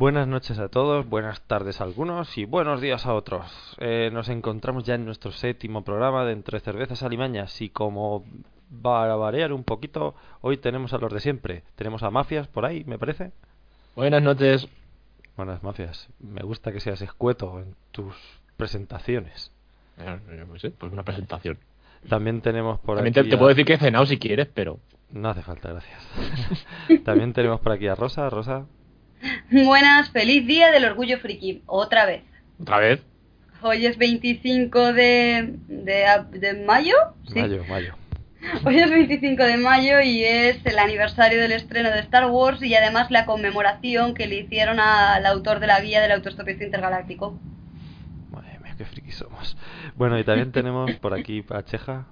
Buenas noches a todos, buenas tardes a algunos y buenos días a otros. Eh, nos encontramos ya en nuestro séptimo programa de Entre Cervezas Alimañas y como va a variar un poquito, hoy tenemos a los de siempre. Tenemos a Mafias por ahí, me parece. Buenas noches. Buenas Mafias. Me gusta que seas escueto en tus presentaciones. Eh, no sé, pues una presentación. También tenemos por También aquí te, te a- puedo decir que he cenado si quieres, pero... No hace falta, gracias. También tenemos por aquí a Rosa. Rosa, Buenas, feliz día del orgullo friki, otra vez. ¿Otra vez? Hoy es 25 de, de, mayo, ¿sí? Mayo, Mayo. Hoy es 25 de mayo y es el aniversario del estreno de Star Wars y además la conmemoración que le hicieron al autor de la guía del autoestopista intergaláctico. Madre mía, qué friki somos. Bueno, y también tenemos por aquí a Cheja.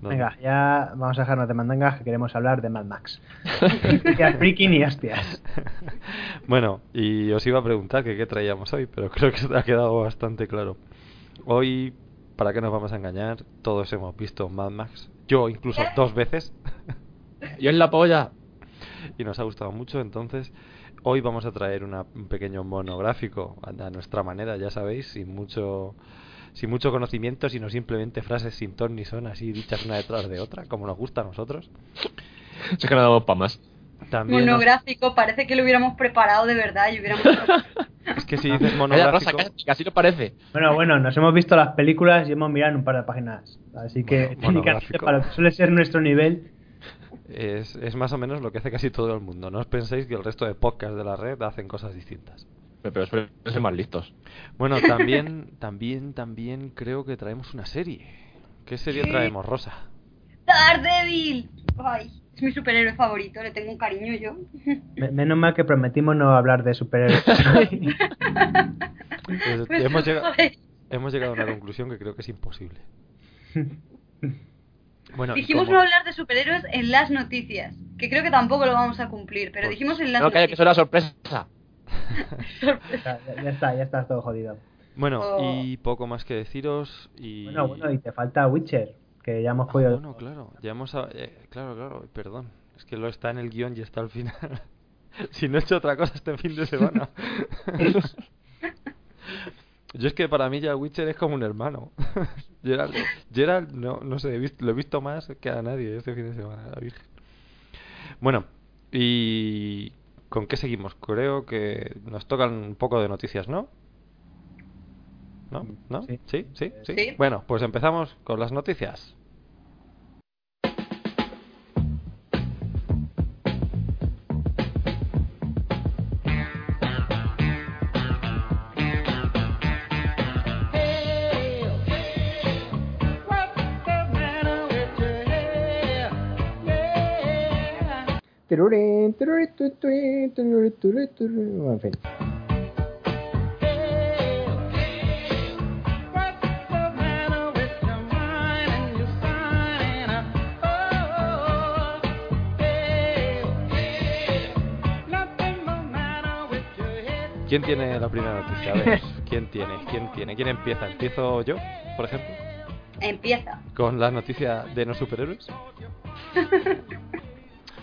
¿Dónde? Venga, ya vamos a dejarnos de mandangas que queremos hablar de Mad Max. Freaking y hostias. Bueno, y os iba a preguntar que qué traíamos hoy, pero creo que ha quedado bastante claro. Hoy, ¿para qué nos vamos a engañar? Todos hemos visto Mad Max. Yo incluso dos veces. Yo en la polla. y nos ha gustado mucho. Entonces, hoy vamos a traer una- un pequeño monográfico a, a nuestra manera, ya sabéis, sin mucho sin mucho conocimiento, sino simplemente frases sin ton ni son, así dichas una detrás de otra, como nos gusta a nosotros. Sé que no damos para más. También nos- Monográfico, parece que lo hubiéramos preparado de verdad y hubiéramos... es que si dices monográfico, Rosa, así lo parece. Bueno, bueno, nos hemos visto las películas y hemos mirado en un par de páginas. Así que Bueno, para lo que suele ser nuestro nivel, es, es más o menos lo que hace casi todo el mundo. No os penséis que el resto de podcasts de la red hacen cosas distintas. Pero, suelen ser más listos. Bueno, también, también, también creo que traemos una serie. ¿Qué serie traemos, Rosa? Daredevil. Ay, es mi superhéroe favorito, le tengo un cariño yo. me- menos mal que prometimos no hablar de superhéroes. Pues Pues, hemos, llegado, joder. hemos llegado a una conclusión que creo que es imposible. Bueno, Dijimos no hablar de superhéroes en las noticias, que creo que tampoco lo vamos a cumplir, pero Pues- dijimos en las No, calla, que eso noticias. era sorpresa. Ya, está, ya estás todo jodido. Bueno, Oh. y poco más que deciros y... Bueno, bueno, y te falta Witcher, que ya hemos Ah, podido... bueno, claro, ya hemos... a- eh, claro, claro, perdón. Es que lo está en el guion y está al final. si no he hecho otra cosa este fin de semana. Yo es que para mí ya Witcher es como un hermano. Gerald, Gerald no, no sé, he visto- lo he visto más que a nadie este fin de semana, la Virgen. Bueno, y ¿con qué seguimos? Creo que nos tocan un poco de noticias, ¿no? ¿No? ¿No? Sí. ¿Sí? ¿Sí? ¿Sí? Sí. Bueno, pues empezamos con las noticias. En fin. ¿Quién tiene la primera noticia? A ver, ¿quién tiene? ¿Quién tiene? ¿Quién empieza? ¿Empiezo yo, por ejemplo? Empieza. Con la noticia de no superhéroes.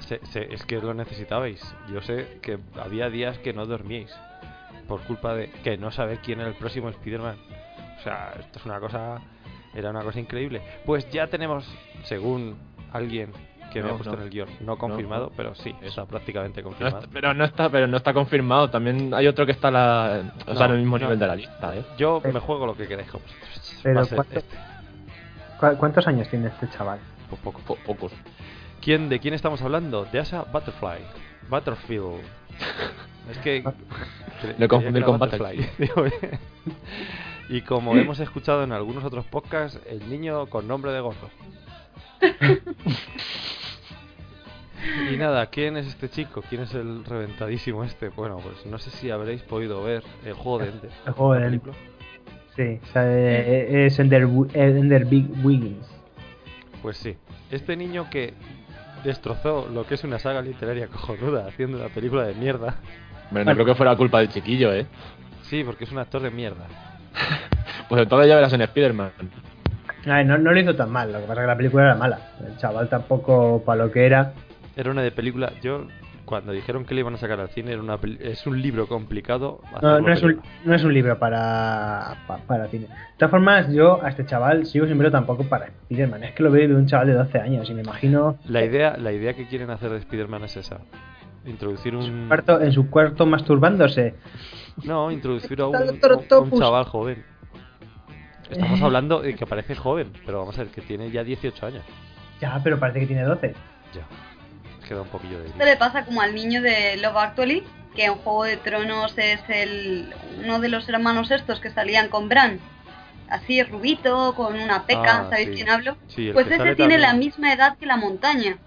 Se- se- es que lo necesitabais. Yo sé que había días que no dormíais por culpa de que no saber quién era el próximo Spider-Man. O sea, esto es una cosa. Era una cosa increíble. Pues ya tenemos, según alguien que me ha puesto no. en el guion, no confirmado, no. pero sí, Eso. está prácticamente No confirmado. está- pero no está, pero no está confirmado. También hay otro que está la, o sea, en el mismo no. nivel de la lista, ¿eh? Yo Eh. me juego lo que vosotros. Pero Va a ser ¿cuánto- este. ¿Cu- ¿Cuántos años tiene este chaval? Pues poco. Po- pocos. ¿Quién, ¿De quién estamos hablando? De Asa Butterfly. Butterfield. Es que. Lo era con Butterfly. Y como hemos escuchado en algunos otros podcasts, el niño con nombre de gordo. Y nada, ¿quién es este chico? ¿Quién es el reventadísimo este? Bueno, pues no sé si habréis podido ver el juego de Ender. El juego de película. Sí, o sea, eh, es Ender, eh, Ender Big Wiggins. Pues sí, este niño que destrozó lo que es una saga literaria cojonuda haciendo una película de mierda. Hombre, no creo que fuera culpa del chiquillo, ¿eh? Sí, porque es un actor de mierda. Pues entonces ya verás en Spider-Man. No, no lo hizo tan mal, lo que pasa es que la película era mala. El chaval tampoco, para lo que era, Era una de película. Yo, cuando dijeron que le iban a sacar al cine, era una es un libro complicado. no, no, es un, no es un libro para, pa- para cine. De todas formas, yo a este chaval sigo sin verlo tampoco para Spiderman. Es que lo veo de un chaval de 12 años y me imagino La idea, la idea que quieren hacer de Spider-Man es esa. Introducir un... cuarto- en su cuarto masturbándose. No, introducir a un, a un chaval joven. Estamos hablando de que parece joven, pero vamos a ver, que tiene ya 18 años. Ya, pero parece que tiene 12. Ya. Queda un poquillo de... Esto le pasa como al niño de Love Actually, que en Juego de Tronos es el uno de los hermanos estos que salían con Bran. Así rubito, con una peca, Ah, ¿sabéis sí. quién hablo? Sí, el Pues ese tiene la también. misma edad que la montaña.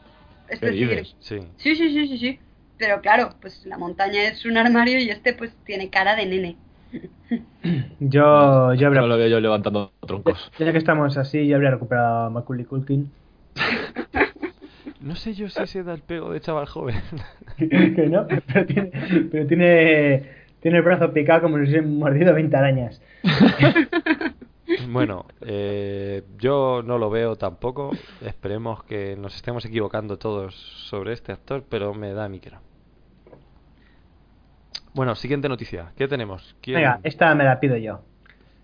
Es ¿Qué decir, dices? Sí. sí, sí, sí, sí, sí. Pero claro, pues la montaña es un armario y este pues tiene cara de nene. Yo, yo habría, No lo veo yo levantando troncos. ya que estamos así, yo habría recuperado a Macaulay Culkin. No sé yo si se da el pego de chaval joven. que no, pero tiene, pero tiene, tiene el brazo picado como si hubiese mordido 20 arañas. bueno, eh, yo no lo veo tampoco. Esperemos que nos estemos equivocando todos sobre este actor, pero me da mi que no. Bueno, siguiente noticia. ¿Qué tenemos? ¿Quién- Venga, esta me la pido yo.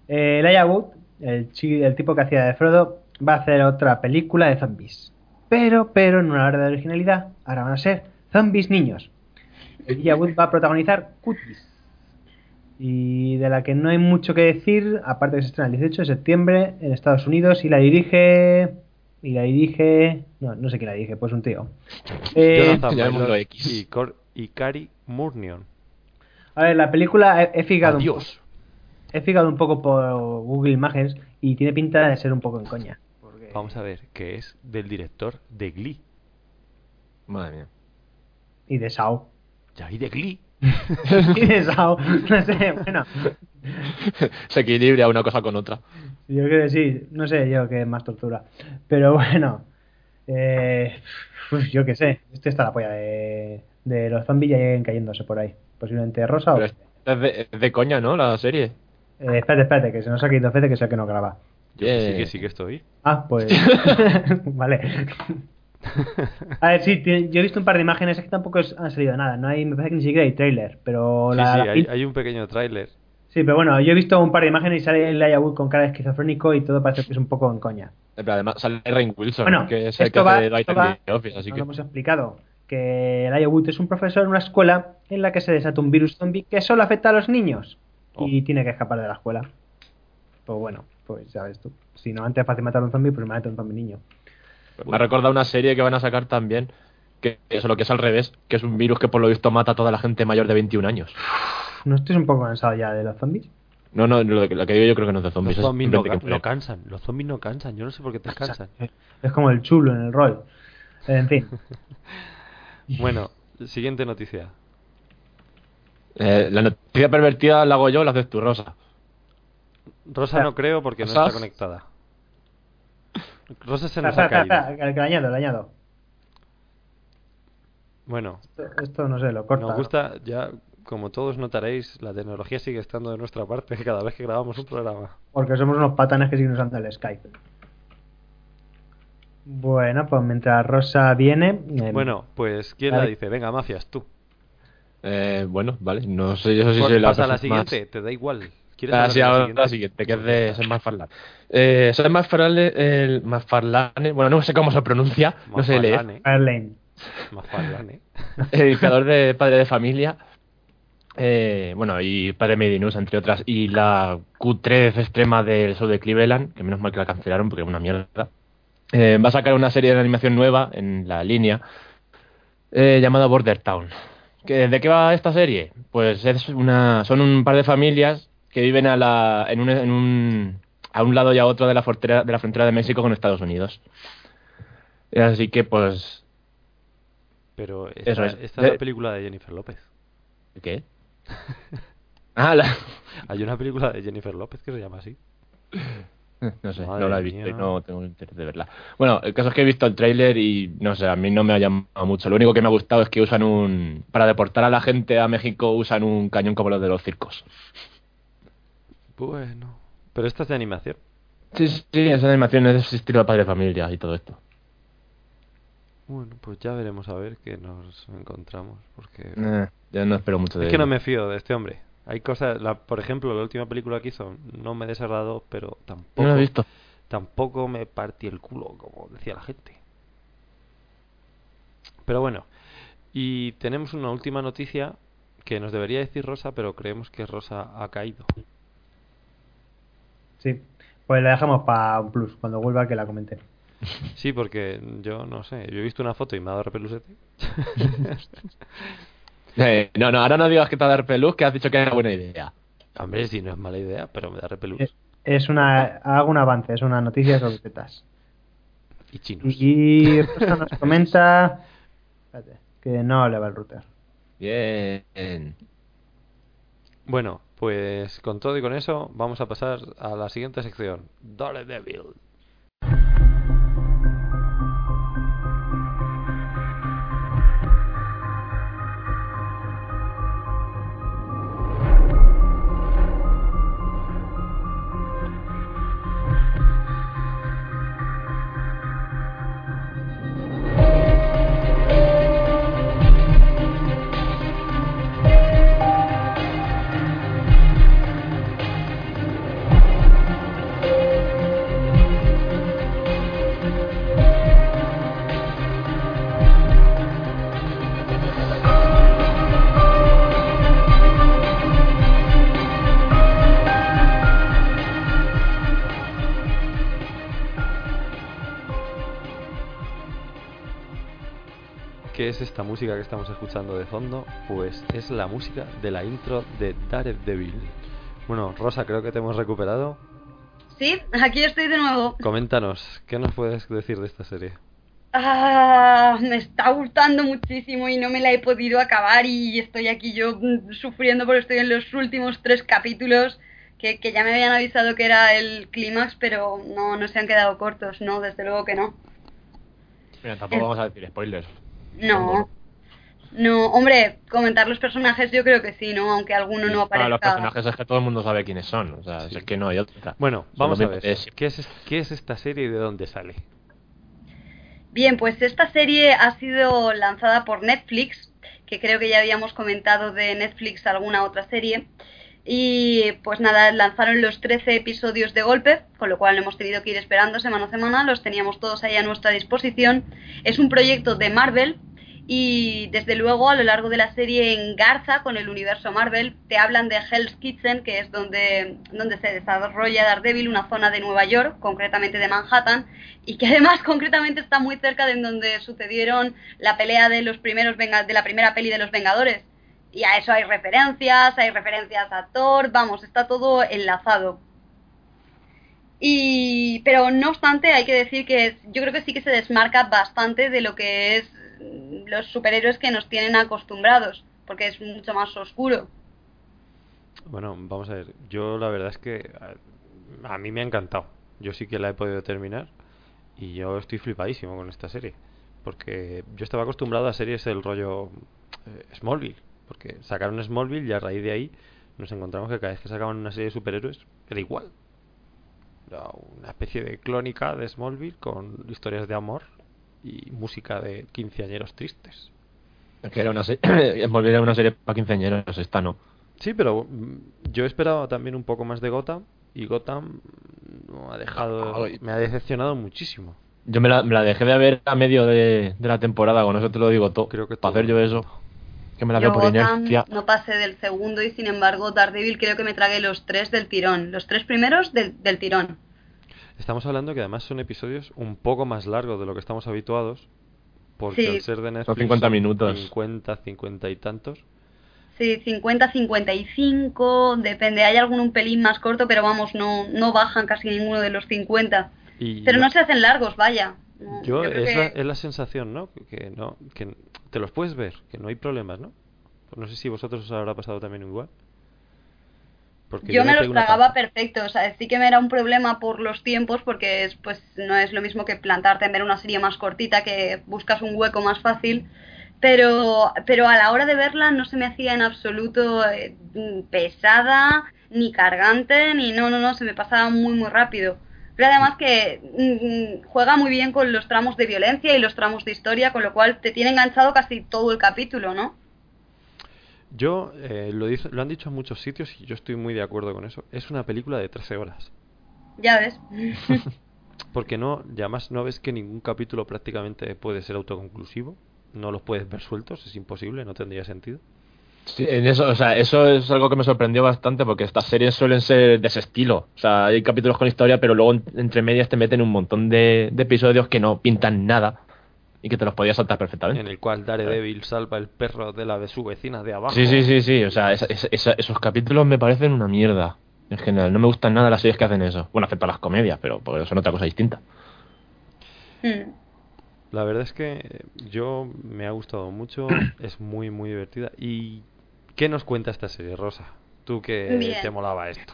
Eh, Elijah Wood, el, chi- el tipo que hacía de Frodo, va a hacer otra película de zombies. Pero, pero, en una hora de originalidad, ahora van a ser zombies niños. Elijah Wood va a protagonizar Cuties. Y de la que no hay mucho que decir, aparte que se estrena el 18 de septiembre en Estados Unidos y la dirige... Y la dirige... No, no sé quién la dirige, pues un tío. Eh, Jonathan X. y, Cor- y Cary Murnion. a ver, la película he, he fijado un Adiós. He fijado un poco por Google Images y tiene pinta de ser un poco en coña. Vamos a ver, que es del director de Glee. Madre mía. Y de Sao. Ya, y de Glee. y de Sao. No sé, bueno. Se equilibra una cosa con otra. Yo creo que sí. No sé yo qué es más tortura. Pero bueno. Eh, yo qué sé. Este está la polla de, de los zombies ya lleguen cayéndose por ahí. Posiblemente rosa o... Pero es es de, es de coña, ¿no? La serie. Eh, espérate, espérate, que se nos ha caído Fede que sea que no graba. Yo sí Yeah. que sí que estoy. Ah, pues... vale. A ver, sí, yo he visto un par de imágenes, es que tampoco es- han salido nada. No hay, me parece que ni siquiera hay trailer, pero Sí, la, sí, la hay, hay un pequeño tráiler. Sí, pero bueno, yo he visto un par de imágenes y sale Elijah Wood con cara de esquizofrénico y todo parece que es un poco en coña. Pero además sale Rain Wilson, Bueno, que es el esto que va, hace Dwight va- The Office, así nos que... lo hemos explicado, que Elijah Wood es un profesor en una escuela en la que se desata un virus zombie que solo afecta a los niños Oh. y tiene que escapar de la escuela. Pues bueno, pues ya. Si no antes es fácil matar a un zombie, pues mata a un zombie niño. Me ha recordado una serie que van a sacar también, que eso lo que es al revés, que es un virus que por lo visto mata a toda la gente mayor de 21 años. ¿No estoy un poco cansado ya de los zombies? No, no, lo que, lo que digo yo creo que no es de Los zombies. es zombies no cansan. Los zombies no cansan. Yo no sé por qué te cansan. Es como el chulo en el rol. En fin. Bueno, siguiente noticia. Eh, la noticia pervertida la hago yo, la haces tú, Rosa. Rosa no creo porque no está conectada. Rosa se nos ha caído. espera, que, que le añado, le añado. Bueno, Esto, esto no sé, lo corta. nos gusta, ya como todos notaréis, la tecnología sigue estando de nuestra parte cada vez que grabamos un programa. Porque somos unos patanes que siguen usando el Skype. Bueno, pues mientras Rosa viene. eh, Bueno, pues ¿quién Vale. la dice? Venga, mafias, tú. Eh, bueno, vale, no sé yo si Pues soy la pasa a la más- siguiente, te da igual. ¿Quieres Ah, sí, la ahora siguiente? la siguiente, que es de Sam McFarlane. Eh, McFarlane, el McFarlane, bueno, no sé cómo se pronuncia, no sé leer. Mafalane. el creador de Padre de Familia, eh, bueno, y Padre Medinus, entre otras, y la Q3 extrema del show de Cleveland, que menos mal que la cancelaron porque es una mierda, eh, va a sacar una serie de animación nueva en la línea eh, llamada Border Town. ¿Que- ¿De qué va esta serie? Pues es una, son un par de familias que viven a, la, en un, en un, a un lado y a otro de la, frontera, de la frontera de México con Estados Unidos. Así que, pues, Pero esta, Eso es. esta es la película de Jennifer López. ¿Qué? ah, la... Hay una película de Jennifer López que se llama así. No sé, Madre no la he visto y no tengo interés de verla. Bueno, el caso es que he visto el tráiler y no sé, a mí no me ha llamado mucho. Lo único que me ha gustado es que usan un... Para deportar a la gente a México usan un cañón como los de los circos. Bueno. Pero esta es de animación. Sí, sí, sí, esa animación es de estilo de padre de familia y todo esto. Bueno, pues ya veremos a ver qué nos encontramos. Porque Eh, yo no espero mucho de es que no me fío de este hombre. Hay cosas, la, por ejemplo, la última película que hizo no me desagradó, pero tampoco, No he visto. tampoco me partí el culo, como decía la gente. Pero bueno, y tenemos una última noticia que nos debería decir Rosa, pero creemos que Rosa ha caído. Sí. Pues la dejamos para un plus, cuando vuelva que la comente. Sí, porque yo no sé, yo he visto una foto y me ha dado repelúsete. Eh, no, no, ahora no digas que te va a dar peluz, que has dicho que era buena idea. Hombre, sí, no es mala idea, pero me da repelús. Es, es una, hago un avance, es una noticia sobre tetas. Y chinos. Y Rosa nos comenta espérate, que no le va el router. Bien. Bueno, pues con todo y con eso vamos a pasar a la siguiente sección. Música que estamos escuchando de fondo? Pues es la música de la intro de Daredevil. Bueno, Rosa, creo que te hemos recuperado. Sí, aquí estoy de nuevo. Coméntanos, ¿qué nos puedes decir de esta serie? Ah, me está gustando muchísimo y no me la he podido acabar y estoy aquí yo sufriendo porque estoy en los últimos tres capítulos que, que ya me habían avisado que era el clímax, pero no, no se han quedado cortos, no, desde luego que no. Mira, tampoco vamos a decir spoilers. No, no, hombre, comentar los personajes yo creo que sí, ¿no? Aunque alguno no Para aparezca. los personajes es que todo el mundo sabe quiénes son. O sea, Sí. es que no hay otra. Bueno, vamos a ver. Es- ¿Qué es, ¿Qué es esta serie y de dónde sale? Bien, pues esta serie ha sido lanzada por Netflix, que creo que ya habíamos comentado de Netflix alguna otra serie. Y pues nada, lanzaron los 13 episodios de golpe, con lo cual no hemos tenido que ir esperando semana a semana, los teníamos todos ahí a nuestra disposición. Es un proyecto de Marvel y desde luego a lo largo de la serie engarza con el universo Marvel. Te hablan de Hell's Kitchen, que es donde, donde se desarrolla Daredevil, una zona de Nueva York, concretamente de Manhattan, y que además concretamente está muy cerca de donde sucedieron la pelea de los primeros de la primera peli de los Vengadores. Y a eso hay referencias, hay referencias a Thor, vamos, está todo enlazado. Y, pero no obstante, hay que decir que yo creo que sí que se desmarca bastante de lo que es los superhéroes que nos tienen acostumbrados, porque es mucho más oscuro. Bueno, vamos a ver. Yo la verdad es que a, mí me ha encantado. Yo sí que la he podido terminar y yo estoy flipadísimo con esta serie. Porque yo estaba acostumbrado a series del rollo eh, Smallville. Porque sacaron Smallville y a raíz de ahí nos encontramos que cada vez que sacaban una serie de superhéroes era igual. Una especie de clónica de Smallville con historias de amor y música de quinceañeros tristes. Es que era una serie. Volver a una serie para quinceañeros, esta no. Sí, pero mm, yo esperaba también un poco más de Gotham y Gotham no ha dejado, Ay. me ha decepcionado muchísimo. Yo me la, me la dejé de ver a medio de, de la temporada, con eso te lo digo todo. Creo que Para todo hacer yo eso. Que me la Yo veo por Gotham inercia. no pasé del segundo y sin embargo Daredevil creo que me tragué los tres del tirón, los tres primeros del, del tirón. Estamos hablando que además son episodios un poco más largos de lo que estamos habituados, porque Sí. al ser de Netflix 50 minutos. 50, 50 y tantos. Sí, 50, 55, depende, hay algún un pelín más corto, pero vamos, no, no bajan casi ninguno de los 50. Y Pero no- no se hacen largos, vaya. No, Yo, es, que- la, es la sensación, ¿no? Que no que te los puedes ver, que no hay problemas, ¿no? Pues no sé si vosotros os habrá pasado también igual. Porque yo me los tragaba perfecto, o sea, sí que me era un problema por los tiempos porque es, pues no es lo mismo que plantarte en ver una serie más cortita que buscas un hueco más fácil, pero pero a la hora de verla no se me hacía en absoluto eh, mm, pesada ni cargante ni no no no se me pasaba muy muy rápido. Pero además que mm, juega muy bien con los tramos de violencia y los tramos de historia, con lo cual te tiene enganchado casi todo el capítulo, ¿no? Yo, eh, lo, dice- lo han dicho en muchos sitios y yo estoy muy de acuerdo con eso. Es una película de 13 horas. Ya ves. Porque no, y además no ves que ningún capítulo prácticamente puede ser autoconclusivo. No los puedes ver sueltos, es imposible, no tendría sentido. Sí, en eso, o sea, eso es algo que me sorprendió bastante porque estas series suelen ser de ese estilo. O sea, hay capítulos con historia, pero luego en- entre medias te meten un montón de, de episodios que no pintan nada y que te los podías saltar perfectamente. En el cual Daredevil salva el perro de la de su vecina de abajo. Sí, sí, sí, sí. O sea, esa- esa- esa- esos capítulos me parecen una mierda. En general, no me gustan nada las series que hacen eso. Bueno, excepto las comedias, pero porque son otra cosa distinta. Mm. La verdad es que yo me ha gustado mucho, es muy, muy divertida. ¿Y qué nos cuenta esta serie, Rosa? Tú que Bien. te molaba esto.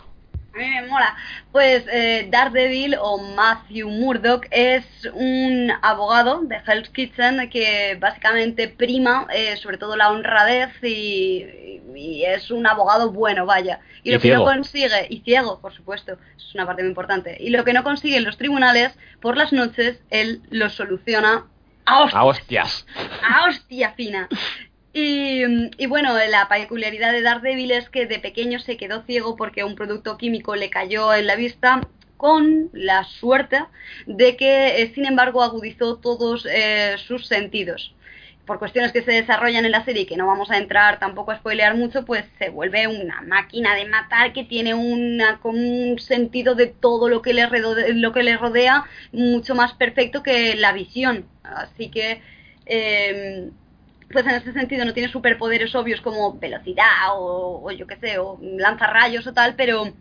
A mí me mola. Pues eh, Daredevil o Matthew Murdock es un abogado de Hell's Kitchen que básicamente prima eh, sobre todo la honradez y, y es un abogado bueno, vaya. Y, Y lo que no consigue, y ciego, por supuesto, es una parte muy importante. Y lo que no consigue en los tribunales, por las noches, él lo soluciona a hostias ¡A hostias! a hostia fina. Y, bueno, la peculiaridad de Daredevil es que de pequeño se quedó ciego porque un producto químico le cayó en la vista con la suerte de que, eh, sin embargo, agudizó todos eh, sus sentidos. Por cuestiones que se desarrollan en la serie y que no vamos a entrar tampoco a spoilear mucho, pues se vuelve una máquina de matar que tiene una, un sentido de todo lo que, le rodea mucho más perfecto que la visión. Así que eh, pues en ese sentido no tiene superpoderes obvios como velocidad o, yo qué sé, o lanza rayos o tal, pero,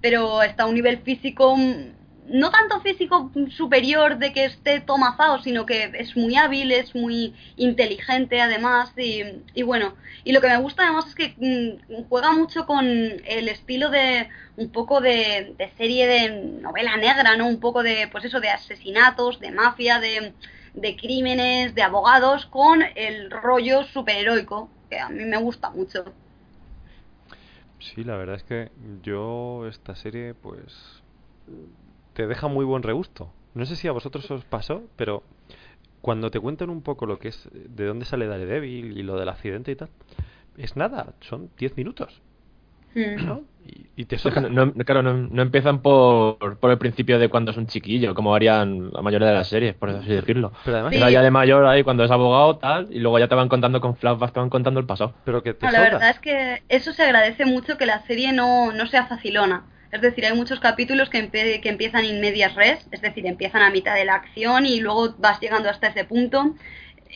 pero está a un nivel físico, mm, no tanto físico superior de que esté tomazado, sino que es muy hábil, es muy inteligente además, y, y bueno, y lo que me gusta además es que mm, juega mucho con el estilo de un poco de, de serie de novela negra, ¿no? Un poco de, pues eso, de asesinatos, de mafia, de de crímenes, de abogados, con el rollo superheroico, que a mí me gusta mucho. Sí, la verdad es que yo esta serie, pues, te deja muy buen regusto. No sé si a vosotros os pasó, pero cuando te cuentan un poco lo que es, de dónde sale Daredevil y lo del accidente y tal, es nada, son 10 minutos. ¿No? Y, y te Es que suena. no, claro, no, no empiezan por, por el principio de cuando es un chiquillo, como harían la mayoría de las series, por así decirlo. Pero además, Sí. Era ya de mayor ahí cuando es abogado, tal, y luego ya te van contando con flashbacks, te van contando el pasado. pero que te No, la verdad es que eso se agradece mucho que la serie no, no sea facilona. Es decir, hay muchos capítulos que, empe- que empiezan in medias res, es decir, empiezan a mitad de la acción y luego vas llegando hasta ese punto.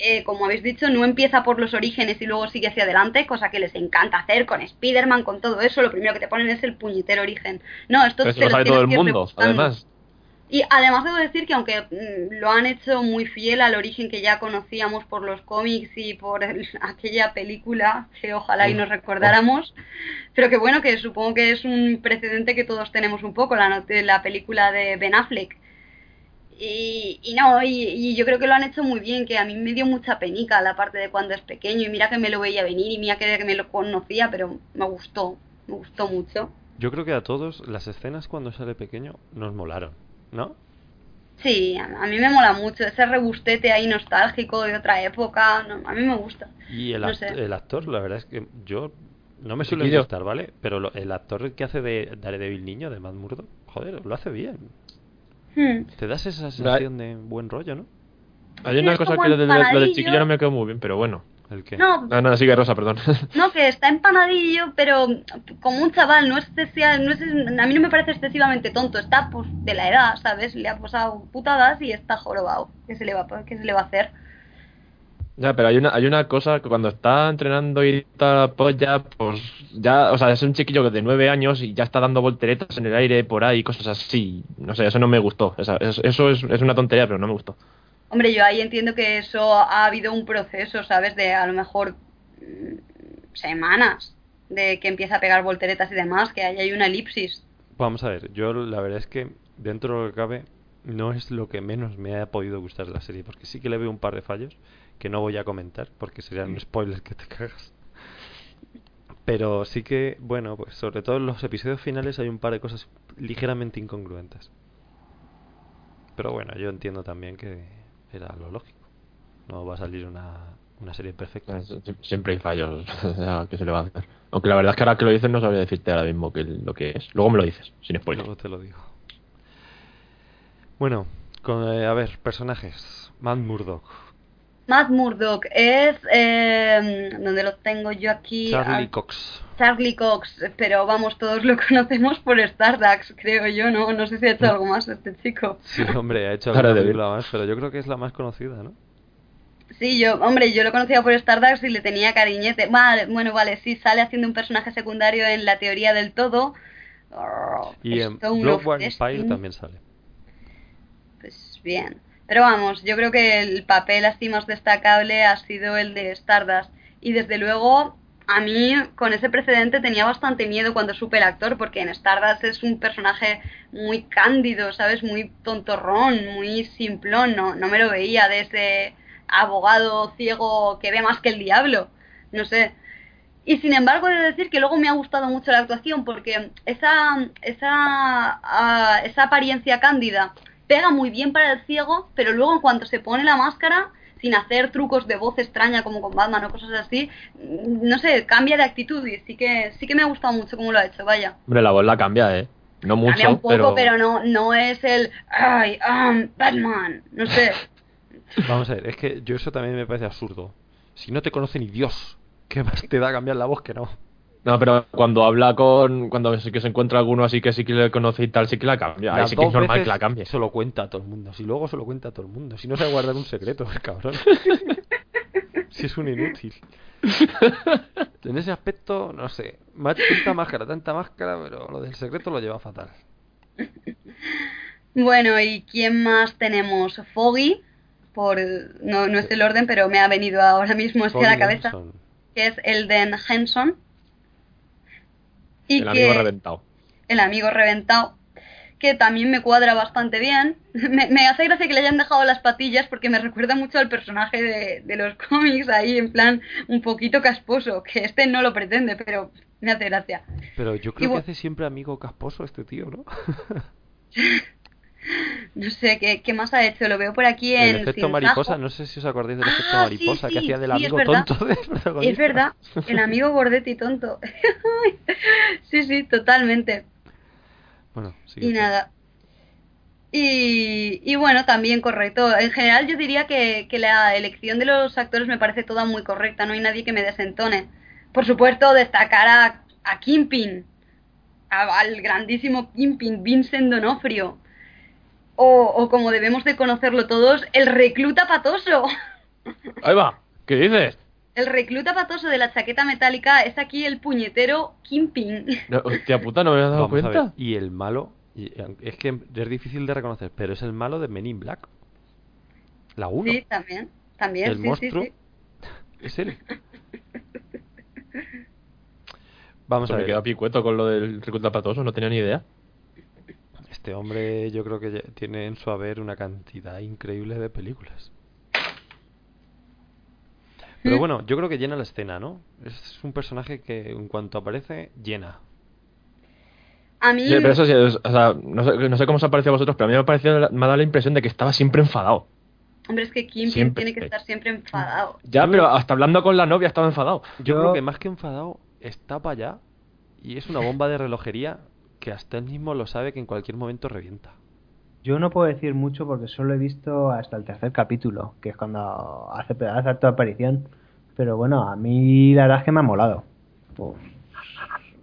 Eh, como habéis dicho, no empieza por los orígenes y luego sigue hacia adelante, cosa que les encanta hacer con Spider-Man, con todo eso. Lo primero que te ponen es el puñetero origen. No, esto Pero te lo sabe todo el mundo, además. Y además debo decir que aunque mm, lo han hecho muy fiel al origen que ya conocíamos por los cómics y por el- aquella película que ojalá y nos recordáramos, pero que bueno, que supongo que es un precedente que todos tenemos un poco, la, la película de Ben Affleck. Y, y no, y, y yo creo que lo han hecho muy bien, que a mí me dio mucha penica la parte de cuando es pequeño y mira que me lo veía venir y mira que, que me lo conocía, pero me gustó, me gustó mucho. Yo creo que a todos las escenas cuando sale pequeño nos molaron, ¿no? Sí, a, a mí me mola mucho ese rebustete ahí nostálgico de otra época, no, a mí me gusta. Y el, No act- sé. el actor, la verdad es que yo no me suele gustar, ¿vale? Pero lo- el actor que hace de Daredevil niño, de Matt Murdock, joder, lo hace bien. Hmm. Te das esa sensación de buen rollo, ¿no? Hay una cosa que lo de, lo de empanadillo. chiquillo no me quedó muy bien, pero bueno. El que No, No, no, sigue Rosa, perdón. no, que está empanadillo, pero como un chaval, no es, excesia- no es a mí no me parece excesivamente tonto, está pues de la edad, ¿sabes? Le ha pasado putadas y está jorobado. ¿Qué se le va, qué se le va a hacer? Ya, pero hay una, hay una cosa que cuando está entrenando y tal, pues ya, pues ya, o sea, es un chiquillo que de nueve años y ya está dando volteretas en el aire por ahí, cosas así. No sé, eso no me gustó. Esa- eso eso es, es una tontería, pero no me gustó. Hombre, yo ahí entiendo que eso ha habido un proceso, ¿sabes? De a lo mejor mm, semanas de que empieza a pegar volteretas y demás, que ahí hay una elipsis. Vamos a ver, yo la verdad es que dentro de lo que cabe no es lo que menos me ha podido gustar de la serie, porque sí que le veo un par de fallos que no voy a comentar porque serían spoilers que te cagas. Pero sí que, bueno, pues sobre todo en los episodios finales hay un par de cosas ligeramente incongruentes. Pero bueno, yo entiendo también que era lo lógico. No va a salir una, una serie perfecta. Sie- Siempre hay fallos, ¿qué se le va a hacer? Aunque la verdad es que ahora que lo dices no sabría decirte ahora mismo que lo que es. Luego me lo dices, sin spoiler. Luego te lo digo. Bueno, con, eh, a ver, personajes. Matt Murdock, Matt Murdock es. Eh, ¿Dónde lo tengo yo aquí? Charlie Ah, Cox. Charlie Cox, pero vamos, todos lo conocemos por Stardust, creo yo, ¿no? No sé si ha hecho algo más este chico. Sí, hombre, ha hecho película más, pero yo creo que es la más conocida, ¿no? Sí, yo, hombre, yo lo conocía por Stardust y le tenía cariñete. Vale, bueno, vale, sí, sale haciendo un personaje secundario en la teoría del todo. Oh, Y en Stone of Bloodborne Empire también sale. Pues bien. Pero vamos, yo creo que el papel así más destacable ha sido el de Stardust. Y desde luego, a mí con ese precedente tenía bastante miedo cuando supe el actor, porque en Stardust es un personaje muy cándido, ¿sabes? Muy tontorrón, muy simplón. No, no me lo veía de ese abogado ciego que ve más que el diablo. No sé. Y sin embargo, he de decir que luego me ha gustado mucho la actuación porque esa, esa, ah, esa apariencia cándida pega muy bien para el ciego, pero luego en cuanto se pone la máscara, sin hacer trucos de voz extraña como con Batman o cosas así, no sé, cambia de actitud y sí que, sí que me ha gustado mucho cómo lo ha hecho, vaya. Hombre, la voz la cambia, ¿eh? No mucho, Cambia un poco, pero... pero, no, no es el I am Batman, no sé. Vamos a ver, es que yo eso también me parece absurdo. Si no te conoce ni Dios, ¿qué más te da cambiar la voz que no? No, pero cuando habla con... Cuando sí que se encuentra alguno así que sí que le conoce y tal, sí que la cambia. Ahí sí que es normal veces que la cambie. Se lo cuenta a todo el mundo. Si luego se lo cuenta a todo el mundo. Si no sabe guardar un secreto, el cabrón. si es un inútil. En ese aspecto, no sé. Más tanta máscara, tanta máscara, pero lo del secreto lo lleva fatal. Bueno, ¿y quién más tenemos? Foggy, por no, no es el orden, pero me ha venido ahora mismo hacia la Foggy cabeza, Nelson. que es Elden Henson. Y El que, amigo reventado. el amigo reventado, que también me cuadra bastante bien. Me, me hace gracia que le hayan dejado las patillas porque me recuerda mucho al personaje de, de los cómics ahí, en plan un poquito casposo, que este no lo pretende, pero me hace gracia. Pero yo creo Y que hace siempre amigo casposo este tío, ¿no? No sé, ¿qué, qué más ha hecho? Lo veo por aquí en el efecto mariposa, no sé si os acordáis del efecto Ah, sí, mariposa que sí, hacía del sí, amigo verdad. tonto del protagonista. Es verdad, el amigo gordetti tonto. sí, sí, totalmente. Bueno, sí. Y nada. Y, y bueno, también correcto. En general yo diría que, que la elección de los actores me parece toda muy correcta, no hay nadie que me desentone. Por supuesto, destacar a, a Kimpin, a- al grandísimo Kimpin, Vincent Donofrio. O, o como debemos de conocerlo todos, el recluta patoso. Ahí va, ¿qué dices? El recluta patoso de la chaqueta metálica es aquí el puñetero Kimpin. No, hostia puta, no me había dado Vamos a ver, cuenta. Y el malo, y- es que es difícil de reconocer, pero es el malo de Men in Black. La 1. Sí, también. También, el sí, sí, monstruo sí. es él. Vamos Pues a me ver. quedo picueto con lo del recluta patoso, no tenía ni idea. Este hombre yo creo que tiene en su haber una cantidad increíble de películas. Pero Mm. bueno, yo creo que llena la escena, ¿no? Es un personaje que en cuanto aparece, llena. A mí, Sí, pero eso sí, es- o sea, no sé, no sé cómo os ha parecido a vosotros, pero a mí me ha, parecido, me ha dado la impresión de que estaba siempre enfadado. hombre, es que Kimpin Siempre. tiene que estar siempre enfadado. Ya, pero hasta hablando con la novia estaba enfadado. Yo, Yo- creo que más que enfadado, está para allá y es una bomba de relojería que hasta él mismo lo sabe que en cualquier momento revienta. Yo no puedo decir mucho porque solo he visto hasta el tercer capítulo, que es cuando hace, hace tu aparición. Pero bueno, a mí la verdad es que me ha molado. Uf.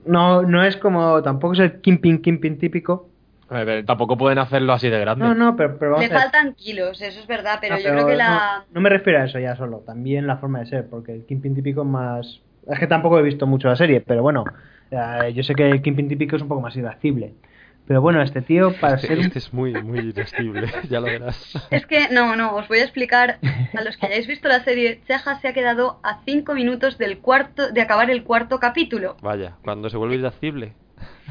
No, no es como, tampoco es el Kimpin Kimpin típico. A ver, tampoco pueden hacerlo así de grande. No, no, pero, pero vamos Le a ver. faltan kilos, eso es verdad, pero No, yo creo que la... no, no me refiero a eso ya solo, también la forma de ser, porque el Kimpin típico es más... Es que tampoco he visto mucho la serie, pero bueno, eh, yo sé que el Kimpin típico es un poco más irascible. Pero bueno, este tío, para Este, ser este es muy, muy irascible, ya lo verás. Es que, no, no, os voy a explicar. A los que hayáis visto la serie, Cheja se ha quedado a 5 minutos del cuarto, de acabar el cuarto capítulo. Vaya, cuando se vuelve irascible.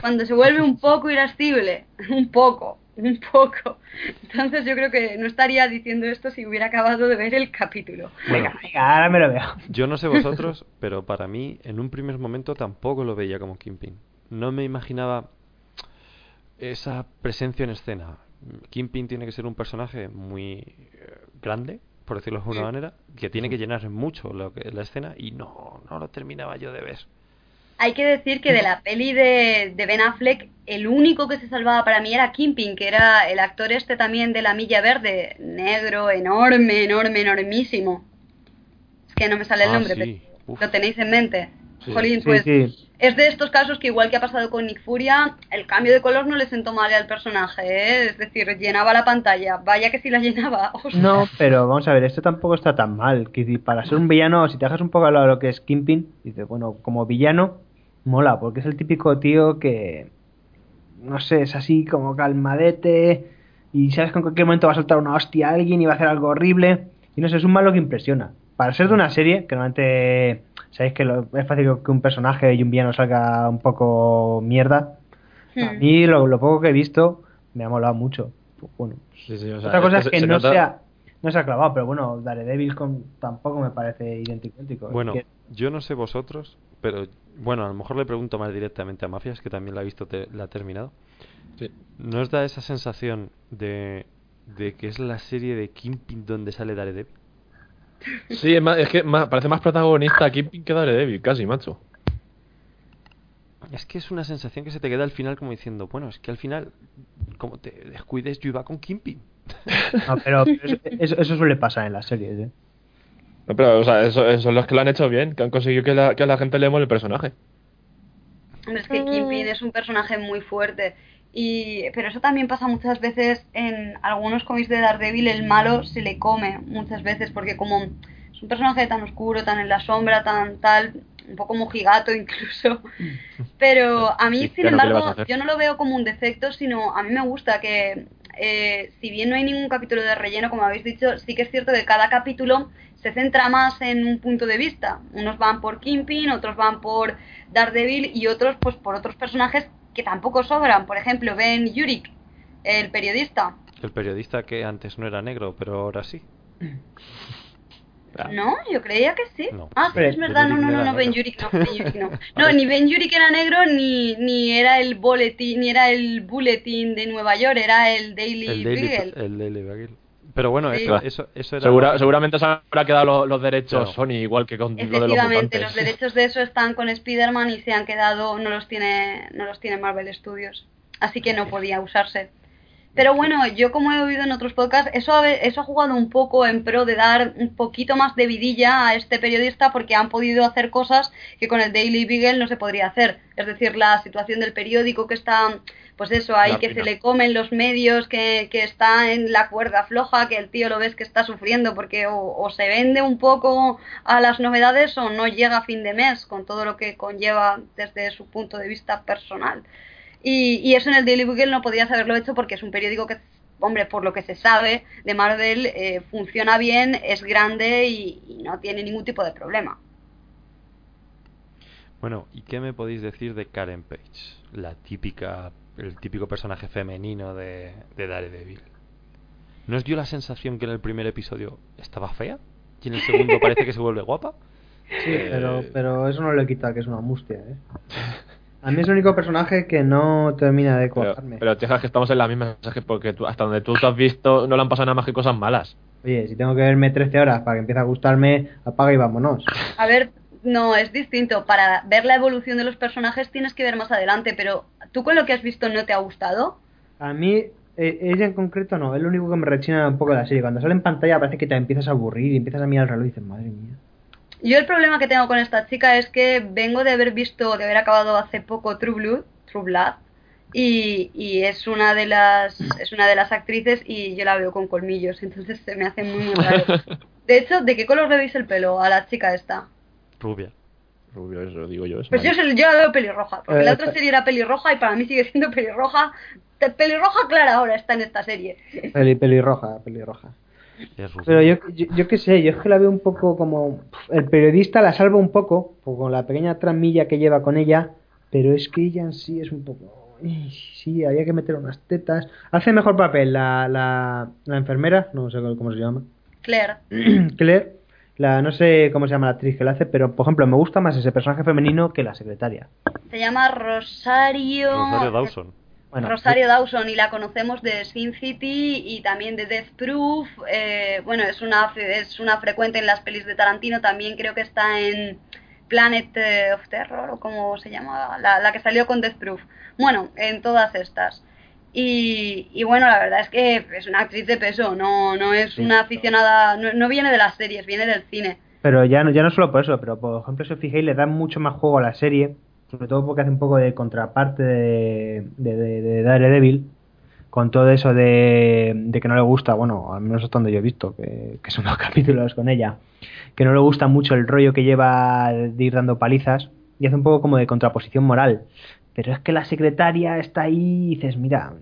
Cuando se vuelve un poco irascible. Un poco, un poco. Entonces yo creo que no estaría diciendo esto si hubiera acabado de ver el capítulo. Venga, venga, ahora me lo veo. Yo no sé vosotros, pero para mí, en un primer momento tampoco lo veía como Kingpin. No me imaginaba esa presencia en escena. Kingpin tiene que ser un personaje muy eh, grande, por decirlo de alguna manera, que tiene que llenar mucho lo que, la escena y no, no lo terminaba yo de ver. Hay que decir que de la peli de, de Ben Affleck, el único que se salvaba para mí era Kingpin, que era el actor este también de la Milla Verde, negro, enorme, enorme, enormísimo. Es que no me sale el Ah, nombre, sí. pero Uf. lo tenéis en mente. Sí. Jolín, pues sí. es de estos casos que igual que ha pasado con Nick Furia, el cambio de color no le sentó mal al personaje, ¿eh? es decir, llenaba la pantalla, vaya que sí la llenaba. ostras. No, pero vamos a ver, esto tampoco está tan mal. Que si para ser un villano, si te dejas un poco a lo que es Kingpin, dices, bueno, como villano, mola, porque es el típico tío que, no sé, es así como calmadete y sabes que en cualquier momento va a soltar una hostia a alguien y va a hacer algo horrible. Y no sé, es un malo que impresiona. Para ser de una serie, que normalmente sabéis que lo- es fácil que un personaje y un villano salga un poco mierda. A Hmm. mí lo, lo poco que he visto me ha molado mucho. Bueno, Sí, sí, o sea, otra cosa es que se no, nota- sea, no se ha clavado, pero bueno, Daredevil con, tampoco me parece idéntico. idéntico. Bueno, Es que- yo no sé vosotros, pero bueno, a lo mejor le pregunto más directamente a Mafias, que también la ha visto, te- la ha terminado. Sí. ¿No os da esa sensación de, de que es la serie de Kingpin donde sale Daredevil? Sí, es, más- es que más- parece más protagonista Kingpin que Daredevil, casi, macho. Es que es una sensación que se te queda al final como diciendo, bueno, es que al final, como te descuides, yo iba con Kingpin. no, pero eso, eso- eso suele pasar en las series. ¿eh? No, pero, o sea, eso, eso son los que lo han hecho bien, que han conseguido que la, que la gente le mole el personaje. Hombre, es que Kingpin es un personaje muy fuerte. Y, pero eso también pasa muchas veces en algunos cómics de Daredevil, el malo se le come muchas veces, porque como es un personaje tan oscuro, tan en la sombra, tan tal, un poco mojigato incluso. Pero a mí, Sí, sin claro, ¿qué le vas a embargo, yo no lo veo como un defecto, sino a mí me gusta que, eh, si bien no hay ningún capítulo de relleno, como habéis dicho, sí que es cierto que cada capítulo se centra más en un punto de vista. Unos van por Kingpin, otros van por Daredevil y otros pues por otros personajes que tampoco sobran. Por ejemplo, Ben Yurik, el periodista. El periodista que antes no era negro, pero ahora sí. Ah. No, yo creía que sí. No. Ah, sí, Ben es verdad. No, no, no no, Ben. Yurik no. Ben Yurik no. No, ni Ben Yurik era negro, ni, ni era el boletín, ni era el bulletin de Nueva York, era el Daily, El Daily, Beagle. el Daily Beagle. Pero bueno, Sí. eso, eso, eso era... Segura- seguramente se habrá quedado los, los derechos Claro. Sony, igual que con lo de los Efectivamente, mutantes. los derechos de eso están con Spider-Man y se han quedado, no los tiene, no los tiene Marvel Studios. Así que no podía usarse. Pero bueno, yo como he oído en otros podcasts, eso ha, eso ha jugado un poco en pro de dar un poquito más de vidilla a este periodista porque han podido hacer cosas que con el Daily Beagle no se podría hacer. Es decir, la situación del periódico que está, pues eso, ahí La que se le comen los medios, que, que está en la cuerda floja, que el tío lo ves que está sufriendo porque o, o se vende un poco a las novedades o no llega a fin de mes con todo lo que conlleva desde su punto de vista personal. Y, y eso en el Daily Bugle no podías haberlo hecho porque es un periódico que, hombre, por lo que se sabe de Marvel, eh, funciona bien, es grande y, y no tiene ningún tipo de problema. Bueno, ¿y qué me podéis decir de Karen Page? La típica, el típico personaje femenino de, de Daredevil. ¿No os dio la sensación que en el primer episodio estaba fea? ¿Y en el segundo parece que se vuelve guapa? Sí, Eh, pero, pero eso no le quita que es una mustia. ¿eh? A mí es el único personaje que no termina de Pero, cuajarme. pero tía, es que estamos en la misma mensaje porque tú- hasta donde tú te has visto no le han pasado nada más que cosas malas. Oye, si tengo que verme 13 horas para que empiece a gustarme, apaga y vámonos. A ver, no, es distinto. Para ver la evolución de los personajes tienes que ver más adelante, pero ¿tú con lo que has visto no te ha gustado? A mí, eh, ella en concreto no, es lo único que me rechina un poco de la serie. Cuando sale en pantalla parece que te empiezas a aburrir y empiezas a mirar el reloj y dices, madre mía. Yo el problema que tengo con esta chica es que vengo de haber visto, de haber acabado hace poco True Blood, True Blood y, y es una de las es una de las actrices y yo la veo con colmillos, entonces se me hace muy muy raro. De hecho, ¿de qué color le veis el pelo a la chica esta? Rubia. Rubio, eso digo yo. es Pues yo, malo. se- yo la veo pelirroja, porque Eh, la otra pa- serie era pelirroja y para mí sigue siendo pelirroja pelirroja clara ahora está en esta serie. Peli, pelirroja, pelirroja. Rubia. Pero yo, yo, yo qué sé, yo es que la veo un poco como... El periodista la salva un poco, pues con la pequeña tramilla que lleva con ella, pero es que ella en sí es un poco... "Ay, Sí, había que meter unas tetas. Hace mejor papel la, la, la enfermera, no sé cómo se llama. Claire. Claire, la, no sé cómo se llama la actriz que la hace, pero por ejemplo me gusta más ese personaje femenino que la secretaria. Se llama Rosario... Rosario Dawson. Bueno, Rosario Dawson y la conocemos de Sin City y también de Death Proof. eh, bueno, es una, es una frecuente en las pelis de Tarantino. También creo que está en Planet eh, of Terror o como se llama, la, la que salió con Death Proof. Bueno, en todas estas. Y, y bueno, la verdad es que es una actriz de peso, no, no es Sí. una aficionada, no, no viene de las series, viene del cine. Pero ya no, ya no solo por eso, pero por ejemplo, si os fijáis, le da mucho más juego a la serie, sobre todo porque hace un poco de contraparte de, de, de, de Daredevil, con todo eso de, de que no le gusta, bueno, al menos hasta donde yo he visto, que, que son dos capítulos con ella, que no le gusta mucho el rollo que lleva de ir dando palizas, y hace un poco como de contraposición moral. Pero es que la secretaria está ahí y dices, mira,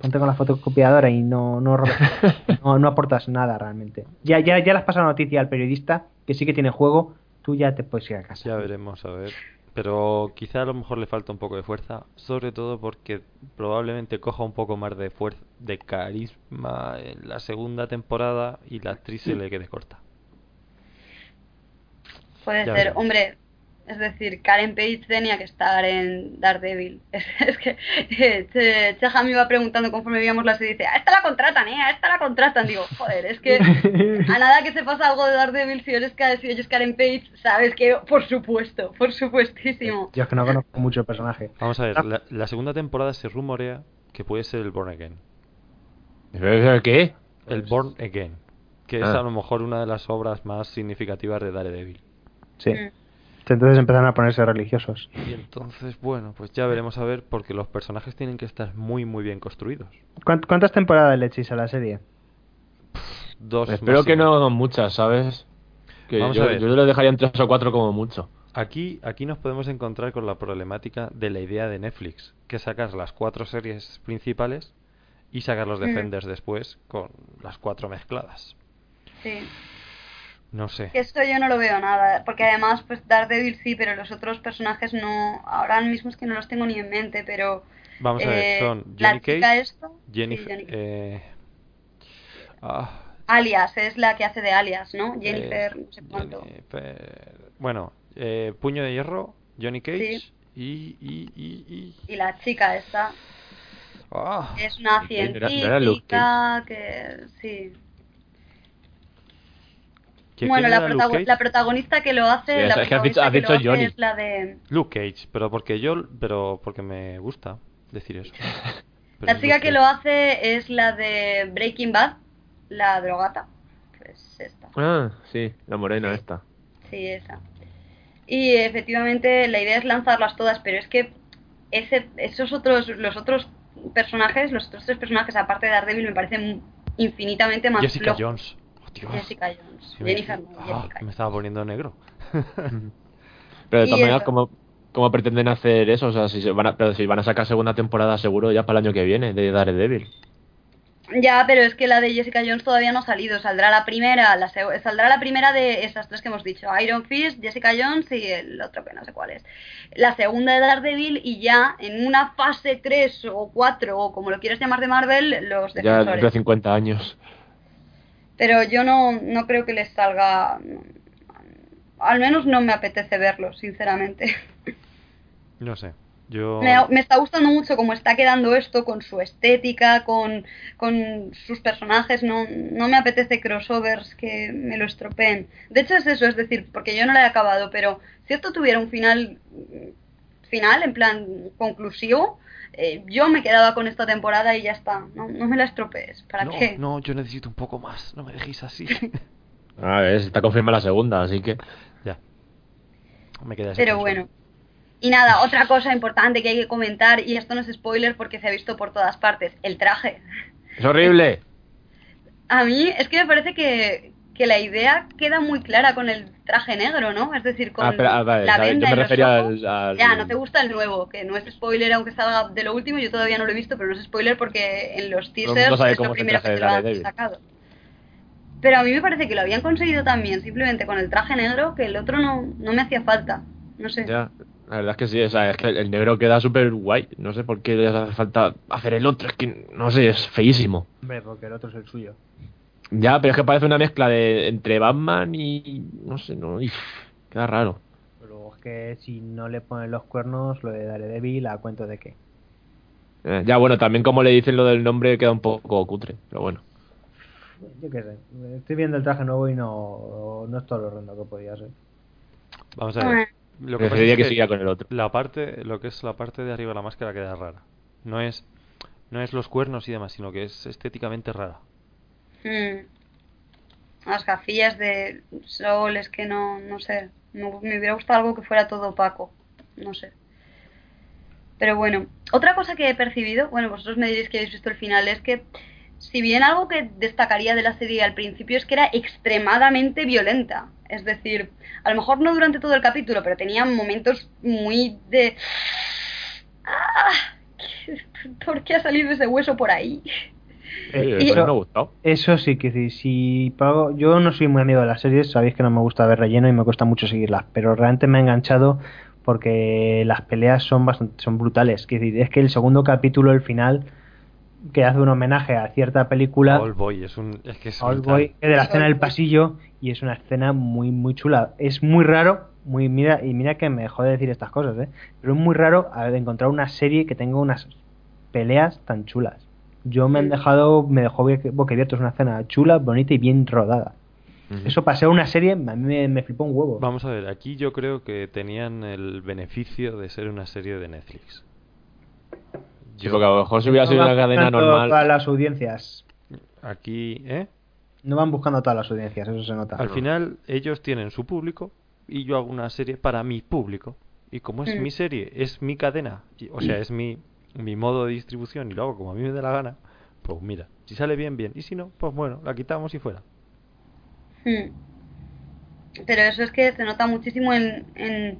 ponte con la fotocopiadora y no, no, no, no aportas nada realmente. Ya, ya, ya le has pasado noticia al periodista que sí que tiene juego, tú ya te puedes ir a casa. Ya veremos, a ver. Pero quizá a lo mejor le falta un poco de fuerza, sobre todo porque probablemente coja un poco más de fuerza, de carisma en la segunda temporada y la actriz se le quede corta. Puede Ya ser, veremos. hombre, es decir, Karen Page tenía que estar en Daredevil. Es, es que eh, Che- Cheja me iba preguntando conforme veíamos la serie, dice, a esta la contratan, eh, a esta la contratan. Digo, joder, es que a nada que se pasa algo de Daredevil, si eres, si eres Karen Page, sabes que, por supuesto, por supuestísimo. Yo es que no conozco mucho el personaje. Vamos a ver, Ah. la, la segunda temporada se rumorea que puede ser el Born Again. ¿Qué? El Born Again, que es Ah. a lo mejor una de las obras más significativas de Daredevil. Sí. Mm. Entonces empezaron a ponerse religiosos. Y entonces, bueno, pues ya veremos a ver, porque los personajes tienen que estar muy, muy bien construidos. ¿Cuánt- ¿Cuántas temporadas le echéis a la serie? Dos Espero que no muchas, ¿sabes? Que Vamos yo, a ver. yo le dejaría en tres o cuatro como mucho. Aquí, aquí nos podemos encontrar con la problemática de la idea de Netflix, que sacas las cuatro series principales y sacas los Mm. Defenders después con las cuatro mezcladas. Sí. No sé. Esto yo no lo veo nada, porque además, pues Daredevil sí, pero los otros personajes no, ahora mismo es que no los tengo ni en mente, pero... Vamos a ver, eh, son chica Cage, esta, sí, Jennifer, eh, ah, Alias, es la que hace de Alias, ¿no? eh, Jennifer, no sé cuánto. Jennifer- bueno, eh, Puño de Hierro, Johnny Cage Sí. y, y, y, y- Y la chica esta ah, es una ¿No era- no era Luke científica que... Sí. ¿Quién- Bueno, la, protago- la protagonista que lo hace, Sí, la es que has protagonista dicho- has que dicho lo hace Johnny. es la de... Luke Cage, pero porque yo, pero porque me gusta decir eso. Pero La chica que lo hace es la de Breaking Bad, la drogata. Pues esta. Ah, sí, la morena esta. Sí, esa. Y efectivamente la idea es lanzarlas todas, pero es que ese, esos otros, los otros personajes, los otros tres personajes aparte de Daredevil me parecen infinitamente más Jessica flojos. Jones. Dios. Jessica Jones. Que me- Jennifer, ah, Jessica. me estaba poniendo negro. Pero de todas maneras. ¿cómo, ¿cómo pretenden hacer eso? O sea, si se van a, pero si van a sacar segunda temporada seguro ya para el año que viene de Daredevil. Ya, pero es que la de Jessica Jones todavía no ha salido. Saldrá la primera, la saldrá la primera de esas tres que hemos dicho: Iron Fist, Jessica Jones y el otro que no sé cuál es. La segunda de Daredevil y ya en una fase 3 o 4 o como lo quieras llamar de Marvel, los Ya defensores. dentro de 50 años. Pero yo no, no creo que les salga. Al menos no me apetece verlo, sinceramente. No sé. Yo. Me, me está gustando mucho cómo está quedando esto con su estética, con, con sus personajes. No, no me apetece crossovers que me lo estropeen. De hecho es eso, es decir, porque yo no la he acabado, pero si esto tuviera un final final, en plan conclusivo, eh, yo me quedaba con esta temporada y ya está. No, no me la estropees. ¿Para no, qué? no, yo necesito un poco más. No me dejéis así. A ver, está confirmada la segunda, así que. ya. Me quedé así Pero bueno. Y nada, otra cosa importante que hay que comentar, y esto no es spoiler porque se ha visto por todas partes, el traje. ¡Es horrible! A mí es que me parece que, que la idea queda muy clara con el traje negro, ¿no? Es decir, con Ah, pero, ah, vale, la venda yo me los refería ojos. al, al- Ya, no te gusta el nuevo, que no es spoiler aunque salga de lo último, yo todavía no lo he visto, pero no es spoiler porque en los teasers es cómo lo es el primero traje que te lo han sacado. Pero a mí me parece que lo habían conseguido también, simplemente con el traje negro, que el otro no, no me hacía falta. No sé. Ya, la verdad es que sí, o sea, es que el negro queda súper guay. No sé por qué les hace falta hacer el otro, es que no sé, es feísimo. Hombre, porque el otro es el suyo. Ya, pero es que parece una mezcla de entre Batman y. No sé, no. y, queda raro. Pero es que si no le ponen los cuernos, lo de Daredevil, ¿a cuento de qué? Eh, ya, bueno, también como le dicen lo del nombre queda un poco cutre, pero bueno. Yo qué sé. Estoy viendo el traje nuevo y no, no es todo lo horrendo que podía ser. Vamos a ver. Lo que Preferiría es que que siguiera con el otro. la parte, lo que es la parte de arriba de la máscara queda rara. No es, no es los cuernos y demás, sino que es estéticamente rara. Mm. Las gafillas de sol, es que no, no sé. Me, me hubiera gustado algo que fuera todo opaco. No sé. Pero bueno, otra cosa que he percibido, bueno, vosotros me diréis que habéis visto el final, es que si bien algo que destacaría de la serie al principio es que era extremadamente violenta. Es decir, a lo mejor no durante todo el capítulo, pero tenía momentos muy de... ¡Ah! ¿Por qué ha salido ese hueso por ahí? Eh, y- me ha gustado. Eso sí que sí, si pago- yo no soy muy amigo de las series, sabéis que no me gusta ver relleno y me cuesta mucho seguirlas, pero realmente me ha enganchado porque las peleas son bastante, son brutales. Es que el segundo capítulo, el final, que hace un homenaje a cierta película, Boy es un, es que es de la escena del pasillo, y es una escena muy muy chula. Es muy raro, muy mira y mira que me jode decir estas cosas, ¿eh? pero es muy raro encontrar una serie que tenga unas peleas tan chulas. Yo me han dejado, me dejó boquiabierto, es una escena chula, bonita y bien rodada. Eso para ser una serie, a mí me, me flipó un huevo. Vamos a ver, aquí yo creo que tenían el beneficio de ser una serie de Netflix. Sí, porque a lo mejor si hubiera sido No una van cadena buscando Todas normal. las audiencias. Aquí, ¿eh? No van buscando todas las audiencias, eso se nota. Al final ellos tienen su público y yo hago una serie para mi público. Y como es Mm. mi serie, es mi cadena, o sea, es mi, mi modo de distribución y lo hago como a mí me dé la gana, pues mira, si sale bien, bien. Y si no, pues bueno, la quitamos y fuera. Hmm. Pero eso es que se nota muchísimo en, en,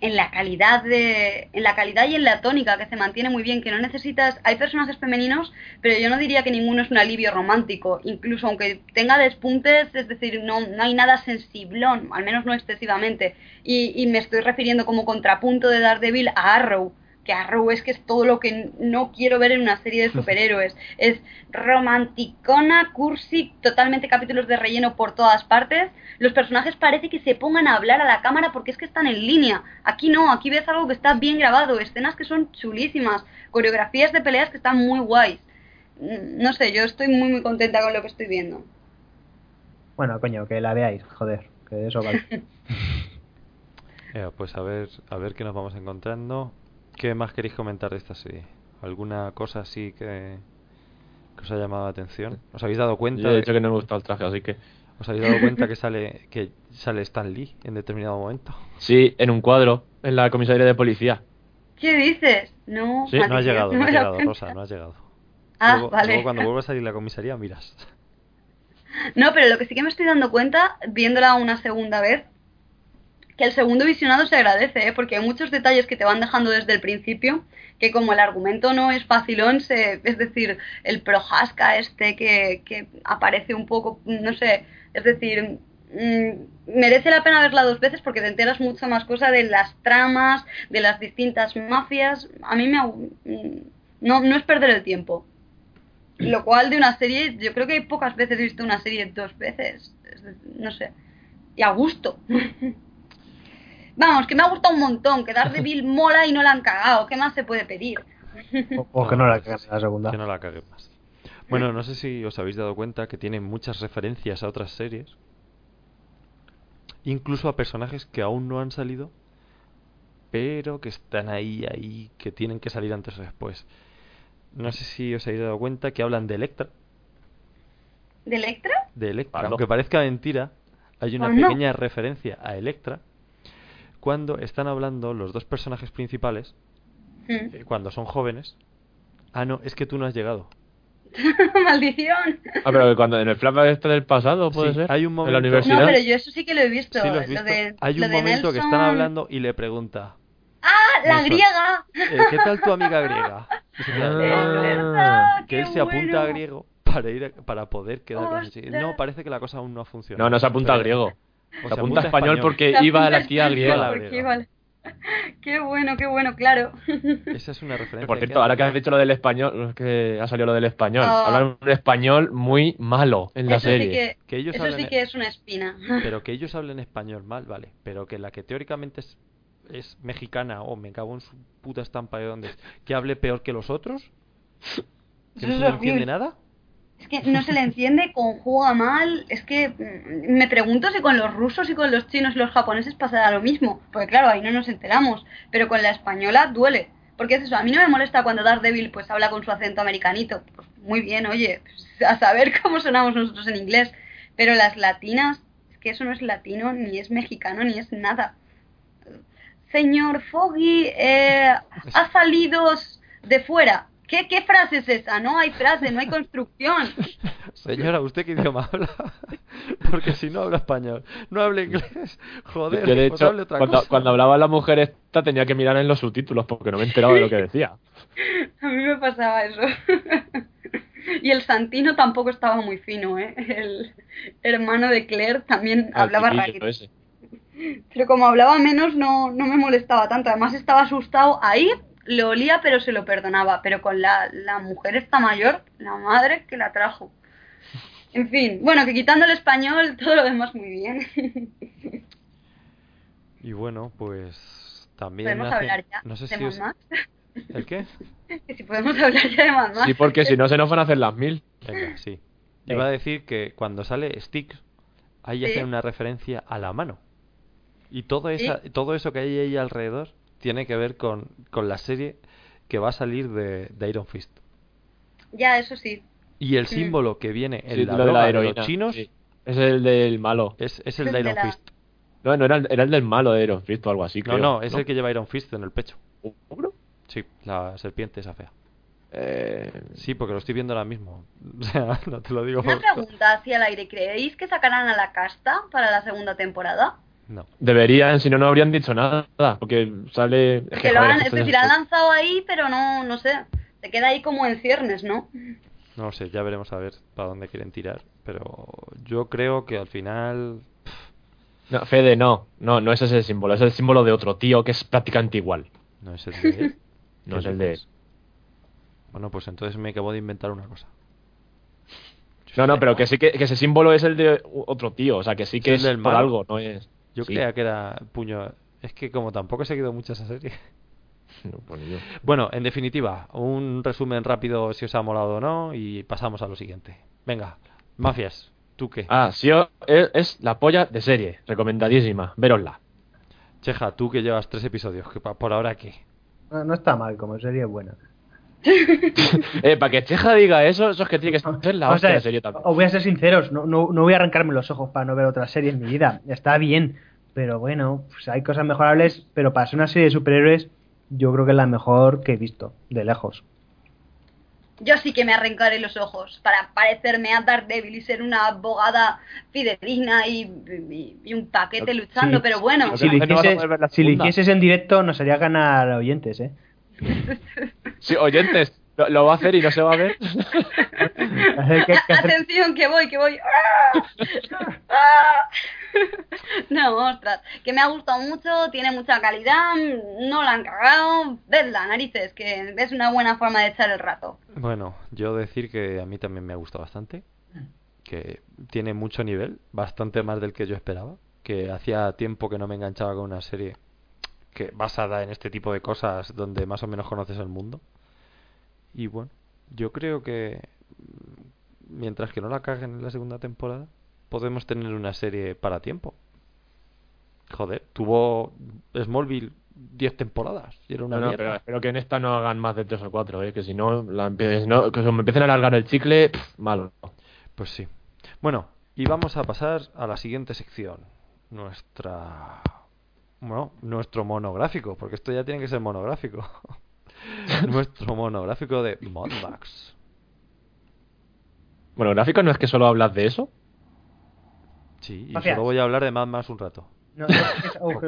en la calidad de en la calidad y en la tónica que se mantiene muy bien que no necesitas hay personajes femeninos pero yo no diría que ninguno es un alivio romántico incluso aunque tenga despuntes es decir no, no hay nada sensiblón al menos no excesivamente y, y me estoy refiriendo como contrapunto de Daredevil a Arrow que Arrow es que es todo lo que no quiero ver en una serie de superhéroes. Es romanticona, cursi, totalmente capítulos de relleno por todas partes. Los personajes parece que se pongan a hablar a la cámara porque es que están en línea. Aquí no, aquí ves algo que está bien grabado, escenas que son chulísimas, coreografías de peleas que están muy guays. No sé, yo estoy muy muy contenta con lo que estoy viendo. Bueno, coño, que la veáis, joder, que eso vale. Eh, pues a ver, a ver qué nos vamos encontrando. ¿Qué más queréis comentar de esta serie? ¿Alguna cosa así que, que os ha llamado la atención? ¿Os habéis dado cuenta? Yo he de- que no me gusta el traje, así que. ¿Os habéis dado cuenta que sale que sale Stan Lee en determinado momento? Sí, en un cuadro, en la comisaría de policía. ¿Qué dices? No, Sí, No has llegado, no no has llegado, cuenta. Rosa, no has llegado. Ah, luego, vale. luego cuando vuelva a salir la comisaría miras. No, pero lo que sí que me estoy dando cuenta, viéndola una segunda vez, el segundo visionado se agradece, ¿eh? porque hay muchos detalles que te van dejando desde el principio, que como el argumento no es facilón, se, es decir, el projasca este que, que aparece un poco, no sé, es decir, mm, merece la pena verla dos veces porque te enteras mucho más cosa de las tramas, de las distintas mafias. A mí me... mm, No, no es perder el tiempo. Lo cual de una serie, yo creo que pocas veces he visto una serie dos veces. No sé. Y a gusto. Vamos, que me ha gustado un montón. Que Daredevil mola y no la han cagado. ¿Qué más se puede pedir? O, o que no la cagas en la segunda. Que no la cague más. Bueno, no sé si os habéis dado cuenta que tiene muchas referencias a otras series. Incluso a personajes que aún no han salido, pero que están ahí, ahí, que tienen que salir antes o después. No sé si os habéis dado cuenta que hablan de Electra. ¿De Electra? De Electra. Aunque parezca mentira, hay una no. pequeña referencia a Electra cuando están hablando los dos personajes principales, Mm. eh, cuando son jóvenes. Ah, no, es que tú no has llegado. Maldición. Ah, pero cuando en el flashback este del pasado, ¿puede Sí, ser? hay un En la momento- universidad. No, pero yo eso sí que lo he visto. Sí, lo has Lo visto. de- Hay lo un de momento que están hablando y le pregunta, ¡Ah, la Nelson. griega! "Eh, ¿qué tal tu amiga griega? Ah. Es verdad, que él se apunta a griego para ir a- para poder quedar con. No, parece que la cosa aún no funciona. No, no se apunta a griego. O Se apunta a español porque Se iba a apunta la tía español griega. la Qué bueno, qué bueno, claro. Esa es una referencia. Por cierto, ahora que has dicho lo del español, es que ha salido lo del español. Ah. Hablan un español muy malo en la eso serie. sí que, Que ellos eso hablan sí que es una espina. Pero que ellos hablen español mal, vale. Pero que la que teóricamente es, es mexicana o me cago en su puta estampa de dónde es, que hable peor que los otros. Que Eso no se entiende nada. Es que no se le entiende, conjuga mal. Es que mm, me pregunto si con los rusos y con los chinos y los japoneses pasará lo mismo. Porque claro, ahí no nos enteramos. Pero con la española duele. Porque es eso, a mí no me molesta cuando Daredevil pues habla con su acento americanito. Pues muy bien, oye, pues, a saber cómo sonamos nosotros en inglés. Pero las latinas, es que eso no es latino, ni es mexicano, ni es nada. Señor Foggy, eh, ha salido de fuera. ¿Qué, ¿Qué frase es esa? No hay frase, no hay construcción. Señora, ¿usted qué idioma habla? Porque si no habla español, no habla inglés, joder, Yo, de pues hecho, hable otra cuando, cosa. cuando hablaba la mujer esta tenía que mirar en los subtítulos porque no me enteraba de lo que decía. A mí me pasaba eso. y el Santino tampoco estaba muy fino, ¿eh? El hermano de Claire también Al hablaba ese. Pero como hablaba menos no, no me molestaba tanto. Además estaba asustado. Ahí lo olía pero se lo perdonaba. Pero con la, la mujer esta mayor, la madre que la trajo. En fin, bueno, que quitando el español, todo lo demás muy bien. Y bueno, pues también ¿Podemos hace- hablar ya no sé de si os-? ¿El qué? Que si podemos hablar ya de. Sí, porque si no se nos van a hacer las mil. Venga, sí. Iba a decir que cuando sale Sticks, ahí Sí. hacen una referencia a la mano. Y todo, Sí. esa, todo eso que hay ahí alrededor tiene que ver con, con la serie que va a salir de, de Iron Fist. Ya, eso sí. Y el Sí. símbolo que viene en Sí, la lo de los chinos sí. Es el del malo. es, es el Es de Iron la- Fist. No, no era el, era el del malo de Iron Fist o algo así. No, creo, no, es el que lleva Iron Fist en el pecho. ¿Seguro? Sí, la serpiente esa fea. Eh, Sí, porque lo estoy viendo ahora mismo. O sea, no te lo digo Una por... pregunta hacia el aire. ¿Creéis que sacarán a la casta para la segunda temporada? No. Deberían, si no, no habrían dicho nada. Porque sale. Es Que lo joder, han, es decir, han lanzado ahí, pero no, no sé. Se queda ahí como en ciernes, ¿no? No lo sé, ya veremos a ver para dónde quieren tirar. Pero yo creo que al final... No, Fede, no. No, no es ese el símbolo. Es el símbolo de otro tío que es prácticamente igual. No es el de él. No ¿Qué es el de? Bueno, pues entonces me acabo de inventar una cosa. No, no, pero que sí que, que ese símbolo es el de otro tío. O sea, que sí que Es es, el del por malo. algo, no es. Yo Sí. creía que era puño... Es que como tampoco he seguido mucho esa serie. No, pues yo. Bueno, en definitiva, un resumen rápido si os ha molado o no y pasamos a lo siguiente. Venga, mafias, ¿tú qué? Ah, sí, es, es la polla de serie. Recomendadísima. Verosla. Cheja, tú que llevas tres episodios, por ahora qué? No, no está mal, como serie buena. Eh, para que Cheja diga eso, eso es que tiene que ser la O hostia sea, de serie también. os voy a ser sinceros, no, no, no voy a arrancarme los ojos para no ver otra serie en mi vida. Está bien, pero bueno, pues hay cosas mejorables, pero para ser una serie de superhéroes, yo creo que es la mejor que he visto, de lejos. Yo sí que me arrancaré los ojos para parecerme a Daredevil y ser una abogada fidedigna y, y- y un paquete Sí, luchando, pero bueno. Si lo, hicieses, si lo segunda. hicieses en directo, nos haría ganar oyentes, ¿eh? Sí, oyentes, lo, lo va a hacer y no se va a ver. Atención, que voy, que voy. ¡Ah! ¡Ah! No, ostras, que me ha gustado mucho, tiene mucha calidad, no la han cagado. Vedla, narices, que es una buena forma de echar el rato. Bueno, yo decir que a mí también me ha gustado bastante, que tiene mucho nivel, bastante más del que yo esperaba, que hacía tiempo que no me enganchaba con una serie que basada en este tipo de cosas donde más o menos conoces el mundo. Y bueno, yo creo que mm, mientras que no la caguen en la segunda temporada, podemos tener una serie para tiempo. Joder, tuvo Smallville 10 temporadas y era una No, no, pero espero que en esta no hagan más de tres o cuatro, ¿eh? que si no, la empie- si no que me empiecen a alargar el chicle, pff, malo. Pues sí. Bueno, y vamos a pasar a la siguiente sección. Nuestra. Bueno, nuestro monográfico, porque esto ya tiene que ser monográfico. nuestro monográfico de Modmax. Bueno, gráficos no es que solo hablas de eso. Sí, y Gracias. solo voy a hablar de Mad Max un rato. No, no, es- oh,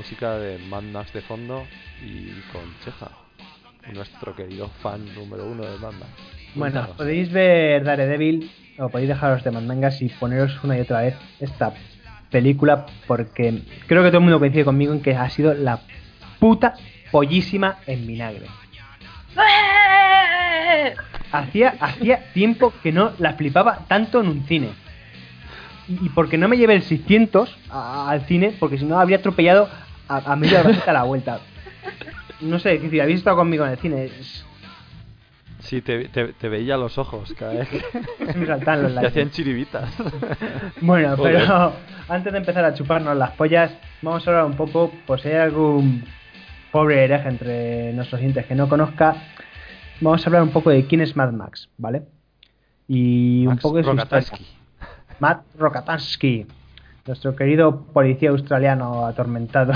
música de Mad Max de fondo y con Cheja, nuestro querido fan número uno de Mad Max. Bueno, podéis ver Daredevil o podéis dejaros de mandangas y poneros una y otra vez esta película porque creo que todo el mundo coincide conmigo en que ha sido la puta pollísima en vinagre. Hacía, hacía tiempo que no la flipaba tanto en un cine. Y, y porque no me llevé el 600 a- al cine, porque si no habría atropellado a, a media a la vuelta. No sé, es decir, habéis estado conmigo en el cine. es- Sí, te, te, te veía los ojos cada vez que me saltaban los te lágrimas. hacían chiribitas. Bueno, Joder. pero antes de empezar a chuparnos las pollas, vamos a hablar un poco, por si hay algún pobre hereje entre nuestros oyentes que no conozca, vamos a hablar un poco de quién es Mad Max, ¿vale? Y un poco de su historia. Matt Rokatansky, nuestro querido policía australiano atormentado.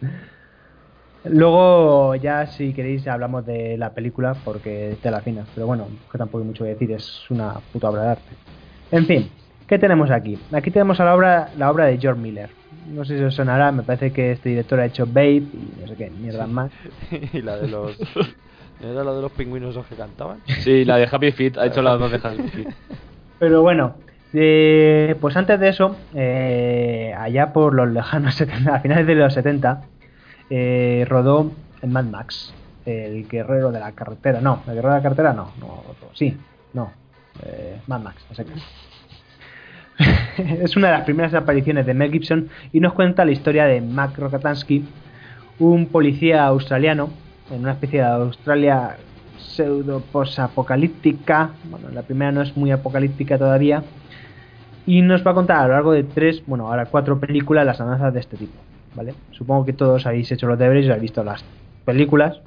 Luego ya si queréis hablamos de la película porque te la fina, pero bueno, que tampoco hay mucho que decir, es una puta obra de arte. En fin, ¿qué tenemos aquí? Aquí tenemos a la obra, la obra de George Miller. No sé si os sonará, me parece que este director ha hecho Babe y no sé qué, mierda más. y la de los... ¿Era la de los pingüinos esos que cantaban? Sí, la de Happy Feet, ha hecho las dos de Happy Feet. Pero bueno, eh, pues antes de eso, eh, allá por los lejanos 70, a finales de los 70, eh, rodó en Mad Max, el guerrero de la carretera. No, el guerrero de la carretera no, no sí, no, eh, Mad Max, a secas. es una de las primeras apariciones de Mel Gibson y nos cuenta la historia de Mac Rokatansky, un policía australiano en una especie de Australia pseudo posapocalíptica. Bueno, la primera no es muy apocalíptica todavía. Y nos va a contar a lo largo de tres, bueno, ahora cuatro películas las amenazas de este tipo. ¿Vale? Supongo que todos habéis hecho los deberes y habéis visto las películas.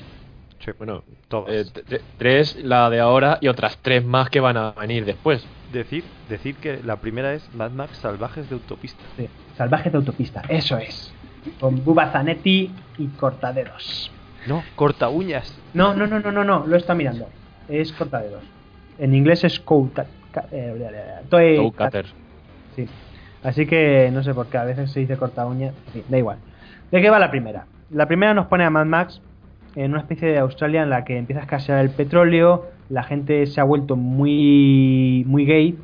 Sí, Bueno, todas. eh, tres, la de ahora y otras tres más que van a venir después. Decir, decir que la primera es Mad Max Salvajes de Autopista. Sí, Salvajes de autopista, eso es. Con Buba Zanetti y Cortaderos. No, corta uñas. No, no, no, no, no, no, lo está mirando. Es Cortaderos. En inglés es ca- eh, Toe- Toe Cutter. Sí. Así que no sé por qué a veces se dice corta uña. Da igual. ¿De qué va la primera? La primera nos pone a Mad Max en una especie de Australia en la que empieza a escasear el petróleo, la gente se ha vuelto muy muy gay.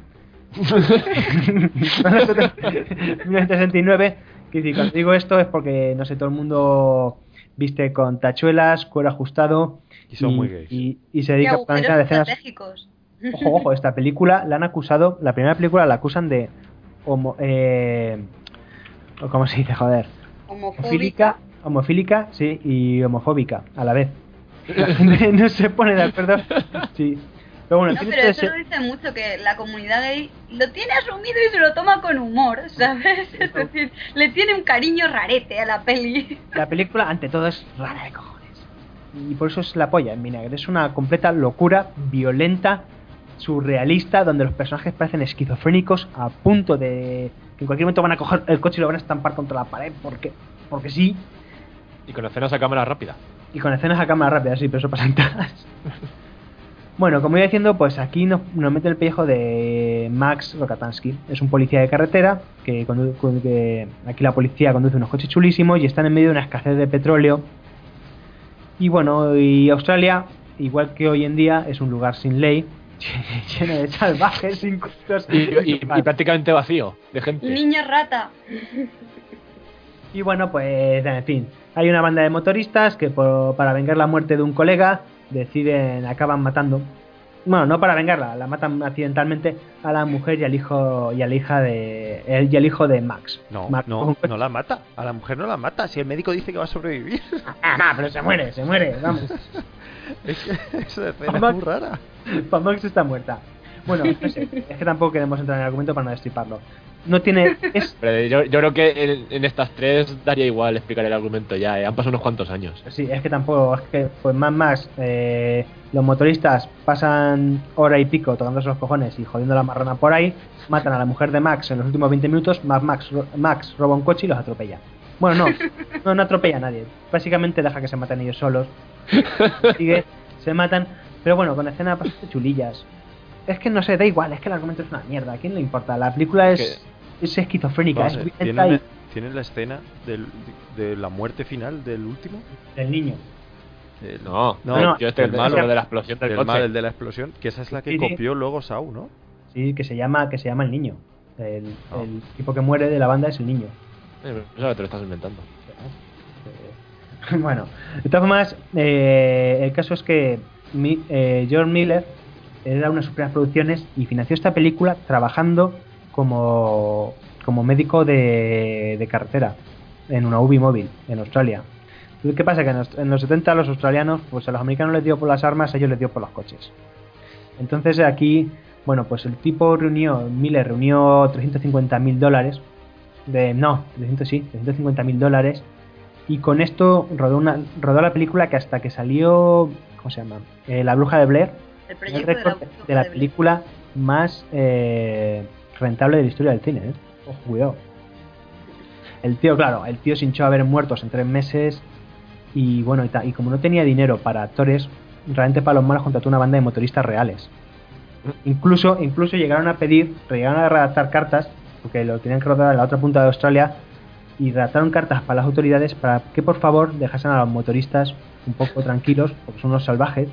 1969, que cuando digo esto es porque no sé, todo el mundo viste con tachuelas, cuero ajustado Y son muy gays. y, y se dedica a escenas. Ojo, ojo, esta película la han acusado, la primera película la acusan de homo, eh, ¿cómo se dice, joder? Homofóbica. Homofílica, sí, y homofóbica a la vez. La gente no se pone de acuerdo. Sí. Pero bueno, No, pero eso ese- lo dice mucho, que la comunidad gay lo tiene asumido y se lo toma con humor, ¿sabes? Es decir, le tiene un cariño rarete a la peli. la película, ante todo, es rara de cojones. Y por eso es la polla en vinagre. Es una completa locura, violenta, surrealista, donde los personajes parecen esquizofrénicos a punto de que en cualquier momento van a coger el coche y lo van a estampar contra la pared porque, porque sí. Y con escenas a cámara rápida. Y con escenas a cámara rápida, sí, pero eso pasa en todas. Bueno, como iba diciendo, pues aquí nos, nos mete el pellejo de Max Rokatansky. Es un policía de carretera, que, condu- con- que aquí la policía conduce unos coches chulísimos y están en medio de una escasez de petróleo. Y bueno, y Australia, igual que hoy en día, es un lugar sin ley, lleno de salvajes, incultos. Y, y- y prácticamente vacío de gente. Niña rata. Y bueno, pues en fin, hay una banda de motoristas que por- para vengar la muerte de un colega deciden, acaban matando. Bueno, no para vengarla, la matan accidentalmente a la mujer y al hijo y a la hija de él y al hijo de Max. No, Max, no, no la mata. A la mujer no la mata. Si el médico dice que va a sobrevivir. Ah, no, pero se muere, se muere, vamos. es que esa escena Mamá- es muy rara. Pa Max está muerta. Bueno, no sé, es que tampoco queremos entrar en el argumento para no destriparlo. No tiene es Pero yo, yo creo que en, en estas tres daría igual explicar el argumento ya. eh. Han pasado unos cuantos años. Sí, es que tampoco, es que pues más más eh, los motoristas pasan hora y pico tocándose los cojones y jodiendo la marrana por ahí, matan a la mujer de Max en los últimos 20 minutos, más Max, Max roba un coche y los atropella. Bueno, no, no, no atropella a nadie. Básicamente deja que se maten ellos solos. Sigue, se matan, pero bueno, con escenas bastante chulillas. Es que no sé, da igual, es que el argumento es una mierda. ¿A quién le importa? La película es, es esquizofrénica, Vamos es a ver, violenta ¿tiene, y tiene la escena del- de la muerte final del último? del niño. El- No, no, no, yo este el malo. de la explosión del, del coche. mal, el de la explosión, que esa es la que Sí, sí. copió luego Sau, ¿no? Sí, que se llama, que se llama el niño. El, Oh. el tipo que muere de la banda es el niño. Eh, Eso te lo estás inventando. Bueno, de todas formas, eh, el caso es que mi- eh, George Miller era una de sus primeras producciones y financió esta película trabajando como, como médico de, de carretera en una UBI móvil en Australia. Entonces, ¿Qué pasa? Que en los, en los 70 a los australianos, pues a los americanos les dio por las armas, a ellos les dio por los coches. Entonces aquí, bueno, pues el tipo reunió, Miller reunió 350 mil dólares, de, no, 300 sí, 350 mil dólares, y con esto rodó, una, rodó la película que hasta que salió, ¿cómo se llama? Eh, la bruja de Blair, El el proyecto de la, récord bruja de la Blair. película más eh, rentable de la historia del cine, ¿eh? Ojo, cuidado. El tío, claro, el tío se hinchó a ver muertos en tres meses y bueno, y, ta- y como no tenía dinero para actores, realmente para los malos contrató una banda de motoristas reales. Incluso, incluso llegaron a pedir, llegaron a redactar cartas, porque lo tenían que rodar en la otra punta de Australia, y redactaron cartas para las autoridades para que por favor dejasen a los motoristas un poco tranquilos, porque son unos salvajes.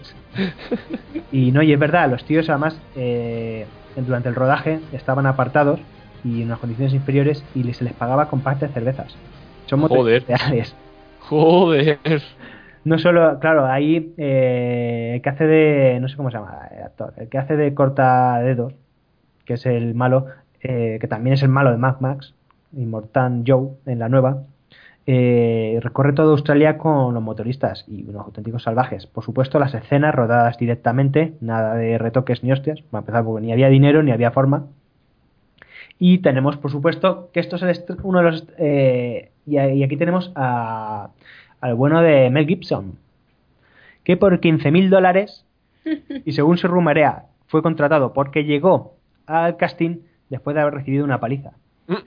Y no, y es verdad, los tíos además eh, durante el rodaje estaban apartados y en unas condiciones inferiores y se les pagaba con packs de cervezas. Son Joder. reales. Joder. No solo, claro, ahí eh, el que hace de, no sé cómo se llama el actor, el que hace de corta dedos, que es el malo, eh, que también es el malo de Mad Max, Immortan Joe en la nueva, eh, recorre toda Australia con los motoristas y unos auténticos salvajes. Por supuesto, las escenas rodadas directamente, nada de retoques ni hostias, para empezar, porque ni había dinero ni había forma. Y tenemos, por supuesto, que esto es uno de los... eh, y aquí tenemos a, al bueno de Mel Gibson, que por 15.000 dólares, y según se rumorea, fue contratado porque llegó al casting después de haber recibido una paliza.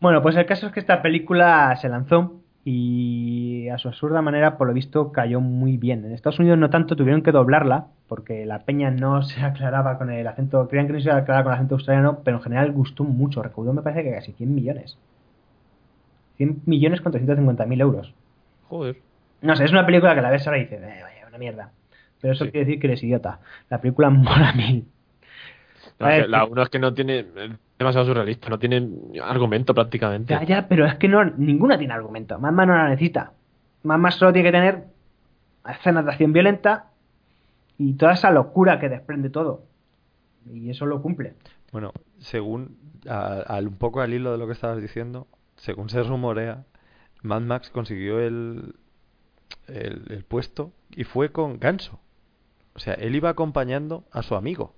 Bueno, pues el caso es que esta película se lanzó y a su absurda manera, por lo visto, cayó muy bien. En Estados Unidos no tanto, tuvieron que doblarla porque la peña no se aclaraba con el acento, creían que no se aclaraba con el acento australiano, pero en general gustó mucho. Recaudó, me parece que casi 100 millones. 100 millones con 350.000 euros. Joder. No sé, es una película que la ves ahora y dices, eh, vaya, una mierda. Pero eso Sí. quiere decir que eres idiota. La película mola mil. A que la uno es que no tiene. Es demasiado surrealista, no tiene argumento prácticamente. Ya, ya, pero es que no, ninguna tiene argumento. Mamma no la necesita. Mamma solo tiene que tener escenas de acción violenta y toda esa locura que desprende todo. Y eso lo cumple. Bueno, según, a- al un poco al hilo de lo que estabas diciendo, según se rumorea, Mad Max consiguió el, el, el puesto y fue con Ganso. O sea, él iba acompañando a su amigo.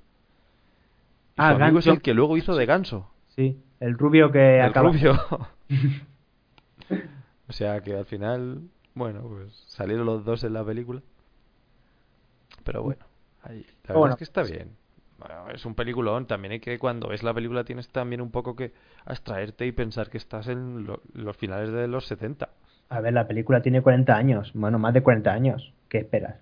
Ah, su amigo es el que luego hizo de Ganso. Sí, el rubio que El acaba. rubio. o sea que al final, bueno, pues salieron los dos en la película. Pero bueno, ahí, la verdad Bueno, es que está bien. Bueno, es un peliculón, también hay que cuando ves la película tienes también un poco que abstraerte y pensar que estás en lo- los finales de los 70. A ver, la película tiene 40 años, bueno, más de 40 años. ¿Qué esperas?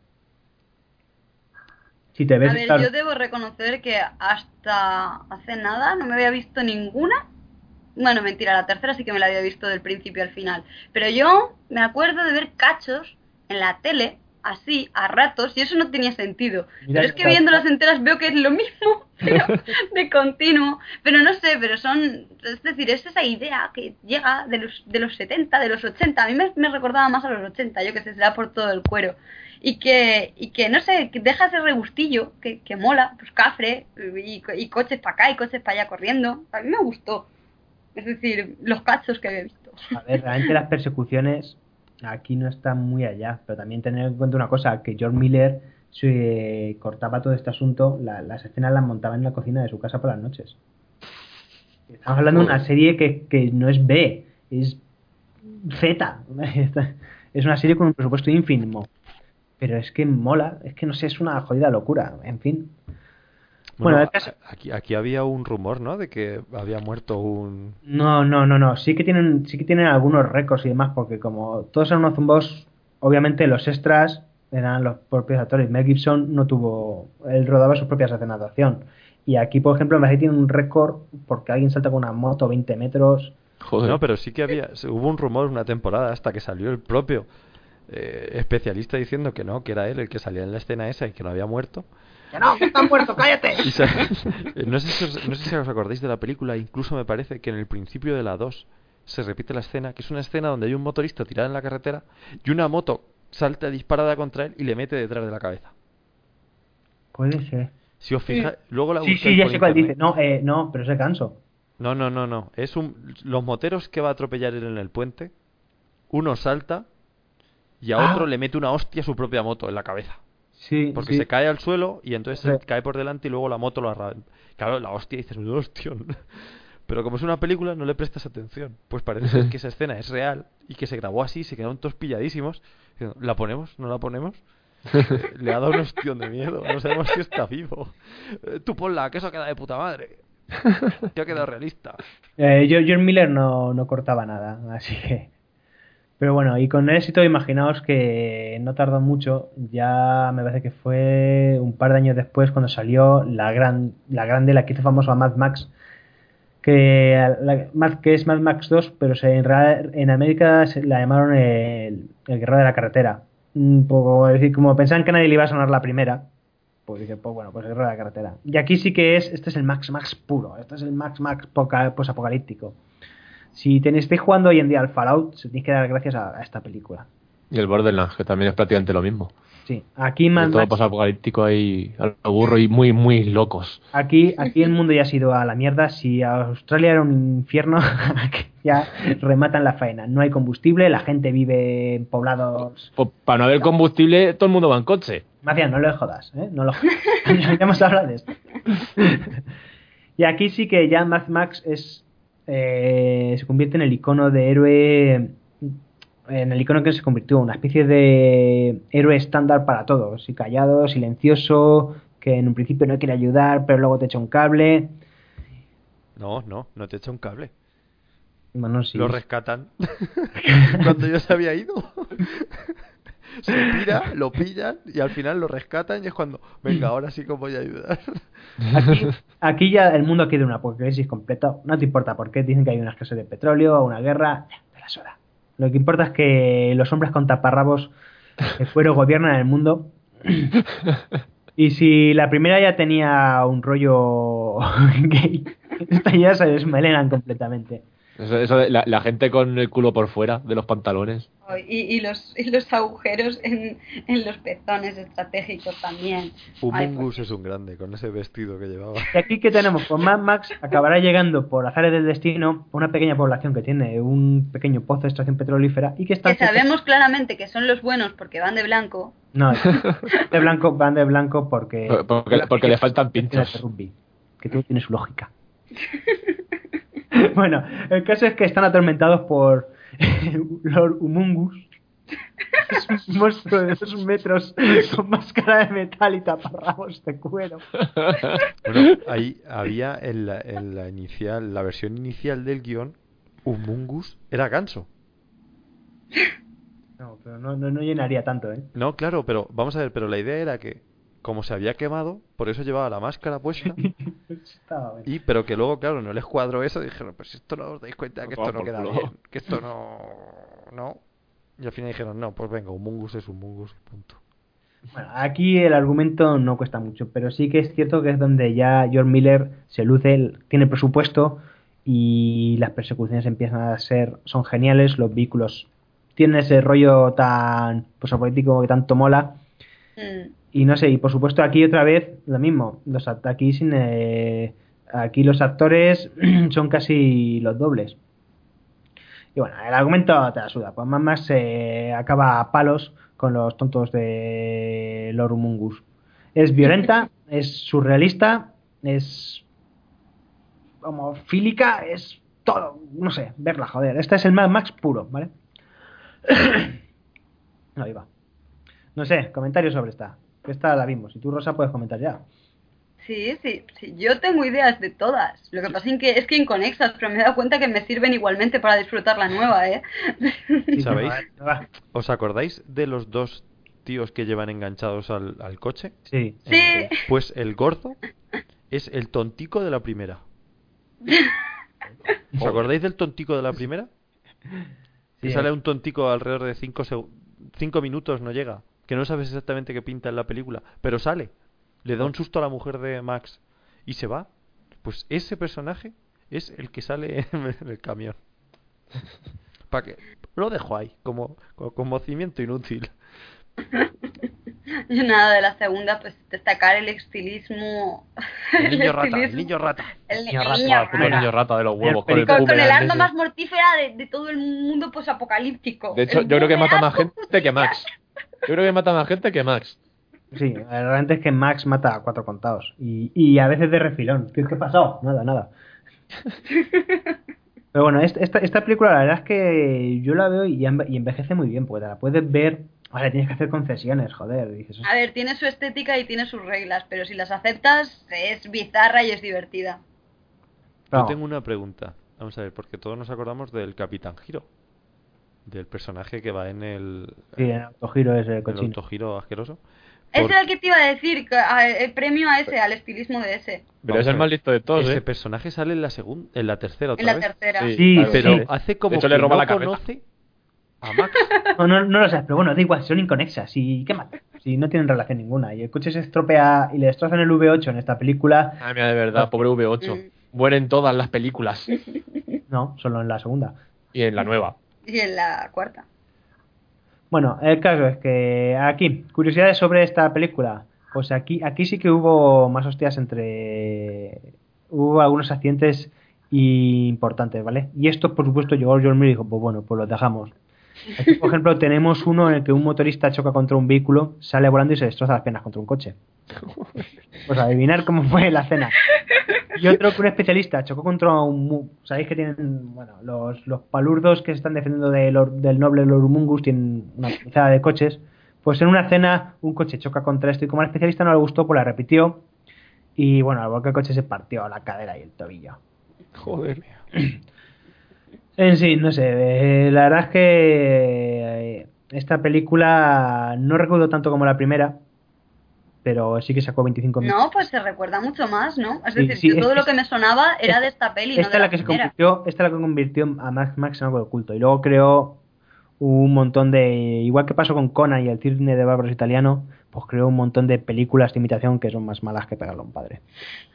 Si te ves A ver, yo debo reconocer que hasta hace nada no me había visto ninguna. Bueno, mentira, la tercera sí que me la había visto del principio al final. Pero yo me acuerdo de ver cachos en la tele, así, a ratos, y eso no tenía sentido. Mira, pero es que viéndolas enteras veo que es lo mismo, pero de continuo. Pero no sé, pero son. Es decir, es esa idea que llega de los, de los 70, de los 80. A mí me, me recordaba más a los 80, yo que sé, será por todo el cuero y que, y que no sé, que deja ese regustillo que, que mola, pues cafre y coches para acá y coches para allá corriendo. A mí me gustó. Es decir, los cachos que había visto. A ver, realmente las persecuciones aquí no están muy allá, pero también tener en cuenta una cosa, que George Miller se cortaba todo este asunto, la- las escenas las montaba en la cocina de su casa por las noches. Estamos hablando de una serie que, que no es B, es Z. Es una serie con un presupuesto ínfimo. Pero es que mola, es que no sé, es una jodida locura, en fin. Bueno, caso- aquí, aquí había un rumor, ¿no? De que había muerto un... No, no, no, no. Sí que tienen, sí que tienen algunos récords y demás, porque como todos eran unos zumbos, obviamente los extras eran los propios actores. Mel Gibson no tuvo, él rodaba sus propias escenas de acción. Y aquí, por ejemplo, me parece que tiene un récord porque alguien salta con una moto 20 metros. Joder. No, pero sí que había... se- Hubo un rumor una temporada hasta que salió el propio eh, especialista diciendo que no, que era él el que salía en la escena esa y que no había muerto. ¡Que no, que está muerto, cállate! Y sa- no, sé si os, no sé si os acordáis de la película, incluso me parece que en el principio de la 2 se repite la escena, que es una escena donde hay un motorista tirado en la carretera y una moto salta disparada contra él y le mete detrás de la cabeza. Puede ser. Si os fijáis, luego la Sí, sí, ya sé cuál dice. No, eh, no, pero se canso. No, no, no, no. Es un los moteros que va a atropellar él en el puente. Uno salta y a Ah. otro le mete una hostia a su propia moto en la cabeza. Sí, Porque sí. se cae al suelo y entonces Sí. se cae por delante y luego la moto lo arranca. Claro, la hostia dices, "No, hostia. Pero como es una película, no le prestas atención. Pues parece ser que esa escena es real y que se grabó así, se quedaron todos pilladísimos. ¿La ponemos? ¿No la ponemos? Eh, le ha dado un ostión de miedo. No sabemos si está vivo. Eh, tú ponla, que eso queda de puta madre. Que ha quedado realista. Eh, George George Miller no, no cortaba nada, así que. Pero bueno, y con éxito, imaginaos que no tardó mucho, ya me parece que fue un par de años después cuando salió la gran, la grande, la que hizo famoso a Mad Max, que, la- que es Mad Max 2, pero se, en, en América se la llamaron el, Guerrero de la Carretera. Un es decir, como pensaban que nadie le iba a sonar la primera, pues dije, pues bueno, pues el Guerrero de la Carretera. Y aquí sí que es, este es el Max Max puro, este es el Max Max poca- posapocalíptico. Si tenéis, estáis jugando hoy en día al Fallout, se tenéis que dar gracias a, a esta película. Y el Borderlands, que también es prácticamente lo mismo. Sí, aquí De todo Max- posapocalíptico ahí al burro y muy, muy locos. Aquí, aquí el mundo ya ha sido a la mierda. Si Australia era un infierno, ya rematan la faena. No hay combustible, la gente vive en poblados. Pues, para no haber combustible, todo el mundo va en coche. Macián, no lo jodas, ¿eh? No lo jodas. ya hemos hablado de esto. y aquí sí que ya Mad Max es eh, se convierte en el icono de héroe en el icono que se convirtió, una especie de héroe estándar para todos, y callado, silencioso, que en un principio no quiere ayudar, pero luego te echa un cable. No, no, no te echa un cable. Bueno, sí. Lo rescatan cuando ya se había ido. se tira, lo pillan y al final lo rescatan y es cuando, venga, ahora sí que os voy a ayudar. Aquí, aquí ya el mundo quiere una apocalipsis completa. No te importa por qué. Dicen que hay una escasez de petróleo, una guerra. ya, Te la suda. Lo que importa es que los hombres con taparrabos de cuero gobiernan el mundo. Y si la primera ya tenía un rollo gay, esta ya se desmelenan completamente. Eso, eso la, la gente con el culo por fuera de los pantalones. Y, y los, y los agujeros en, en los pezones estratégicos también. Ay, Humungus pues, es un grande con ese vestido que llevaba. Y aquí que tenemos, pues Mad Max acabará llegando por azares del destino a una pequeña población que tiene un pequeño pozo de extracción petrolífera y que está... que sabemos claramente que son los buenos porque van de blanco. No, de blanco, van de blanco porque... Porque, porque le faltan pinchos. que todo tiene su lógica. bueno, el caso es que están atormentados por Lord Humungus. Es un monstruo de dos metros con máscara de metal y taparrabos de cuero. Bueno, ahí había en la, en la inicial, la versión inicial del guion, Humungus era ganso. No, pero no, no, no llenaría tanto, ¿eh? No, claro, pero vamos a ver, pero la idea era que como se había quemado, por eso llevaba la máscara puesta. Y pero que luego, claro, no les cuadró eso, dijeron, pues esto no os dais cuenta que esto no queda bien, que esto no no. Y al final dijeron, no, pues venga, un mungus es un mungus, punto. Bueno, aquí el argumento no cuesta mucho, pero sí que es cierto que es donde ya George Miller se luce, tiene presupuesto y las persecuciones empiezan a ser, son geniales, los vehículos tienen ese rollo tan pues político que tanto mola Mm. Y no sé, y por supuesto aquí otra vez lo mismo, los aquí sin eh, aquí los actores son casi los dobles. Y bueno, el argumento te la suda, pues más más se acaba a palos con los tontos de Lord Humungus. Es violenta, es surrealista, es homofílica, es todo, no sé, verla, joder. Este es el Mad Max puro, ¿vale? Ahí va. No sé, comentarios sobre esta. Esta la vimos. Y tú, Rosa, puedes comentar ya. Sí, sí, sí, yo tengo ideas de todas. Lo que pasa es que es que inconexas, pero me he dado cuenta que me sirven igualmente para disfrutar la nueva, ¿eh? Sí, ¿Sabéis? ¿Os acordáis de los dos tíos que llevan enganchados al, al coche? Sí. Sí. Pues el gordo es el tontico de la primera. ¿Os acordáis del tontico de la primera? Que Sí, sale eh. un tontico alrededor de 5 cinco minutos, no llega. Que no sabes exactamente qué pinta en la película, pero sale. Le da un susto a la mujer de Max y se va. Pues ese personaje es el que sale en el camión. ¿Para qué? Lo dejo ahí, como, como conocimiento inútil. Yo nada de la segunda, pues destacar el estilismo. El niño rata, el niño rata. El, Niño el rata, niño rata. niño rata de los huevos. El Con el, Con, con el arma más mortífera de, de todo el mundo pues apocalíptico. De hecho, El yo creo que mata más gente que Max. Yo creo que mata más gente que Max. Sí, realmente es que Max mata a cuatro contados. Y, y a veces de refilón. ¿Qué, qué ha pasado? Nada, nada. Pero bueno, est- esta, esta película la verdad es que yo la veo y, enve- y envejece muy bien, porque te la puedes ver. Ahora tienes que hacer concesiones, joder. Dices, A ver, tiene su estética y tiene sus reglas, pero si las aceptas es bizarra y es divertida. Yo tengo una pregunta. Vamos a ver, porque todos nos acordamos del Capitán Giro. Del personaje que va en el, Sí, en autogiro es el el cochino. autogiro asqueroso. Ese era el que te iba a decir, el premio a ese, al estilismo de ese. Pero es a el más listo de todos, Ese ¿eh? personaje sale en la segunda, en la tercera otra En la vez. tercera. Sí, claro, Pero sí. hace como De hecho, que le roba no la cabeza. conoce a Max. No, no, no lo sabes, pero bueno, da igual, son inconexas. ¿Y qué más? Si no tienen relación ninguna. Y el coche se estropea y le destrozan el V8 en esta película. Ay, mira, de verdad, pobre V8. Mm. Mueren todas las películas. No, solo en la segunda. Y en la nueva. Y en la cuarta. Bueno, el caso es que aquí, curiosidades sobre esta película. Pues aquí, aquí sí que hubo más hostias entre. Hubo algunos accidentes importantes, ¿vale? Y esto, por supuesto, llegó George Miller y dijo: Pues bueno, pues los dejamos. Aquí, por ejemplo, tenemos uno en el que un motorista choca contra un vehículo, sale volando y se destroza las piernas contra un coche. Pues adivinar cómo fue la cena. Y otro que un especialista chocó contra un... mu- Sabéis que tienen, bueno, los, los palurdos que se están defendiendo de del noble Lord Humungus tienen una pisada de coches. Pues en una cena un coche choca contra esto y como al especialista no le gustó, pues la repitió. Y bueno, al volcar el coche se partió la cadera y el tobillo. Joder. En sí, no sé, eh, la verdad es que eh, esta película no recuerdo tanto como la primera, pero sí que sacó 25 minutos. No, pues se recuerda mucho más, ¿no? Es decir, sí, todo es- lo que me sonaba era de esta peli, no esta de es la, la que se convirtió, esta es la que convirtió a Max Max en algo de culto y luego creó un montón de igual que pasó con Conan y el cine de bárbaros italiano, pues creó un montón de películas de imitación que son más malas que pegarle a un padre.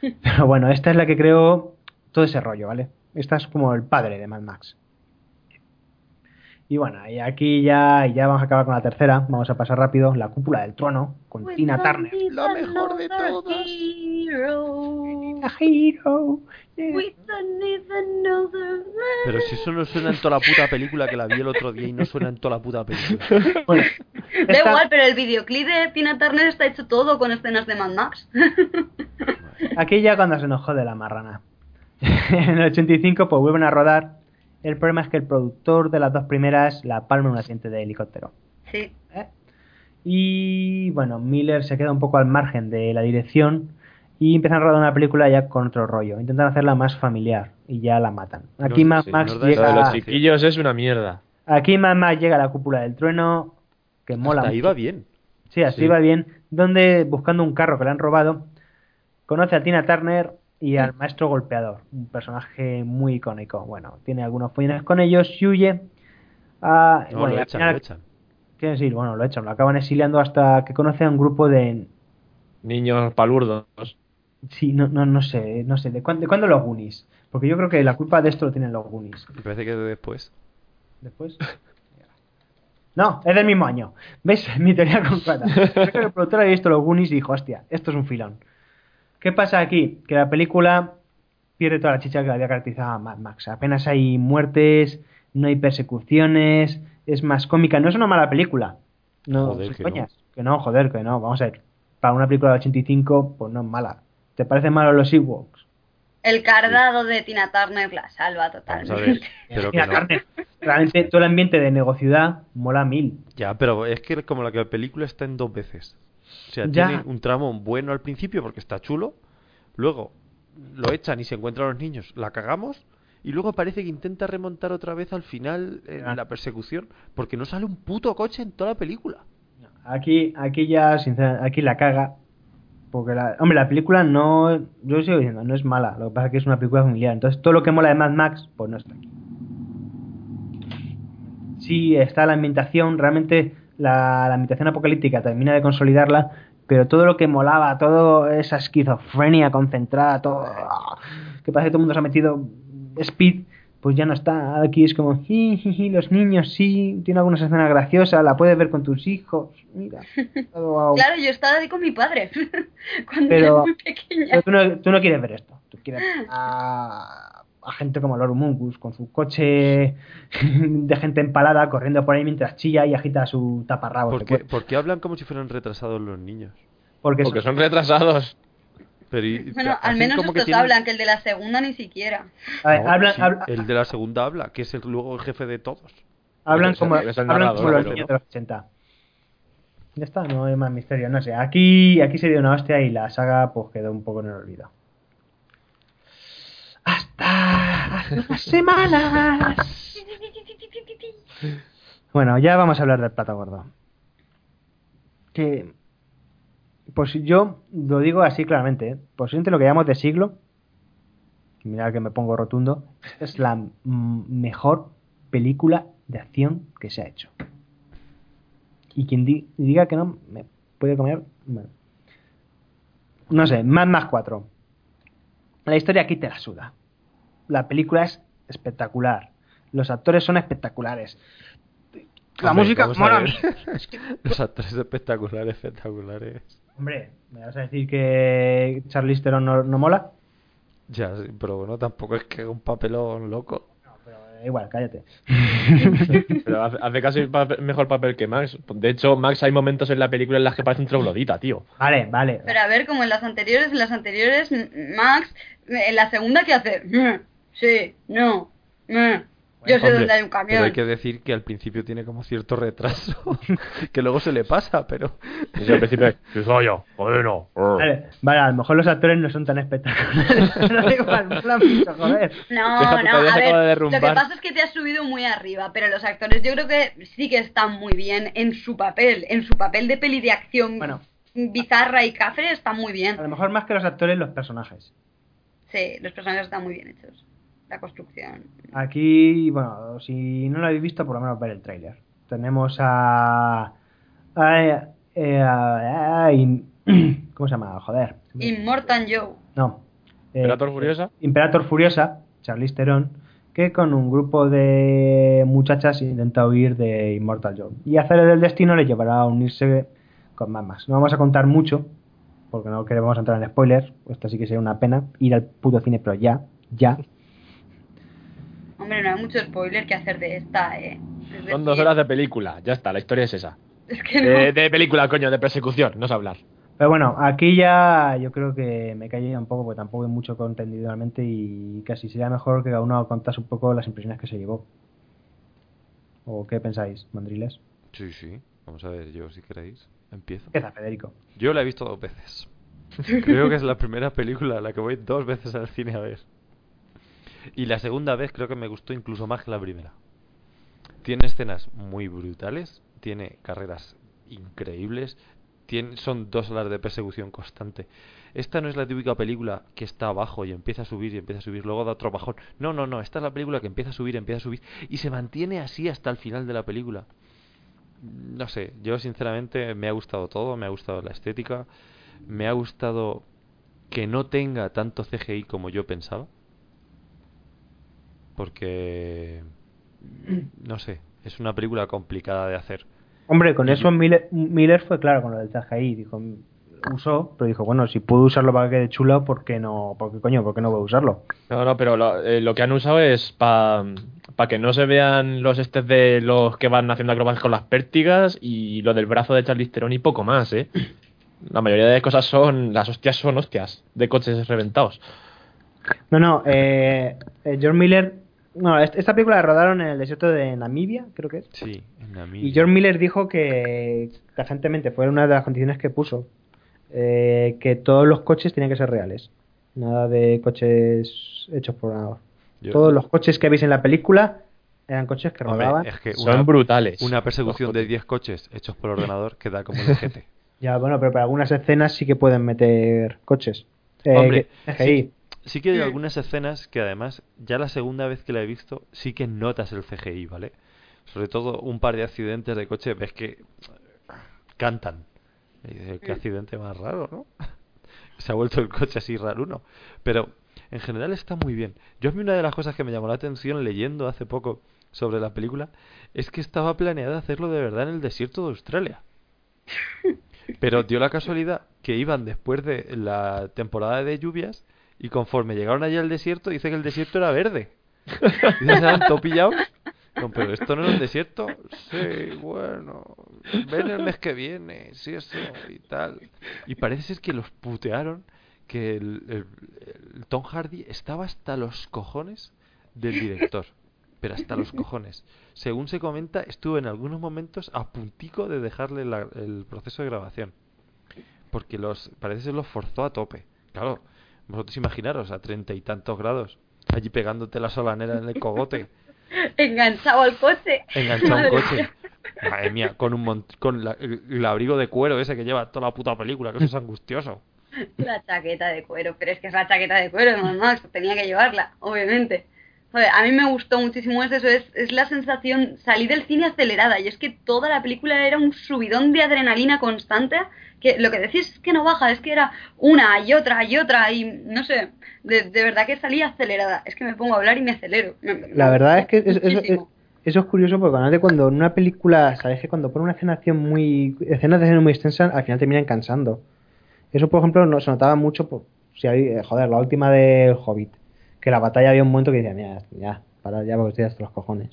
Pero bueno, esta es la que creó todo ese rollo, ¿vale? Esta es como el padre de Mad Max. Y bueno, y aquí ya, y ya vamos a acabar con la tercera. Vamos a pasar rápido. La cúpula del trono con Tina Turner. La mejor de todas. A hero. Pero si eso no suena en toda la puta película que la vi el otro día y no suena en toda la puta película. Bueno, Da igual, pero el videoclip de Tina Turner está hecho todo con escenas de Mad Max. Aquí ya cuando se nos jode la marrana. en el 85 pues vuelven a rodar. El problema es que el productor de las dos primeras la palma en un accidente de helicóptero. sí. ¿eh? Y bueno, Miller se queda un poco al margen de la dirección y empiezan a rodar una película ya con otro rollo. Intentan hacerla más familiar y ya la matan. Aquí No, Mad sí, Max esa- los llega, chiquillos es una mierda. aquí Mad Max llega a la cúpula del trueno que mola. Hasta ahí mucho. va bien. Sí, así Sí. va bien. Donde, buscando un carro que le han robado, conoce a Tina Turner y al maestro golpeador, un personaje muy icónico. Bueno, tiene algunos follones con ellos y huye. a- No, bueno, lo echan, final- lo echan. decir, bueno, lo echan, lo acaban exiliando hasta que conoce a un grupo de... Niños palurdos. Sí, no, no, no sé, no sé, ¿de, cuándo, de cuándo los Goonies? Porque yo creo que la culpa de esto lo tienen los Goonies. Me parece que de después. Después... No, es del mismo año. ¿Ves? Mi teoría con cuata. Creo que el productor había visto los Goonies y dijo, hostia, esto es un filón. ¿Qué pasa aquí? Que la película pierde toda la chicha que había caracterizado a Mad Max. Apenas hay muertes, no hay persecuciones, es más cómica. No es una mala película. No, Joder, que coñas. Que no, joder, que no. Vamos a ver. Para una película de 85, pues no es mala. ¿Te parecen malos los Ewoks? El cardado de Tina Turner la salva totalmente. ver. Pero que Mira, no. carne. Realmente todo el ambiente de negociudad mola mil. Ya, pero es que como la que la película está en dos veces. O sea, Ya. tiene un tramo bueno al principio porque está chulo. Luego lo echan y se encuentran los niños. La cagamos. Y luego parece que intenta remontar otra vez al final en la persecución. Porque no sale un puto coche en toda la película. Aquí, aquí ya, sinceramente, aquí la caga. Porque, la, hombre, la película no. Yo sigo diciendo, no es mala. Lo que pasa es que es una película familiar. Entonces, todo lo que mola de Mad Max, pues no está aquí. Sí, está la ambientación. Realmente, la, la ambientación apocalíptica termina de consolidarla. Pero todo lo que molaba, toda esa esquizofrenia concentrada, todo. Que parece que todo el mundo se ha metido speed. Pues ya no está. Aquí es como, "Ji, ji, ji, los niños sí, tiene algunas escenas graciosas, la puedes ver con tus hijos. Mira. Claro, yo estaba ahí con mi padre cuando Pero- era muy pequeña. Pero tú no, tú no quieres ver esto. Tú quieres ver a, gente como Lord Mungus con su coche de gente empalada corriendo por ahí mientras chilla y agita su taparrabo. ¿Por qué, por qué hablan como si fueran retrasados los niños? Porque, Porque son retrasados. Pero y- Bueno, al menos como que estos tienen- hablan, que el de la segunda ni siquiera. a ver, No, hablan, sí, habla- el de la segunda habla, que es el, luego el jefe de todos. hablan como, hablan narrador, como los niños de los 80. Ya está, no hay más misterio, no sé. Aquí, aquí se dio una hostia y la saga pues quedó un poco en el olvido. Hasta hace unas semanas. Bueno, ya vamos a hablar del plato gordo. Que, pues yo lo digo así claramente, ¿eh? posiblemente lo que llamamos de siglo, mira que me pongo rotundo, es la mejor película de acción que se ha hecho. Y quien di- diga que no, me puede comer. No sé, Mad Max 4. La historia aquí te la suda. La película es espectacular. Los actores son espectaculares. La Hombre, música vamos a mola. ver. Los actores espectaculares, espectaculares. Hombre, ¿me vas a decir que Charlize Theron no, no mola? Ya, sí, pero bueno, tampoco es que un papelón loco. No, pero igual, cállate. Pero hace, casi mejor papel que Max. De hecho, Max hay momentos en la película en las que parece un troglodita, tío. Vale, vale. Pero a ver, como en las anteriores, en las anteriores, Max, en la segunda, ¿qué hace? Sí, no, mm, yo sé Hombre, dónde hay un Pero camión. hay que decir que al principio tiene como cierto retraso, que luego se le pasa, pero... Y yo al principio, ¿qué soy yo? Bueno. Vale, vale, a lo mejor los actores no son tan espectaculares. pero igual, mucho, joder. No, Fíjate, no, todavía a ver, de lo que pasa es que te has subido muy arriba, pero los actores yo creo que sí que están muy bien en su papel, en su papel de peli de acción Bueno. bizarra y cafre está muy A bien. lo mejor más que los actores, los personajes. Sí, los personajes están muy bien hechos. La construcción. Aquí, bueno, si no lo habéis visto, por lo menos ver el tráiler. Tenemos a... a, eh, a- a- in- ¿Cómo se llama? Joder. Immortal Joe. No. Eh, ¿Imperator Furiosa? Imperator Furiosa, Charlize Theron, que con un grupo de muchachas intenta huir de Immortal Joe. Y hacer el destino le llevará a unirse con más más. No vamos a contar mucho, porque no queremos entrar en spoilers. Esto sí que sería una pena. Ir al puto cine, pero ya, ya. Hombre, no hay mucho spoiler que hacer de esta, eh. Es Son dos horas de película, ya está, la historia es esa. Es que no. De, de película, coño, de persecución, no sé hablar. Pero bueno, aquí ya yo creo que me callé un poco porque tampoco hay mucho contenido realmente y casi sería mejor que cada uno contase un poco las impresiones que se llevó. ¿O qué pensáis, mandriles? Sí, sí. Vamos a ver, yo si queréis, empiezo. Empieza, Federico. Yo la he visto dos veces. Creo que es la primera película a la que voy dos veces al cine a ver. Y la segunda vez creo que me gustó incluso más que la primera. Tiene escenas muy brutales, tiene carreras increíbles, tiene, son dos horas de persecución constante. Esta no es la típica película que está abajo y empieza a subir y empieza a subir, luego da otro bajón. No, no, no, esta es la película que empieza a subir, empieza a subir y se mantiene así hasta el final de la película. No sé, yo sinceramente me ha gustado todo, me ha gustado la estética, me ha gustado que no tenga tanto CGI como yo pensaba. Porque, no sé, es una película complicada de hacer. Hombre, con eso Miller, Miller fue claro con lo del CGI. Dijo, usó, pero dijo, bueno, si puedo usarlo para que quede chulo, ¿por qué no? ¿Por qué coño? ¿Por qué no voy a usarlo? No, no, pero lo, eh, lo que han usado es para que no se vean los estés de los que van haciendo acrobacias con las pértigas y lo del brazo de Charlize Theron y poco más, ¿eh? La mayoría de cosas son, las hostias son hostias de coches reventados. No, no, eh, eh, George Miller. No, est- esta película la rodaron en el desierto de Namibia, creo que es. Sí, en Namibia. Y George Miller dijo que tajantemente fue una de las condiciones que puso eh, que todos los coches tenían que ser reales. Nada de coches hechos por ordenador. Yo- Todos los coches que veis en la película eran coches que Hombre, rodaban. es que Son brutales. una persecución de coches. 10 coches hechos por ordenador queda como el GT. Ya, bueno, pero para algunas escenas sí que pueden meter coches. Eh, Hombre, que- CGI. Sí que hay algunas escenas que además, ya la segunda vez que la he visto, sí que notas el CGI, ¿vale? Sobre todo un par de accidentes de coche, ves que cantan. Y qué accidente más raro, ¿no? Se ha vuelto el coche así raro uno. Pero en general está muy bien. Yo a mí una de las cosas que me llamó la atención leyendo hace poco sobre la película es que estaba planeada hacerlo de verdad en el desierto de Australia. Pero dio la casualidad que iban después de la temporada de lluvias y conforme llegaron allá al desierto, dice que el desierto era verde. Y se han todo pillados. No, pero esto no es un desierto. Sí, bueno. Ven el mes que viene, sí, eso y tal. Y parece ser que los putearon que el, el- el Tom Hardy estaba hasta los cojones del director. Pero hasta los cojones. Según se comenta, estuvo en algunos momentos a puntico de dejarle la- el proceso de grabación. Porque los parece ser los forzó a tope. Claro, vosotros imaginaros a treinta y tantos grados, allí pegándote la solanera en el cogote, Enganchado al coche. enganchado a un Madre coche. mía. Madre mía, con un mont- con la- el, abrigo de cuero ese que lleva toda la puta película, que eso es angustioso. La chaqueta de cuero, pero es que es la chaqueta de cuero, Mad Max, tenía que llevarla, obviamente. Joder, a mí me gustó muchísimo es eso, es, es la sensación, salí del cine acelerada y es que toda la película era un subidón de adrenalina constante, que lo que decís es que no baja, es que era una y otra y otra y no sé, de, de verdad que salí acelerada, es que me pongo a hablar y me acelero. La verdad es que es-. Eso es curioso porque normalmente cuando en una película, sabes que cuando pone una escena muy, escenas de acción muy extensas, al final terminan cansando. Eso, por ejemplo, no, se notaba mucho, por, si hay, joder, la última del Hobbit, que la batalla había un momento que decía, mira, ya, para ya porque estoy hasta los cojones.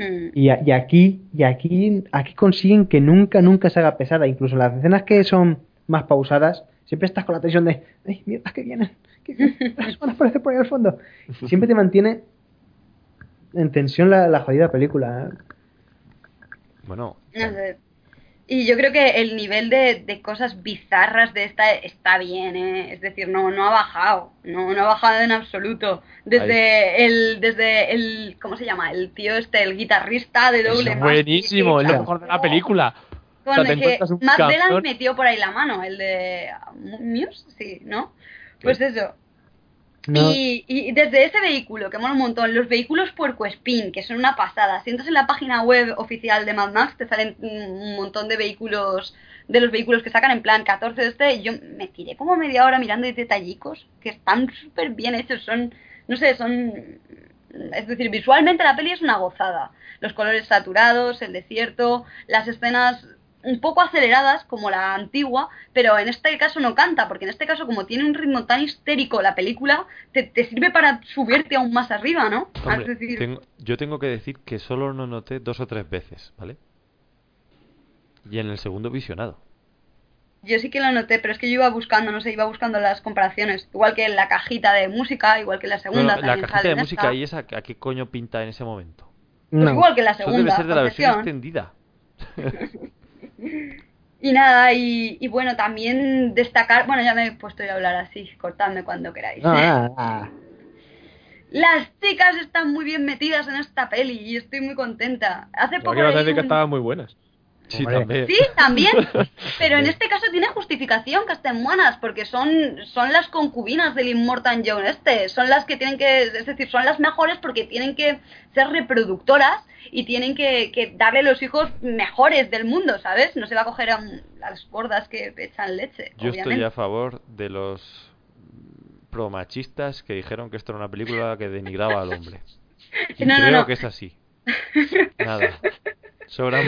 Mm. Y, a- y aquí, y aquí, aquí consiguen que nunca, nunca se haga pesada. Incluso las escenas que son más pausadas, siempre estás con la tensión de, ay, mierda, que vienen, que vienen, van a aparecer por ahí al fondo. Siempre te mantiene en tensión la, la jodida película. ¿eh? Bueno, No sé. Y yo creo que el nivel de, de cosas bizarras de esta está bien, ¿eh? es decir, no, no ha bajado, no, no ha bajado en absoluto. Desde el, desde el, ¿cómo se llama? El tío este, el guitarrista de Es doble Bass, buenísimo, es lo mejor de la película. Con O sea, el que Matt metió por ahí la mano, el de Muse, sí, ¿no? Pues eso. Y, y desde ese vehículo, que mola un montón, los vehículos Puerco Spin, que son una pasada. Si entras en la página web oficial de Mad Max, te salen un montón de vehículos, de los vehículos que sacan en plan 14 de este. Yo me tiré como media hora mirando de detallicos, que están súper bien hechos, son no sé, son... Es decir, visualmente la peli es una gozada. Los colores saturados, el desierto, las escenas un poco aceleradas como la antigua, pero en este caso no canta, porque en este caso como tiene un ritmo tan histérico la película, te, te sirve para subirte aún más arriba, ¿no? Hombre, es decir, tengo- yo tengo que decir que solo lo noté dos o tres veces, ¿vale? Y en el segundo visionado. yo sí que lo noté, pero es que yo iba buscando, no sé, iba buscando las comparaciones, igual que en la cajita de música, igual que en la segunda. Bueno, la también cajita sale de música esta. y esa, ¿a qué coño pinta en ese momento? Pues No. igual que en la Eso segunda. debe ser de la versión extendida. Y nada, y, y bueno, también destacar, bueno, ya me he puesto yo a hablar así, cortadme cuando queráis. No, nada, nada. Las chicas están muy bien metidas en esta peli y estoy muy contenta. Hace Yo poco decir que estaban muy buenas. Sí, también. Sí, también. Pero en este caso tiene justificación que estén buenas, porque son, son las concubinas del Immortal John este. Son las que tienen que, es decir, son las mejores porque tienen que ser reproductoras y tienen que, que darle los hijos mejores del mundo, ¿sabes? No se va a coger a, a las gordas que echan leche. Yo obviamente. estoy a favor de los promachistas que dijeron que esto era una película que denigraba al hombre. Y No, no, creo no. que es así. Nada. Sobra-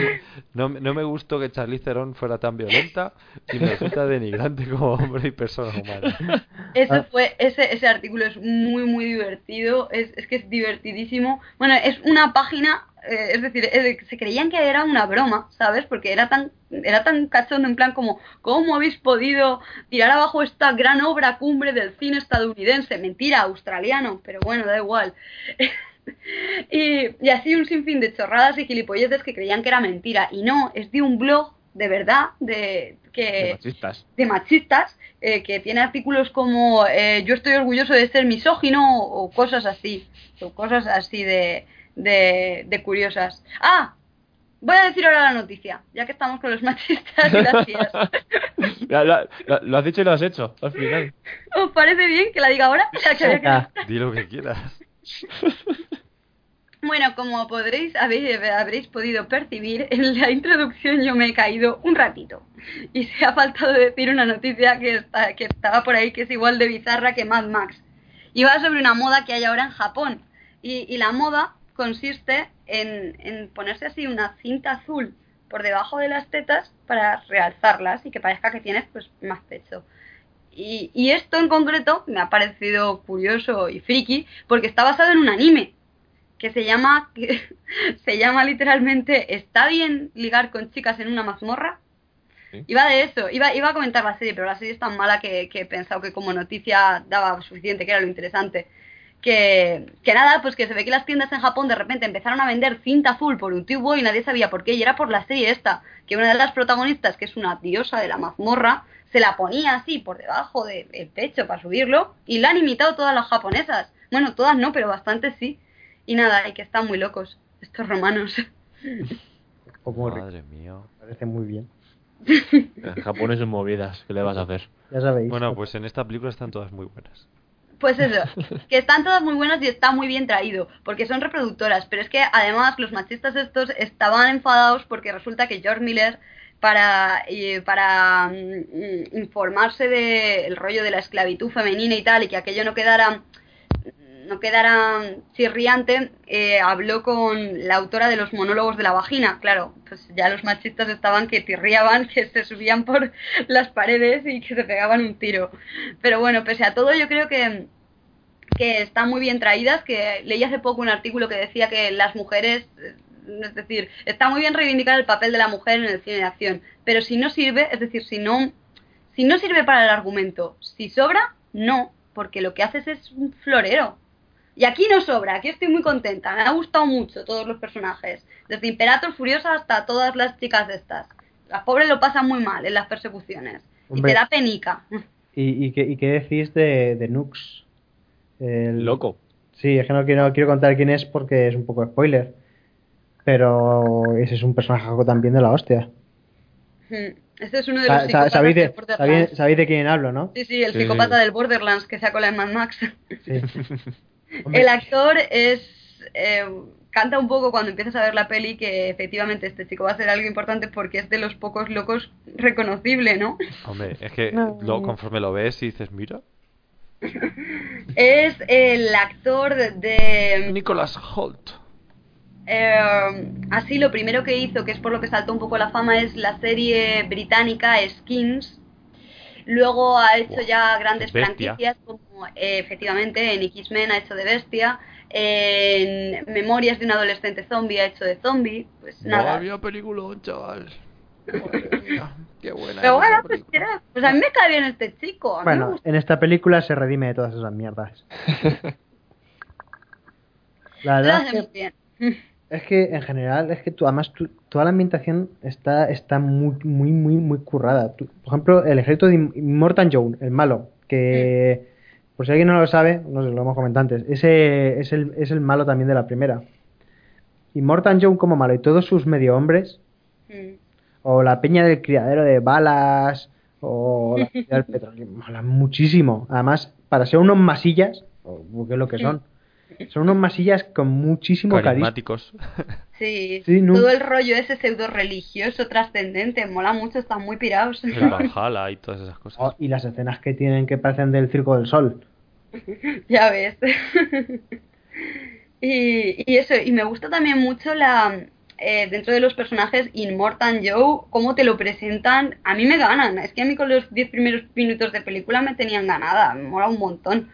no, me- no me gustó que Charlize Theron fuera tan violenta y me resulta denigrante como hombre y persona humana. Eso Ah. fue, ese, ese artículo es muy, muy divertido, es, es que es divertidísimo. Bueno, es una página, eh, es decir, eh, se creían que era una broma, ¿sabes? Porque era tan, era tan cachondo en plan como, ¿cómo habéis podido tirar abajo esta gran obra cumbre del cine estadounidense? Mentira, australiano, pero bueno, da igual. y, y así un sinfín de chorradas y gilipolleces que creían que era mentira. Y no, es de un blog de verdad, de que De machistas. de machistas eh, que tiene artículos como eh, yo estoy orgulloso de ser misógino o cosas así o cosas así de, de, de curiosas ah voy a decir ahora la noticia ya que estamos con los machistas gracias la- la- lo has dicho y lo has hecho, al final. ¿os parece bien que la diga ahora? Que había que- Venga. Di lo que quieras. Bueno, como podréis haber- habréis podido percibir, en la introducción yo me he caído un ratito. Y se ha faltado decir una noticia que, está, que estaba por ahí que es igual de bizarra que Mad Max. Y va sobre una moda que hay ahora en Japón. Y, y la moda consiste en, en ponerse así una cinta azul por debajo de las tetas para realzarlas y que parezca que tienes pues más pecho. Y, y esto en concreto me ha parecido curioso y friki porque está basado en un anime que se llama que se llama literalmente ¿Está bien ligar con chicas en una mazmorra? Sí. Iba de eso, iba, iba a comentar la serie, pero la serie es tan mala que, que he pensado que como noticia daba suficiente, que era lo interesante. Que, que nada, pues que se ve que las tiendas en Japón de repente empezaron a vender cinta azul por un tubo y nadie sabía por qué, y era por la serie esta, que una de las protagonistas, que es una diosa de la mazmorra, se la ponía así por debajo del pecho para subirlo, y la han imitado todas las japonesas. Bueno, todas no, pero bastantes sí. Y nada, y que están muy locos, estos romanos. Madre mía. parece muy bien. En Japón son movidas, ¿qué le vas a hacer? Ya sabéis. Bueno, pues en esta película están todas muy buenas. Pues eso, que están todas muy buenas y está muy bien traído, porque son reproductoras, pero es que además los machistas estos estaban enfadados porque resulta que George Miller, para, eh, para mm, informarse del rollo de la esclavitud femenina y tal, y que aquello no quedara no quedara chirriante, eh, habló con la autora de los monólogos de la vagina. Claro, pues ya los machistas estaban que tirriaban, que se subían por las paredes y que se pegaban un tiro. Pero bueno, pese a todo, yo creo que, que están muy bien traídas, que leí hace poco un artículo que decía que las mujeres, eh, es decir, está muy bien reivindicar el papel de la mujer en el cine de acción, pero si no sirve, es decir, si no, si no sirve para el argumento, si sobra, no, porque lo que haces es un florero. Y aquí no sobra, aquí estoy muy contenta, me ha gustado mucho todos los personajes, desde Imperator Furiosa hasta todas las chicas de estas. Las pobres lo pasan muy mal en las persecuciones. Hombre. Y te da penica. ¿Y, y, qué, ¿Y qué decís de, de Nux? El- Loco. Sí, es que no quiero, quiero contar quién es porque es un poco spoiler. Pero ese es un personaje también de la hostia. Este es uno de los sa- psicópatas sabéis, de sabéis de quién hablo, ¿no? Sí, sí, el Sí. psicópata del Borderlands que sacó la de Mad Max. Sí. Hombre, El actor es. eh, canta un poco cuando empiezas a ver la peli que efectivamente este chico va a ser algo importante porque es de los pocos locos reconocible, ¿no? Hombre, es que No. lo, conforme lo ves y dices, mira, Es el actor de... Nicholas Holt. eh, así, lo primero que hizo, que es por lo que saltó un poco la fama, es la serie británica Skins. Luego ha hecho ya grandes bestia. franquicias como eh, efectivamente en X-Men ha hecho de bestia, en Memorias de un adolescente zombie ha hecho de zombie, pues nada. Había película, chaval. Madre mía, qué buena. Pero bueno, pues, mira, pues a mí me cae bien este chico. a Bueno, en esta película se redime de todas esas mierdas. La Lo verdad hace es muy que, bien. es que en general, es que tú, además tú- toda la ambientación está, está muy, muy, muy, muy currada. Tú- por ejemplo, el ejército de Mortan Joe, el malo, que por si alguien no lo sabe, no sé, lo hemos comentado antes, ese es el, es el malo también de la primera. Y Mortan Joe como malo y todos sus medio hombres, Mm. o la peña del criadero de balas, o la peña del petróleo, mola muchísimo. Además, para ser unos masillas, o porque es lo que son, son unos masillas con muchísimo carisma. Carismáticos. Sí, Sí, ¿no? todo el rollo ese pseudo religioso trascendente, mola mucho, están muy pirados. El Valhalla y todas esas cosas. Oh, y las escenas que tienen que parecen del Circo del Sol. ya ves. y, y eso, y me gusta también mucho la eh, dentro de los personajes Immortan Joe, cómo te lo presentan, a mí me ganan. Es que a mí con los 10 primeros minutos de película me tenían ganada, me mola un montón.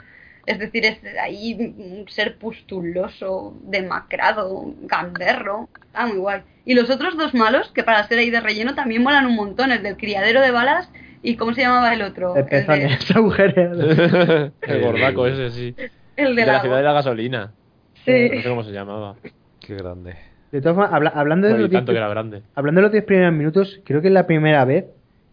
Es decir, es ahí un ser pustuloso, demacrado, gamberro, está muy guay. Y los otros dos malos, que para ser ahí de relleno también molan un montón, el del criadero de balas y ¿cómo se llamaba el otro? De El de- pezones agujereados. el gordaco ese, sí. El de de la la ciudad de la gasolina. Sí. No sé cómo se llamaba. Qué grande. De todas formas, habla- hablando, de los y tanto 10 que era grande. hablando de los 10 primeros minutos, creo que es la primera vez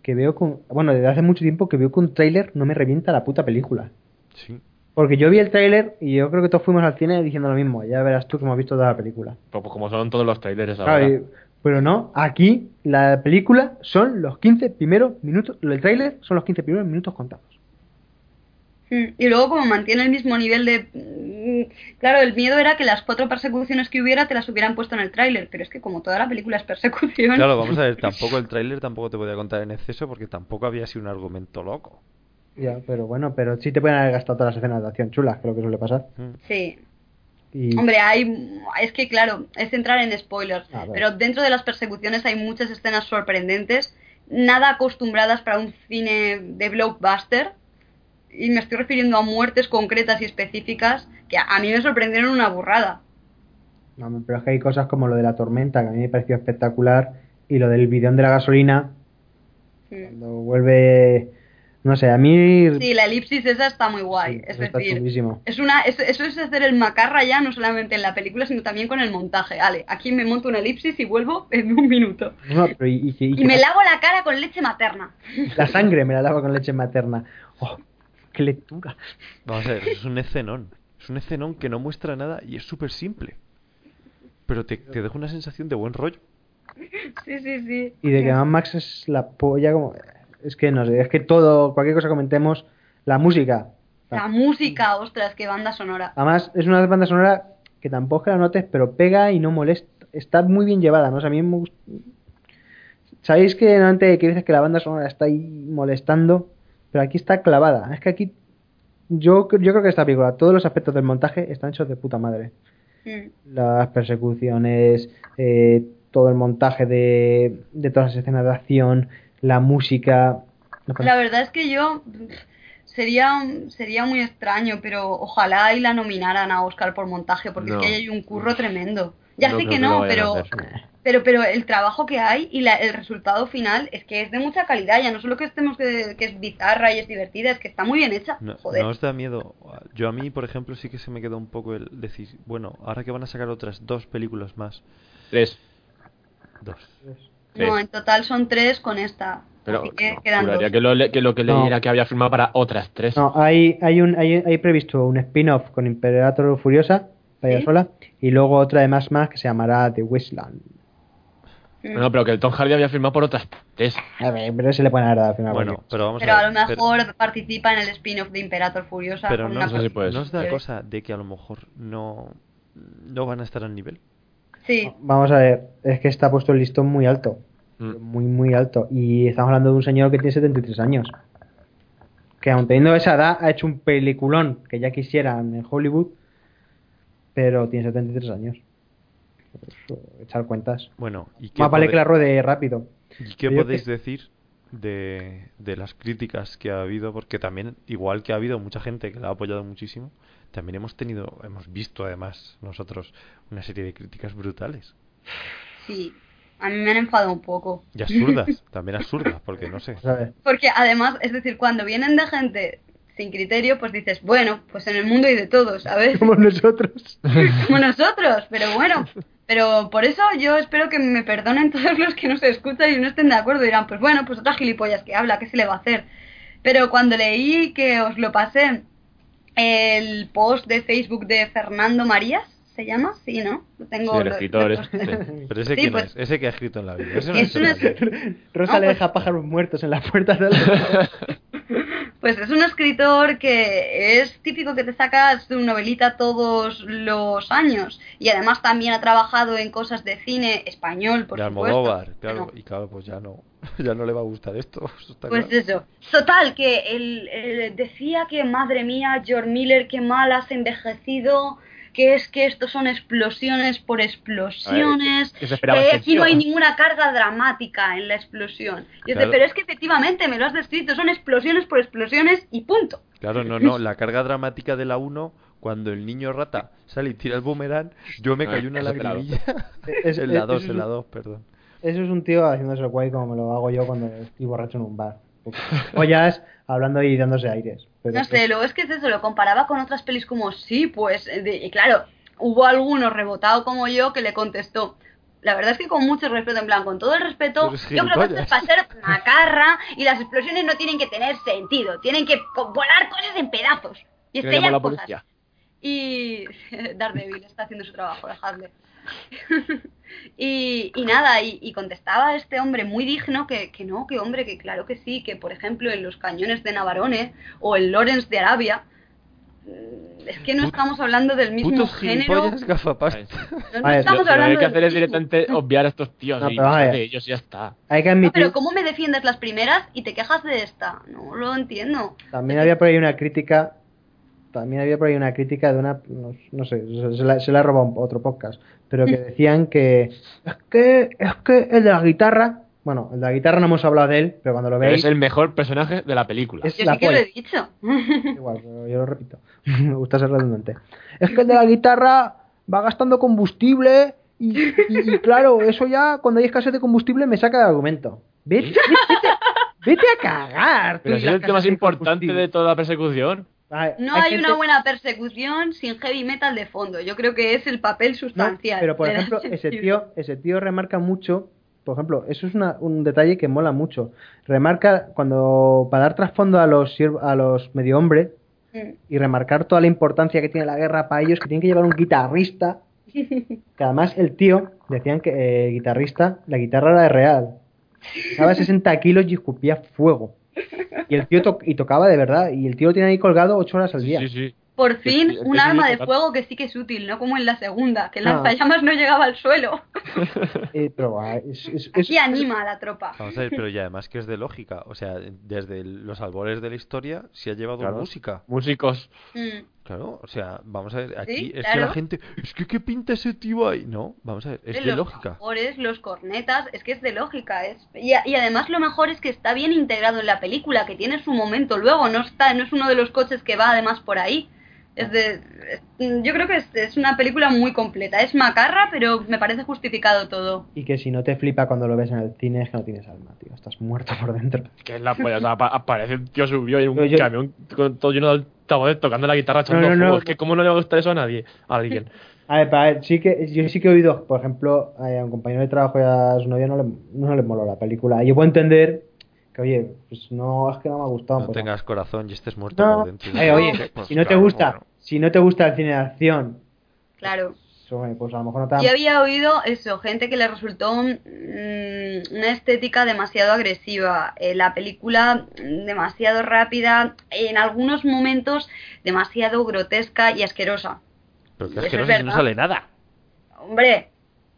que veo con. Bueno, desde hace mucho tiempo que veo que un tráiler no me revienta la puta película. Sí. Porque yo vi el tráiler y yo creo que todos fuimos al cine diciendo lo mismo. Ya verás tú que hemos visto toda la película. Pues, pues como son todos los trailers ahora. Claro, y- pero no, aquí la película son los 15 primeros minutos. El tráiler son los 15 primeros minutos contados. Mm, Y luego como mantiene el mismo nivel de... mm, Claro, el miedo era que las cuatro persecuciones que hubiera te las hubieran puesto en el tráiler, pero es que como toda la película es persecución... Claro, vamos a ver, tampoco el tráiler tampoco te podía contar en exceso porque tampoco había sido un argumento loco. Ya, pero bueno, pero sí te pueden haber gastado todas las escenas de acción chulas, lo que suele pasar. Mm. Sí. Y Hombre, hay... Es que claro, es entrar en spoilers, A ver. pero dentro de las persecuciones hay muchas escenas sorprendentes, nada acostumbradas para un cine de blockbuster, y me estoy refiriendo a muertes concretas y específicas que a mí me sorprendieron una burrada. No, pero es que hay cosas como lo de la tormenta, que a mí me pareció espectacular, y lo del bidón de la gasolina, cuando vuelve... No sé, a mí... Sí, la elipsis esa está muy guay. sí, es decir, chulísimo. es una, es- eso es hacer el macarra ya, no solamente en la película, sino también con el montaje. Vale, aquí me monto una elipsis y vuelvo en un minuto. No, pero y, y- y- Y me lavo la cara con leche materna. La sangre me la lavo con leche materna. ¡Oh, qué lectura! Vamos a ver, es un escenón. Es un escenón que no muestra nada y es súper simple. Pero te, te deja una sensación de buen rollo. Sí, sí, sí. Y de que Mad Max es la polla como... Es que no sé, es que todo, cualquier cosa comentemos, la música. La música, ostras, qué banda sonora. Además, es una banda sonora que tampoco es que la notes, pero pega y no molesta. Está muy bien llevada, ¿no? O sea, a mí me gusta... Sabéis que antes que dices que la banda sonora está ahí molestando, pero aquí está clavada. Es que aquí yo, yo creo que esta película, todos los aspectos del montaje están hechos de puta madre. Mm. Las persecuciones, eh, todo el montaje de, de todas las escenas de acción, la música. La verdad es que yo sería sería muy extraño, pero ojalá y la nominaran a Oscar por montaje, porque No. es que hay un curro tremendo. Ya No sé que no, pero, pero pero el trabajo que hay y la- el resultado final es que es de mucha calidad, ya no solo que estemos que, que es bizarra y es divertida, es que está muy bien hecha. No, Joder. ¿no os da miedo? Yo a mí, por ejemplo, sí que se me quedó un poco el decir, bueno, ahora que van a sacar otras dos películas más. Tres. Dos. No, en total son tres con esta. Pero así que no, quedan dos. que lo, que lo que No. leí era que había firmado para otras tres. No, hay, hay, un, hay, hay previsto un spin-off con Imperator Furiosa, vaya ¿Sí? sola, y luego otra de más más que se llamará The Wasteland. No, pero que el Tom Hardy había firmado por otras tres. A ver, pero se le pueden dar al final. Bueno, porque- pero vamos Pero a a ver. lo pero- mejor participa en el spin-off de Imperator Furiosa. Pero, con no, una os- sé si puede ¿no os da cosa de que a lo mejor no, no van a estar al nivel? Sí, Vamos a ver, es que está puesto el listón muy alto. Mm. Muy, muy alto. Y estamos hablando de un señor que tiene 73 años. que aun teniendo esa edad ha hecho un peliculón que ya quisieran en Hollywood, pero tiene 73 años. Pues, echar cuentas. Bueno, ¿y qué, Más vale que la ruede rápido. ¿y qué Pero podéis que- decir de, de las críticas que ha habido? Porque también, igual que ha habido mucha gente que la ha apoyado muchísimo, también hemos tenido, hemos visto además nosotros una serie de críticas brutales. Sí, a mí me han enfadado un poco. Y absurdas, también absurdas, porque no sé. ¿sabes? Porque además, es decir, cuando vienen de gente sin criterio, pues dices, bueno, pues en el mundo hay de todo, ¿sabes? Como nosotros. Como nosotros, pero bueno. Pero por eso yo espero que me perdonen todos los que no se escuchan y no estén de acuerdo. Dirán, pues bueno, pues otra gilipollas que habla, ¿qué se le va a hacer? Pero cuando leí que os lo pasé, el post de Facebook de Fernando Marías, ¿se llama? Sí, ¿no? Lo tengo. Sí, el lo- escritor lo- es- Sí. Pero ese Sí, quién pues- es, ese que ha escrito en la vida. Ese no Es una- Rosa No, le pues- deja pájaros muertos en las puertas del... Pues es un escritor que es típico que te saca su novelita todos los años y además también ha trabajado en cosas de cine español, por de supuesto. Almodóvar, claro. Bueno, Y claro, pues ya no, ya no le va a gustar esto. eso pues claro. eso. Total, que él, él decía que madre mía, George Miller, qué mal has envejecido, que es que estos son explosiones por explosiones, ¿qué se esperaba que este aquí no hay ninguna carga dramática en la explosión. Y yo Claro. pero es que efectivamente me lo has descrito, son explosiones por explosiones y punto. Claro, no, no. La carga dramática de la 1, cuando el niño rata sale y tira el boomerang, yo me Ah, cayó una claro. lagrimilla. Es- en la es- 2, es en la un- 2, perdón. Eso es un tío haciéndose el guay como me lo hago yo cuando estoy borracho en un bar. O ya es hablando y dándose aires. Pero No sé, luego es que es eso, lo comparaba con otras pelis como sí, pues, de- y claro, hubo alguno rebotado como yo que le contestó. La verdad es que con mucho respeto, en plan, con todo el respeto, yo creo que esto es para ser macarra y las explosiones no tienen que tener sentido, tienen que volar cosas en pedazos y estrellar la cosas. Y Daredevil está haciendo su trabajo, dejadle. y, y nada, y, y contestaba este hombre muy digno que, que no, que hombre, que claro que sí, que por ejemplo en los cañones de Navarone o el Lawrence de Arabia, mm, es que no Put- estamos hablando del mismo género. gafapasta. No, no ver, estamos Lo que hablando hay que del hacer es mismo. directamente obviar a estos tíos No, y de ellos ya está. hay que No, admitir... pero ¿cómo me defiendes las primeras y te quejas de esta? No lo entiendo. También había por ahí una crítica. También había por ahí una crítica de una. No, no sé, se, la, se la ha robado un- otro podcast. Pero que decían que. Es que. Es que el de la guitarra. Bueno, el de la guitarra no hemos hablado de él, pero cuando lo Pero veis. es el mejor personaje de la película. Es Yo la sí que lo polla. he dicho. Igual, pero yo lo repito. Me gusta ser redundante. Es que el de la guitarra va gastando combustible. Y, y- y claro, eso ya, cuando hay escasez de combustible, me saca de argumento. Vete, vete, vete a cagar. Pero es el tema más importante de toda la persecución. No hay gente- una buena persecución sin heavy metal de fondo. Yo creo que es el papel No, sustancial. pero por ejemplo, ese tío, ese tío remarca mucho, por ejemplo, eso es una- un detalle que mola mucho. Remarca cuando para dar trasfondo a los a los medio hombres Mm. y remarcar toda la importancia que tiene la guerra para ellos, que tienen que llevar un guitarrista, que además el tío decían que eh, guitarrista, la guitarra era de real. Pesaba 60 kilos y escupía fuego. Y el tío to- y tocaba de verdad, y el tío lo tiene ahí colgado 8 horas al día. Sí, sí. Por fin, sí, un arma de fuego que sí que es útil, no como en la segunda, que el Ah. lanzallamas no llegaba al suelo. Eh, pero ah, es, es- es- Aquí anima a la tropa. Vamos a ver, pero y además que es de lógica. O sea, desde los albores de la historia se ha llevado Claro. música. Músicos. Mm. Claro, o sea, vamos a ver, aquí Sí, es que la gente, es que qué pinta ese tío ahí. No, vamos a ver, es de los lógica. tambores, los cornetas, es que es de lógica. Es... Y, a- y además lo mejor es que está bien integrado en la película, que tiene su momento luego, no está no es uno de los coches que va además por ahí. Es de, es- yo creo que es, es una película muy completa. Es macarra, pero me parece justificado todo. Y que si no te flipa cuando lo ves en el cine es que no tienes alma, tío. Estás muerto por dentro. Que es la polla. O sea, apa- aparece un tío subió en un yo- camión con todo lleno de altavoces tocando la guitarra echando No, no, no. fuego. Es que cómo no le va a gustar eso a nadie. A alguien. A ver, para ver, sí que, yo sí que he oído, por ejemplo, a un compañero de trabajo y a su novia no le, no le moló la película. Y yo puedo entender que, oye, pues no, es que no me ha gustado. No tengas corazón y estés muerto No, por dentro. eh, oye, Pues si no te gusta, bueno. si no te gusta el cine de acción, Claro. pues, pues a lo mejor no te Yo había oído eso, gente que le resultó mm, una estética demasiado agresiva, eh, la película mm, demasiado rápida, en algunos momentos demasiado grotesca y asquerosa. Pero que Eso es si no sale nada. Hombre,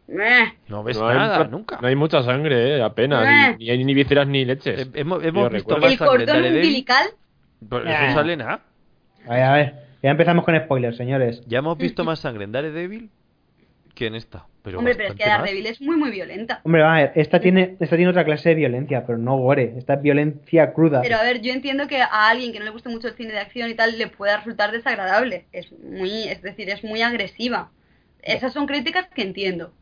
No ves no hay nada, mucha- nunca. No hay mucha sangre, eh, apenas. Eh. Ni, ni hay ni vísceras ni leches. Eh, hemos hemos visto más el sangre cordón umbilical Pero Ah. eso sale nada. A ver, a ver. Ya empezamos con spoilers, señores. Ya hemos visto más sangre en Daredevil que en esta. Pero Hombre, pero es que. Daredevil es muy, muy violenta. Hombre, a ver, esta tiene, esta tiene otra clase de violencia, pero no gore. Esta es violencia cruda. Pero a ver, yo entiendo que a alguien que no le guste mucho el cine de acción y tal le pueda resultar desagradable. Es muy, es decir, es muy agresiva. Esas son críticas que entiendo.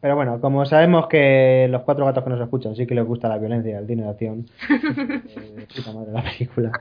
Pero bueno, como sabemos que los cuatro gatos que nos escuchan sí que les gusta la violencia, el cine de acción. eh, puta madre la película.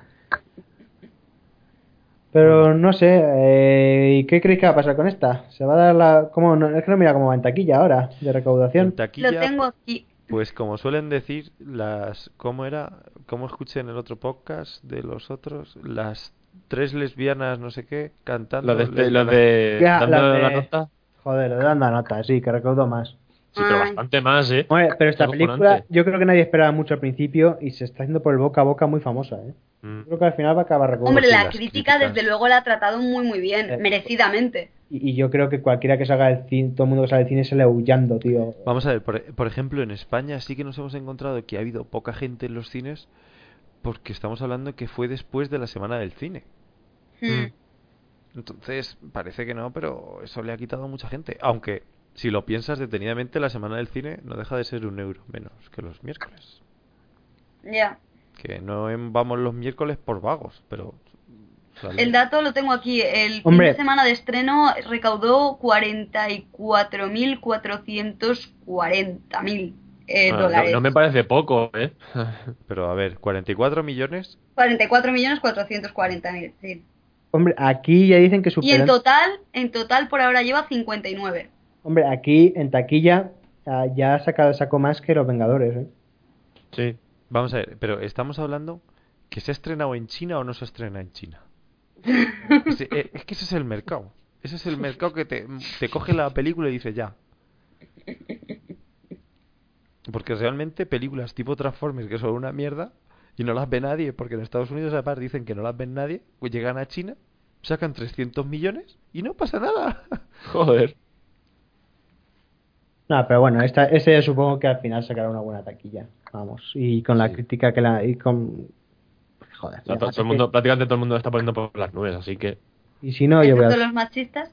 Pero no sé, eh, ¿y qué creéis que va a pasar con esta? ¿Se va a dar la... ¿Cómo? No, es que no mira cómo va en taquilla ahora, de En recaudación. taquilla, Lo tengo aquí. pues como suelen decir, las. ¿Cómo era? ¿Cómo escuché en el otro podcast de los otros? Las tres lesbianas, no sé qué, cantando. Lo de, este- le- lo de Ya, dando la de- la nota. Joder, lo de la nota, sí, que recaudó más. Sí, pero bastante más, ¿eh? Hombre, pero esta película yo creo que nadie esperaba mucho al principio y se está haciendo por el boca a boca muy famosa, ¿eh? Mm. Creo que al final va a acabar recaudando. Hombre, la crítica críticas. desde luego la ha tratado muy, muy bien, Eh. merecidamente. Y, y yo creo que cualquiera que salga del cine, todo el mundo que sale del cine sale huyendo, tío. Vamos a ver, por, por ejemplo, en España sí que nos hemos encontrado que ha habido poca gente en los cines porque estamos hablando que fue después de la semana del cine. Hmm. Entonces, parece que no, pero eso le ha quitado a mucha gente. Aunque, si lo piensas detenidamente, la semana del cine no deja de ser un euro menos que los miércoles. Ya. Que no en- vamos los miércoles por vagos, pero... sale. El dato lo tengo aquí. El fin Hombre. de semana de estreno recaudó 44.440.000 eh, Ah, no, dólares. no me parece poco, ¿eh? Pero a ver, 44 millones... 44.440.000, sí. Hombre, aquí ya dicen que Y superó. en total, en total por ahora lleva 59. Hombre, aquí en taquilla ah, ya ha sacado sacó más que los Vengadores, ¿eh? Sí. Vamos a ver, pero estamos hablando que se ha estrenado en China o no se estrena en China. Eh, es que ese es el mercado. Ese es el mercado que te, te coge la película y dice ya. Porque realmente películas tipo Transformers que son una mierda y no las ve nadie, porque en Estados Unidos aparte dicen que no las ven nadie, pues llegan a China, sacan 300 millones y no pasa nada. Joder. No, pero bueno, esta, ese supongo que al final sacará una buena taquilla. Vamos, y con la Sí. crítica que la. Y con. Joder. O sea, ya, to- es todo el que- mundo, prácticamente todo el mundo está poniendo por las nubes, así que. Y si no, yo voy al. los machistas.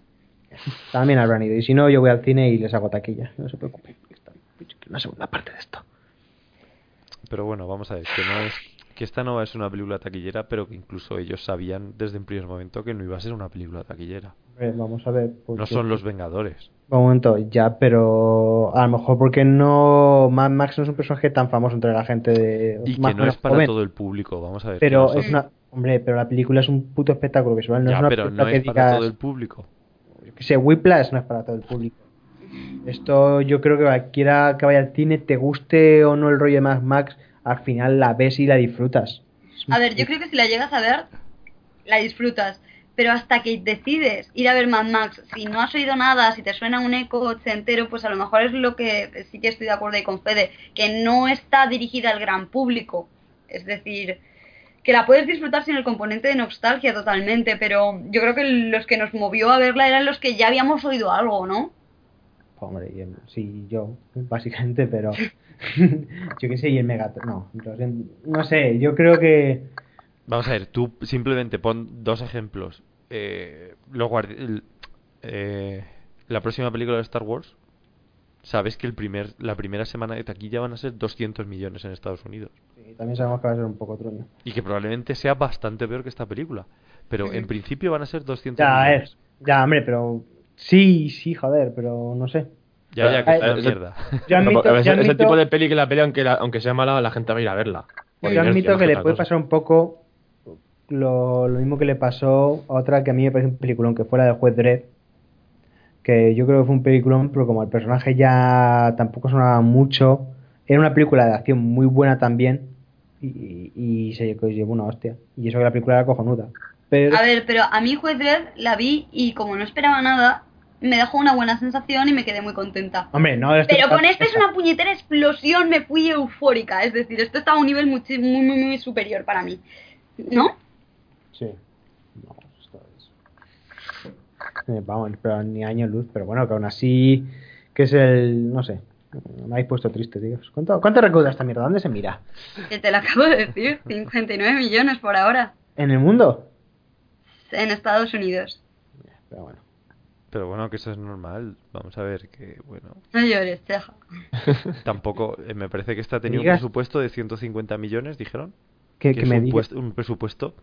También habrán ido. Y si no, yo voy al cine y les hago taquilla. No se preocupen. Está- Una segunda parte de esto. Pero bueno, vamos a ver, que no es que esta no es una película taquillera, pero que incluso ellos sabían desde el primer momento que no iba a ser una película taquillera. Vamos a ver. No son los Vengadores. Un momento, ya, pero a lo mejor porque no. Mad Max no es un personaje tan famoso entre la gente de. Y que no es para joven. todo el público, vamos a ver. que Pero es una. Hombre, pero la película es un puto espectáculo visual. No Ya, es una pero película no que es para digas, todo el público. qué sé, Whiplash no es para todo el público. Esto yo creo que cualquiera que vaya al cine, te guste o no el rollo de Mad Max, al final la ves y la disfrutas. A ver, yo creo que si la llegas a ver, la disfrutas. Pero hasta que decides ir a ver Mad Max, si no has oído nada, si te suena un eco entero, pues a lo mejor es lo que sí que estoy de acuerdo ahí con Fede, que no está dirigida al gran público. Es decir, que la puedes disfrutar sin el componente de nostalgia totalmente, pero yo creo que los que nos movió a verla eran los que ya habíamos oído algo, ¿no? Hombre, y sí, yo, básicamente, pero. yo qué sé, y el Megatron. No, no sé, yo creo que. Vamos a ver, tú simplemente pon dos ejemplos. Eh, los guardi- el- eh, la próxima película de Star Wars, sabes que el primer, la primera semana de taquilla van a ser 200 millones en Estados Unidos. sí, también sabemos que va a ser un poco truño. Y que probablemente sea bastante peor que esta película. Pero en principio van a ser 200 Ya, millones. es. Ya, hombre, pero. Sí, sí, joder, pero no sé. Ya, ya, que Ay, es una ese- mierda. Yo admito, yo ese, ese admito- tipo de peli que la peli, aunque, la- aunque sea mala, la gente va a ir a verla. Yo inercia, admito que le puede cosa. pasar un poco lo, lo mismo que le pasó a otra que a mí me parece un peliculón, que fue la del juez Dredd. Que yo creo que fue un peliculón, pero como el personaje ya tampoco sonaba mucho, era una película de acción muy buena también. Y, y se llevó una hostia. Y eso que la película era cojonuda. Pero A ver, pero a mí Juez Dredd la vi y como no esperaba nada, me dejó una buena sensación y me quedé muy contenta. Hombre, no Pero con esta es una puñetera explosión, me fui eufórica. Es decir, esto está a un nivel muchi- muy, muy, muy superior para mí. ¿No? Sí. No, esto es. Eh, vamos, pero ni año luz, pero bueno, que aún así, que es el. No sé. Me habéis puesto triste, tío. ¿Cuánto, ¿Cuánto recauda esta mierda? ¿Dónde se mira? Que te lo acabo de decir, 59 millones por ahora ¿En el mundo? en Estados Unidos. Pero bueno. Pero bueno, que eso es normal. Vamos a ver que, bueno, No llores, ceja. tampoco. eh, me parece que esta tenía un presupuesto de 150 millones, dijeron. Que, que que es me un, puest- un presupuesto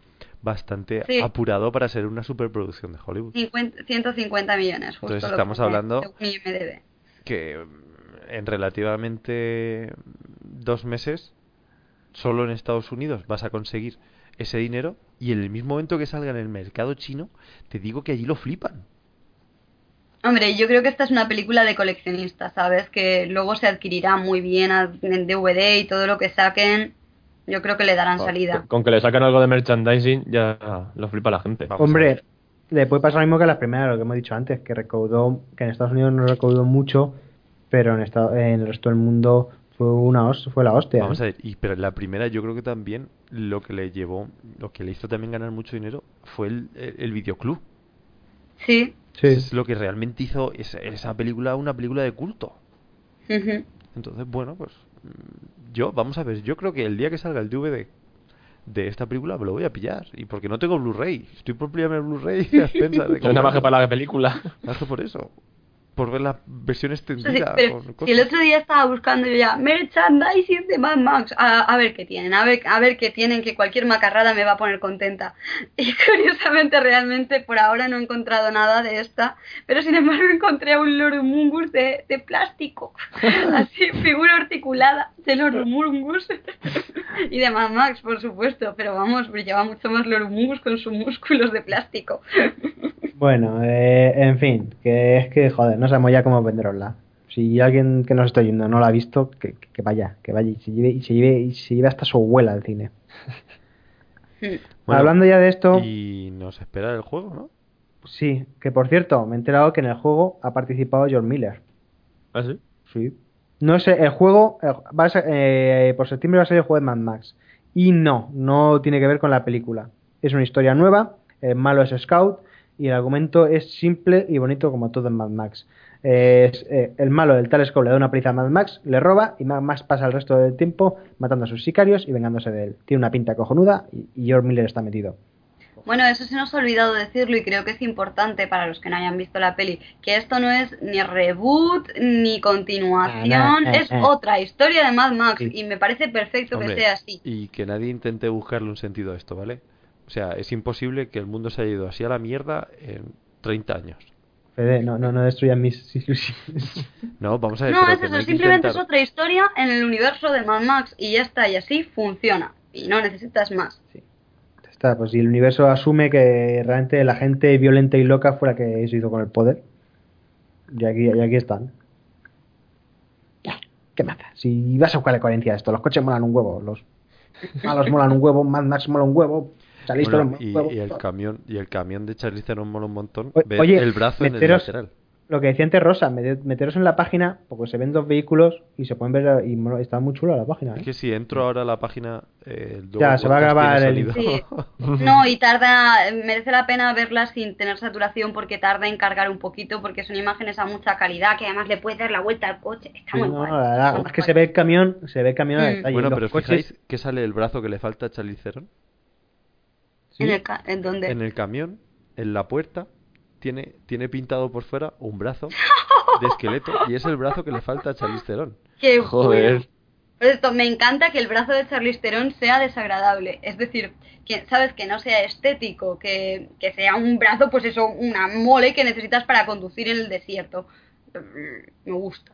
bastante Sí. apurado para ser una superproducción de Hollywood. 50 150 millones, justo. Entonces lo estamos hablando-. Que mm, en relativamente dos meses, solo en Estados Unidos vas a conseguir ese dinero y en el mismo momento que salga en el mercado chino, te digo que allí lo flipan. Hombre, yo creo que esta es una película de coleccionista, ¿sabes? Que luego se adquirirá muy bien a- en DVD y todo lo que saquen, yo creo que le darán salida. Con, que le sacan algo de merchandising ya lo flipa la gente. Vamos Hombre, le puede pasar lo mismo que las primeras, lo que hemos dicho antes, que recaudó, que en Estados Unidos no recaudó mucho, pero en, esta- en el resto del mundo fue una fue la hostia. Vamos ¿eh? a ver, y pero en la primera yo creo que también lo que le llevó, lo que le hizo también ganar mucho dinero fue el, el, el videoclub. Sí. Sí. Es lo que realmente hizo esa, esa película una película de culto. Entonces, bueno, pues mm, yo, vamos a ver, yo creo que el día que salga el DVD de esta película me lo voy a pillar. Y porque no tengo Blu-ray, estoy por pillarme el Blu-ray Es nada más que para la película. Más que por eso. Por ver la versión sí, extendida. con si el otro día estaba buscando yo ya merchandising de Mad Max, a, a ver qué tienen, a ver, a ver qué tienen, que cualquier macarrada me va a poner contenta. Y curiosamente, realmente, por ahora no he encontrado nada de esta, pero sin embargo encontré un Lorumungus de, de plástico, así, figura articulada de Lorumungus y de Mad Max, por supuesto, pero vamos, brillaba mucho más Lorumungus con sus músculos de plástico. Bueno, eh, en fin, que es que, joder, no sabemos ya cómo venderosla. Si alguien que nos está oyendo no la ha visto, que, que vaya, que vaya y se lleve, y se lleve, y se lleve hasta su abuela al cine. Bueno, Hablando ya de esto, Y nos espera el juego, ¿no? sí, que por cierto, me he enterado que en el juego ha participado George Miller. ¿Ah, sí? Sí. No sé, el juego, va a ser- eh, por septiembre va a ser el juego de Mad Max. Y no, no tiene que ver con la película. Es una historia nueva, el malo es Scout y el argumento es simple y bonito como todo en Mad Max. Eh, es, eh, el malo del tal Scout le da una paliza a Mad Max, le roba y Mad Max pasa el resto del tiempo matando a sus sicarios y vengándose de él. Tiene una pinta cojonuda y, y George Miller está metido. Bueno, eso se nos ha olvidado decirlo y creo que es importante para los que no hayan visto la peli, que esto no es ni reboot ni continuación, Ah, eh, es eh. otra historia de Mad Max Sí. y me parece perfecto Hombre, que sea así. Y que nadie intente buscarle un sentido a esto, ¿vale? O sea, es imposible que el mundo se haya ido así a la mierda en 30 años. Fede, no, no, no destruyan mis ilusiones. No, vamos a ver. No, es eso, simplemente es otra historia en el universo de Mad Max y ya está, y así funciona. Y no necesitas más. Está, pues si el universo asume que realmente la gente violenta y loca fue la que se hizo con el poder. Y aquí, y aquí están. Ya, ¿qué más? Si vas a buscarle coherencia a esto, los coches molan un huevo, los malos molan un huevo, Mad Max mola un huevo, Charlize Bueno, Theron mola y, el camión y el camión de Charlize Theron mola un montón. O- oye, el brazo en el meteros- lateral. Lo que decía antes Rosa, mete- meteros en la página, porque se ven dos vehículos y se pueden ver, y está muy chula la página. ¿eh? Es que si entro ahora a la página, eh, Ya, se va a tiene el-. Sí. No, y tarda, merece la pena verlas sin tener saturación porque tarda en cargar un poquito porque son imágenes a mucha calidad que además le puedes dar la vuelta al coche. Está muy No, guay. la verdad, es que guay. se ve el camión, se ve el camión a Mm. detalle. Bueno, pero fijáis que sale el brazo que le falta a Charlize Theron. Sí. ¿En, el ca- en dónde? En el camión, en la puerta, tiene, tiene pintado por fuera un brazo de esqueleto y es el brazo que le falta a Charlize Theron. Qué Joder. Pues esto, me encanta que el brazo de Charlize Theron sea desagradable. Es decir, que sabes que no sea estético, que, que sea un brazo, pues eso, una mole que necesitas para conducir en el desierto. Mm, Me gusta.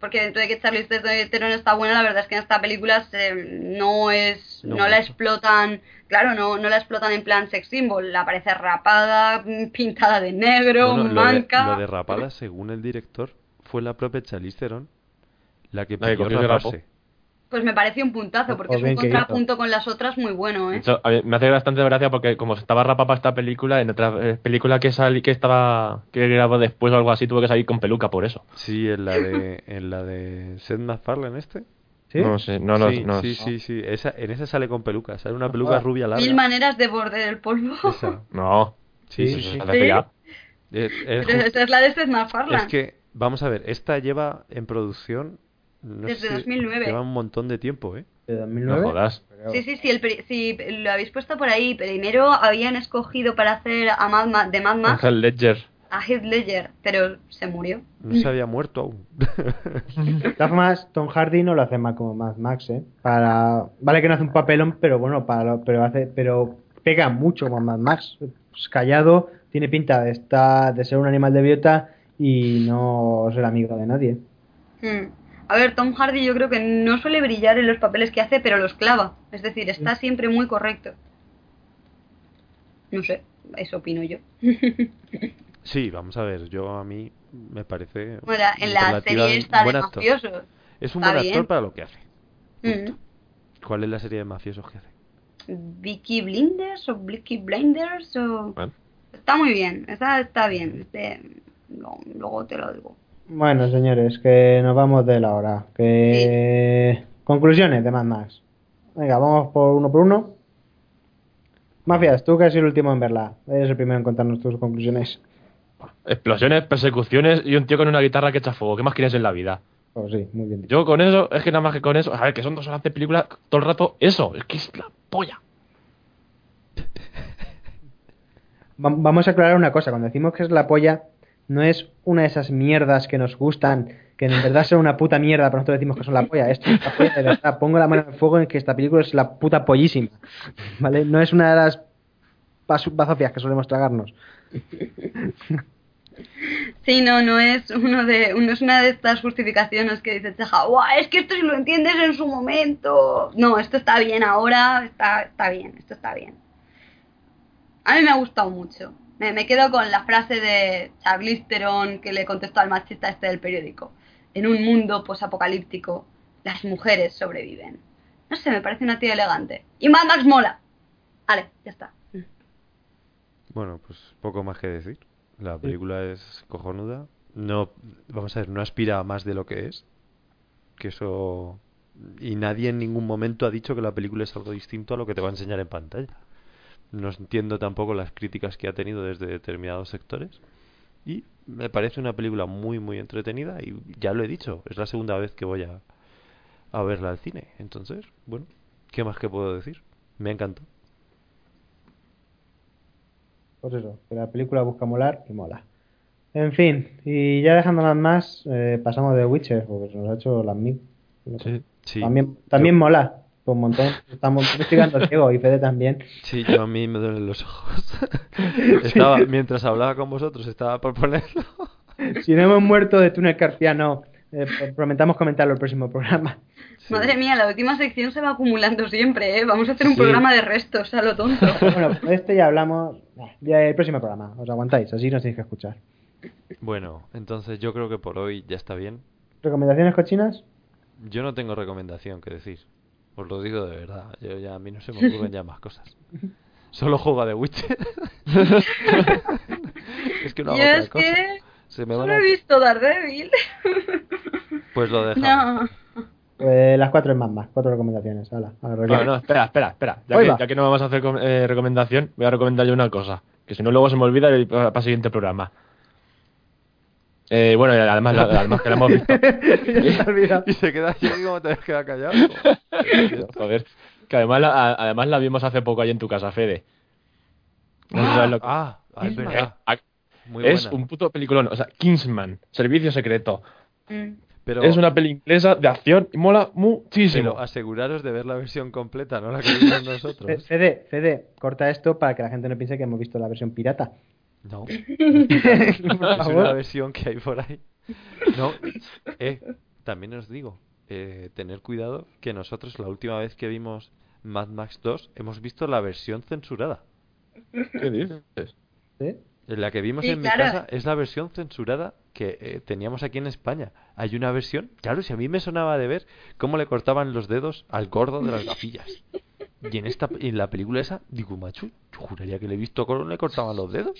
Porque dentro de que Charlize Theron está buena, la verdad es que en esta película se- no es, No no, la explotan, claro, no, no la explotan en plan sex symbol. La parece rapada, pintada de negro, Bueno, lo, de, manca. lo de rapada, según el director, fue la propia Charlize Theron la que La que pidió rapó. raparse. Pues me parece un puntazo, porque O es un que contrapunto con las otras muy bueno, ¿eh? hecho, a mí me hace bastante gracia porque como estaba rapa para esta película, en otra eh, película que salí, que estaba que grabó después o algo así, tuvo que salir con peluca por eso. Sí, en la de, en la de Seth MacFarlane este. ¿Sí? No sé, no, no, sí, no. sí, sí, sí. Esa, en esa sale con peluca. Sale una No peluca jodas. rubia larga. Mil maneras de border el polvo. Esa. No. Sí, Sí, sí, sí. sí. Hace ya. Es, es Pero esa es la de Seth MacFarlane. es que, vamos a ver, esta lleva en producción No Desde sé, 2009. Lleva un montón de tiempo, ¿eh? ¿De No 2009? jodas. Pero- Sí, sí, sí, el sí, lo habéis puesto por ahí. Primero habían escogido para hacer a Mad Ma- de Mad Max Ángel Ledger. A Heath Ledger, pero se murió. No se había muerto aún. Formas, Tom Hardy no lo hace mal como Mad Max, ¿eh? Para... Vale que no hace un papelón, pero bueno, para lo- pero hace, pero pega mucho como Mad Max. Es callado, tiene pinta de estar, de ser un animal de biota y no ser amigo de nadie. Hmm. A ver, Tom Hardy yo creo que no suele brillar en los papeles que hace, pero los clava. Es decir, está siempre muy correcto. No sé, eso opino yo. Sí, vamos a ver, yo a mí me parece. Bueno, en la serie está de buen actor. mafiosos. Es un está buen bien. actor para lo que hace. Mm. ¿Cuál es la serie de mafiosos que hace? Vicky Blinders o Blicky Blinders o... Bueno. Está muy bien, está, está bien. Este, no, luego te lo digo. Bueno, señores, que nos vamos de la hora. Que... Conclusiones de Mad Max. Venga, vamos por uno por uno. Mafias, tú que has sido el último en verla. Eres el primero en contarnos tus conclusiones. Explosiones, persecuciones y un tío con una guitarra que echa fuego. ¿Qué más quieres en la vida? Pues sí, muy bien. Yo con eso, es que nada más que con eso, a ver, que son dos horas de película todo el rato, eso, es que es la polla. Va- Vamos a aclarar una cosa. Cuando decimos que es la polla, no es una de esas mierdas que nos gustan, que en verdad son una puta mierda, pero nosotros decimos que son la polla. Esto es la polla de verdad. Pongo la mano en el fuego en que esta película es la puta pollísima. ¿Vale? No es una de las bazofias que solemos tragarnos. Sí, no, no es uno de, no es una de estas justificaciones que dice "Buah, es que esto si lo entiendes en su momento. No, esto está bien ahora, está, está bien, esto está bien. A mí me ha gustado mucho. Me, me quedo con la frase de Charlize Theron que le contestó al machista este del periódico. En un mundo posapocalíptico, las mujeres sobreviven. No sé, me parece una tía elegante. Y Mad Max mola. Vale, ya está. Bueno, pues poco más que decir. La película es cojonuda. No, vamos a ver, no aspira a más de lo que es. Que eso. Y nadie en ningún momento ha dicho que la película es algo distinto a lo que te va a enseñar en pantalla. No entiendo tampoco las críticas que ha tenido desde determinados sectores. Y me parece una película muy, muy entretenida. Y ya lo he dicho, es la segunda vez que voy a, a verla al cine. Entonces, bueno, ¿qué más que puedo decir? Me ha encantado. Pues eso, que la película busca molar y mola. En fin, y ya dejándolas más, eh, pasamos de Witcher, porque se nos ha hecho las mil. Sí. Sí, También, también mola, pues un montón. Estamos yo quedando ciego y Fede también. Sí, yo a mí me duelen los ojos. estaba, mientras hablaba con vosotros, estaba por ponerlo. Si no hemos muerto de túnel carpiano, eh, pro- prometamos comentarlo el próximo programa. Sí. Madre mía, la última sección se va acumulando siempre, ¿eh? Vamos a hacer un Sí. programa de restos, a lo tonto. Bueno, de este ya hablamos eh, ya el próximo programa. Os aguantáis, así nos tenéis que escuchar. Bueno, entonces yo creo que por hoy ya está bien. ¿Recomendaciones cochinas? Yo no tengo recomendación que decir. Os lo digo de verdad. Yo ya, a mí no se me ocurren ya más cosas. Solo juego a The Witcher. es que no hago Yo otra es cosa. que Se me van solo a... he visto Daredevil. Pues lo dejamos. No. Pues las cuatro es más más, cuatro recomendaciones. Hala, a No, espera, espera, espera. Ya que, va. ya que no vamos a hacer eh, recomendación, voy a recomendar yo una cosa. Que si no, luego se me olvida y para el siguiente programa. Eh, bueno, además, la- además que la hemos visto. Y se queda así como te has quedado callado. Joder. Que además la, a- además la vimos hace poco ahí en tu casa, Fede. No sé si sabes lo que- Ah, ah, es Eh, verdad. a- Muy es buena. un puto peliculón. O sea, Kingsman, Servicio Secreto. Mm. Pero, Es una peli inglesa de acción y mola muchísimo. pero aseguraros de ver la versión completa, no la que vimos nosotros. Fede, Fede, corta esto para que la gente no piense que hemos visto la versión pirata. No. Es una versión que hay por ahí. No, eh, también os digo, eh, tener cuidado que nosotros la última vez que vimos Mad Max 2 hemos visto la versión censurada. ¿Qué dices? La que vimos Sí, en claro. mi casa es la versión censurada que eh, teníamos aquí en España. Hay una versión, claro, si a mí me sonaba de ver cómo le cortaban los dedos al gordo de las gafillas. Y en esta en la película esa, digo, macho, yo juraría que le he visto cómo le cortaban los dedos.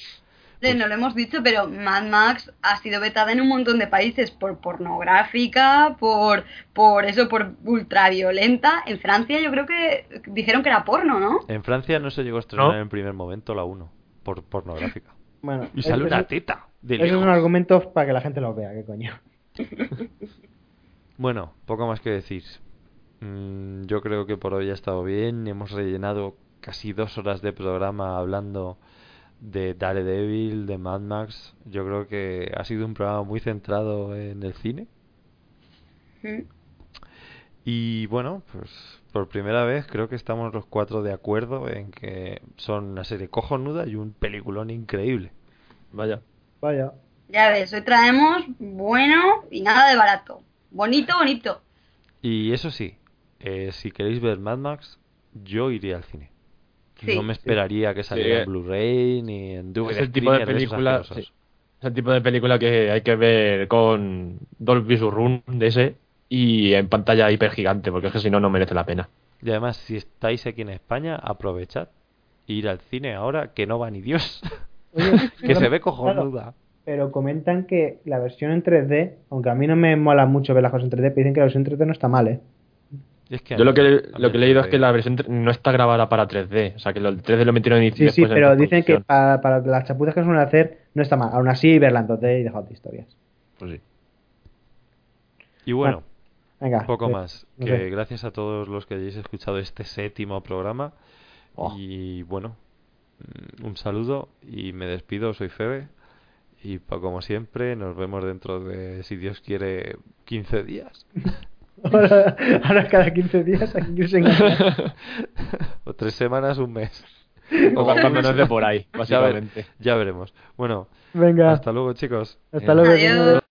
No lo hemos dicho, pero Mad Max ha sido vetada en un montón de países por pornográfica, por, por eso, por ultraviolenta. En Francia yo creo que dijeron que era porno, ¿no? En Francia no se llegó a estrenar ¿No? en primer momento la 1, por pornográfica. Bueno, Y sale eso- una teta de lejos. son argumentos para que la gente los vea, qué coño. Bueno, poco más que decir. Mm, yo creo que por hoy ha estado bien. Hemos rellenado casi dos horas de programa hablando de Daredevil, de Mad Max. Yo creo que ha sido un programa muy centrado en el cine. Y bueno, pues por primera vez creo que estamos los cuatro de acuerdo en que son una serie cojonuda y un peliculón increíble. Vaya. Vaya. Ya ves, hoy traemos bueno y nada de barato. Bonito, bonito. Y eso sí, eh, si queréis ver Mad Max, yo iría al cine. Sí. no me esperaría que saliera Sí. en Blu-ray ni en DVD. Es el tipo de película. sí. Es el tipo de película que hay que ver con Dolby Surround de ese y en pantalla hiper gigante, porque es que si no, no merece la pena. Y además, si estáis aquí en España, aprovechad e ir al cine ahora que no va ni Dios. Oye, que se ve claro, cojonuda. Pero comentan que la versión en 3D, aunque a mí no me mola mucho ver las cosas en 3D, pero dicen que la versión 3D no está mal, ¿eh? Es que Yo lo que, lo que he me leído es que la versión no está grabada para 3D. O sea, que el 3D lo metieron en Sí, sí, en pero dicen que para, para las chapuzas que suelen hacer no está mal. Aún así, verla en 2D y dejar de historias. Pues sí. Y bueno, Venga. poco eh, más. no Que sé. gracias a todos los que hayáis escuchado este séptimo programa. Oh. Y bueno, mm, un saludo y me despido. Soy Febe. Y pa- como siempre, nos vemos dentro de, si Dios quiere, 15 días. Ahora, ahora cada 15 días aquí engañar. o tres semanas, un mes. O cuando nos dé por ahí, Ya, ver- básicamente. ya veremos. Bueno, Venga, hasta luego, chicos. hasta luego. Adiós.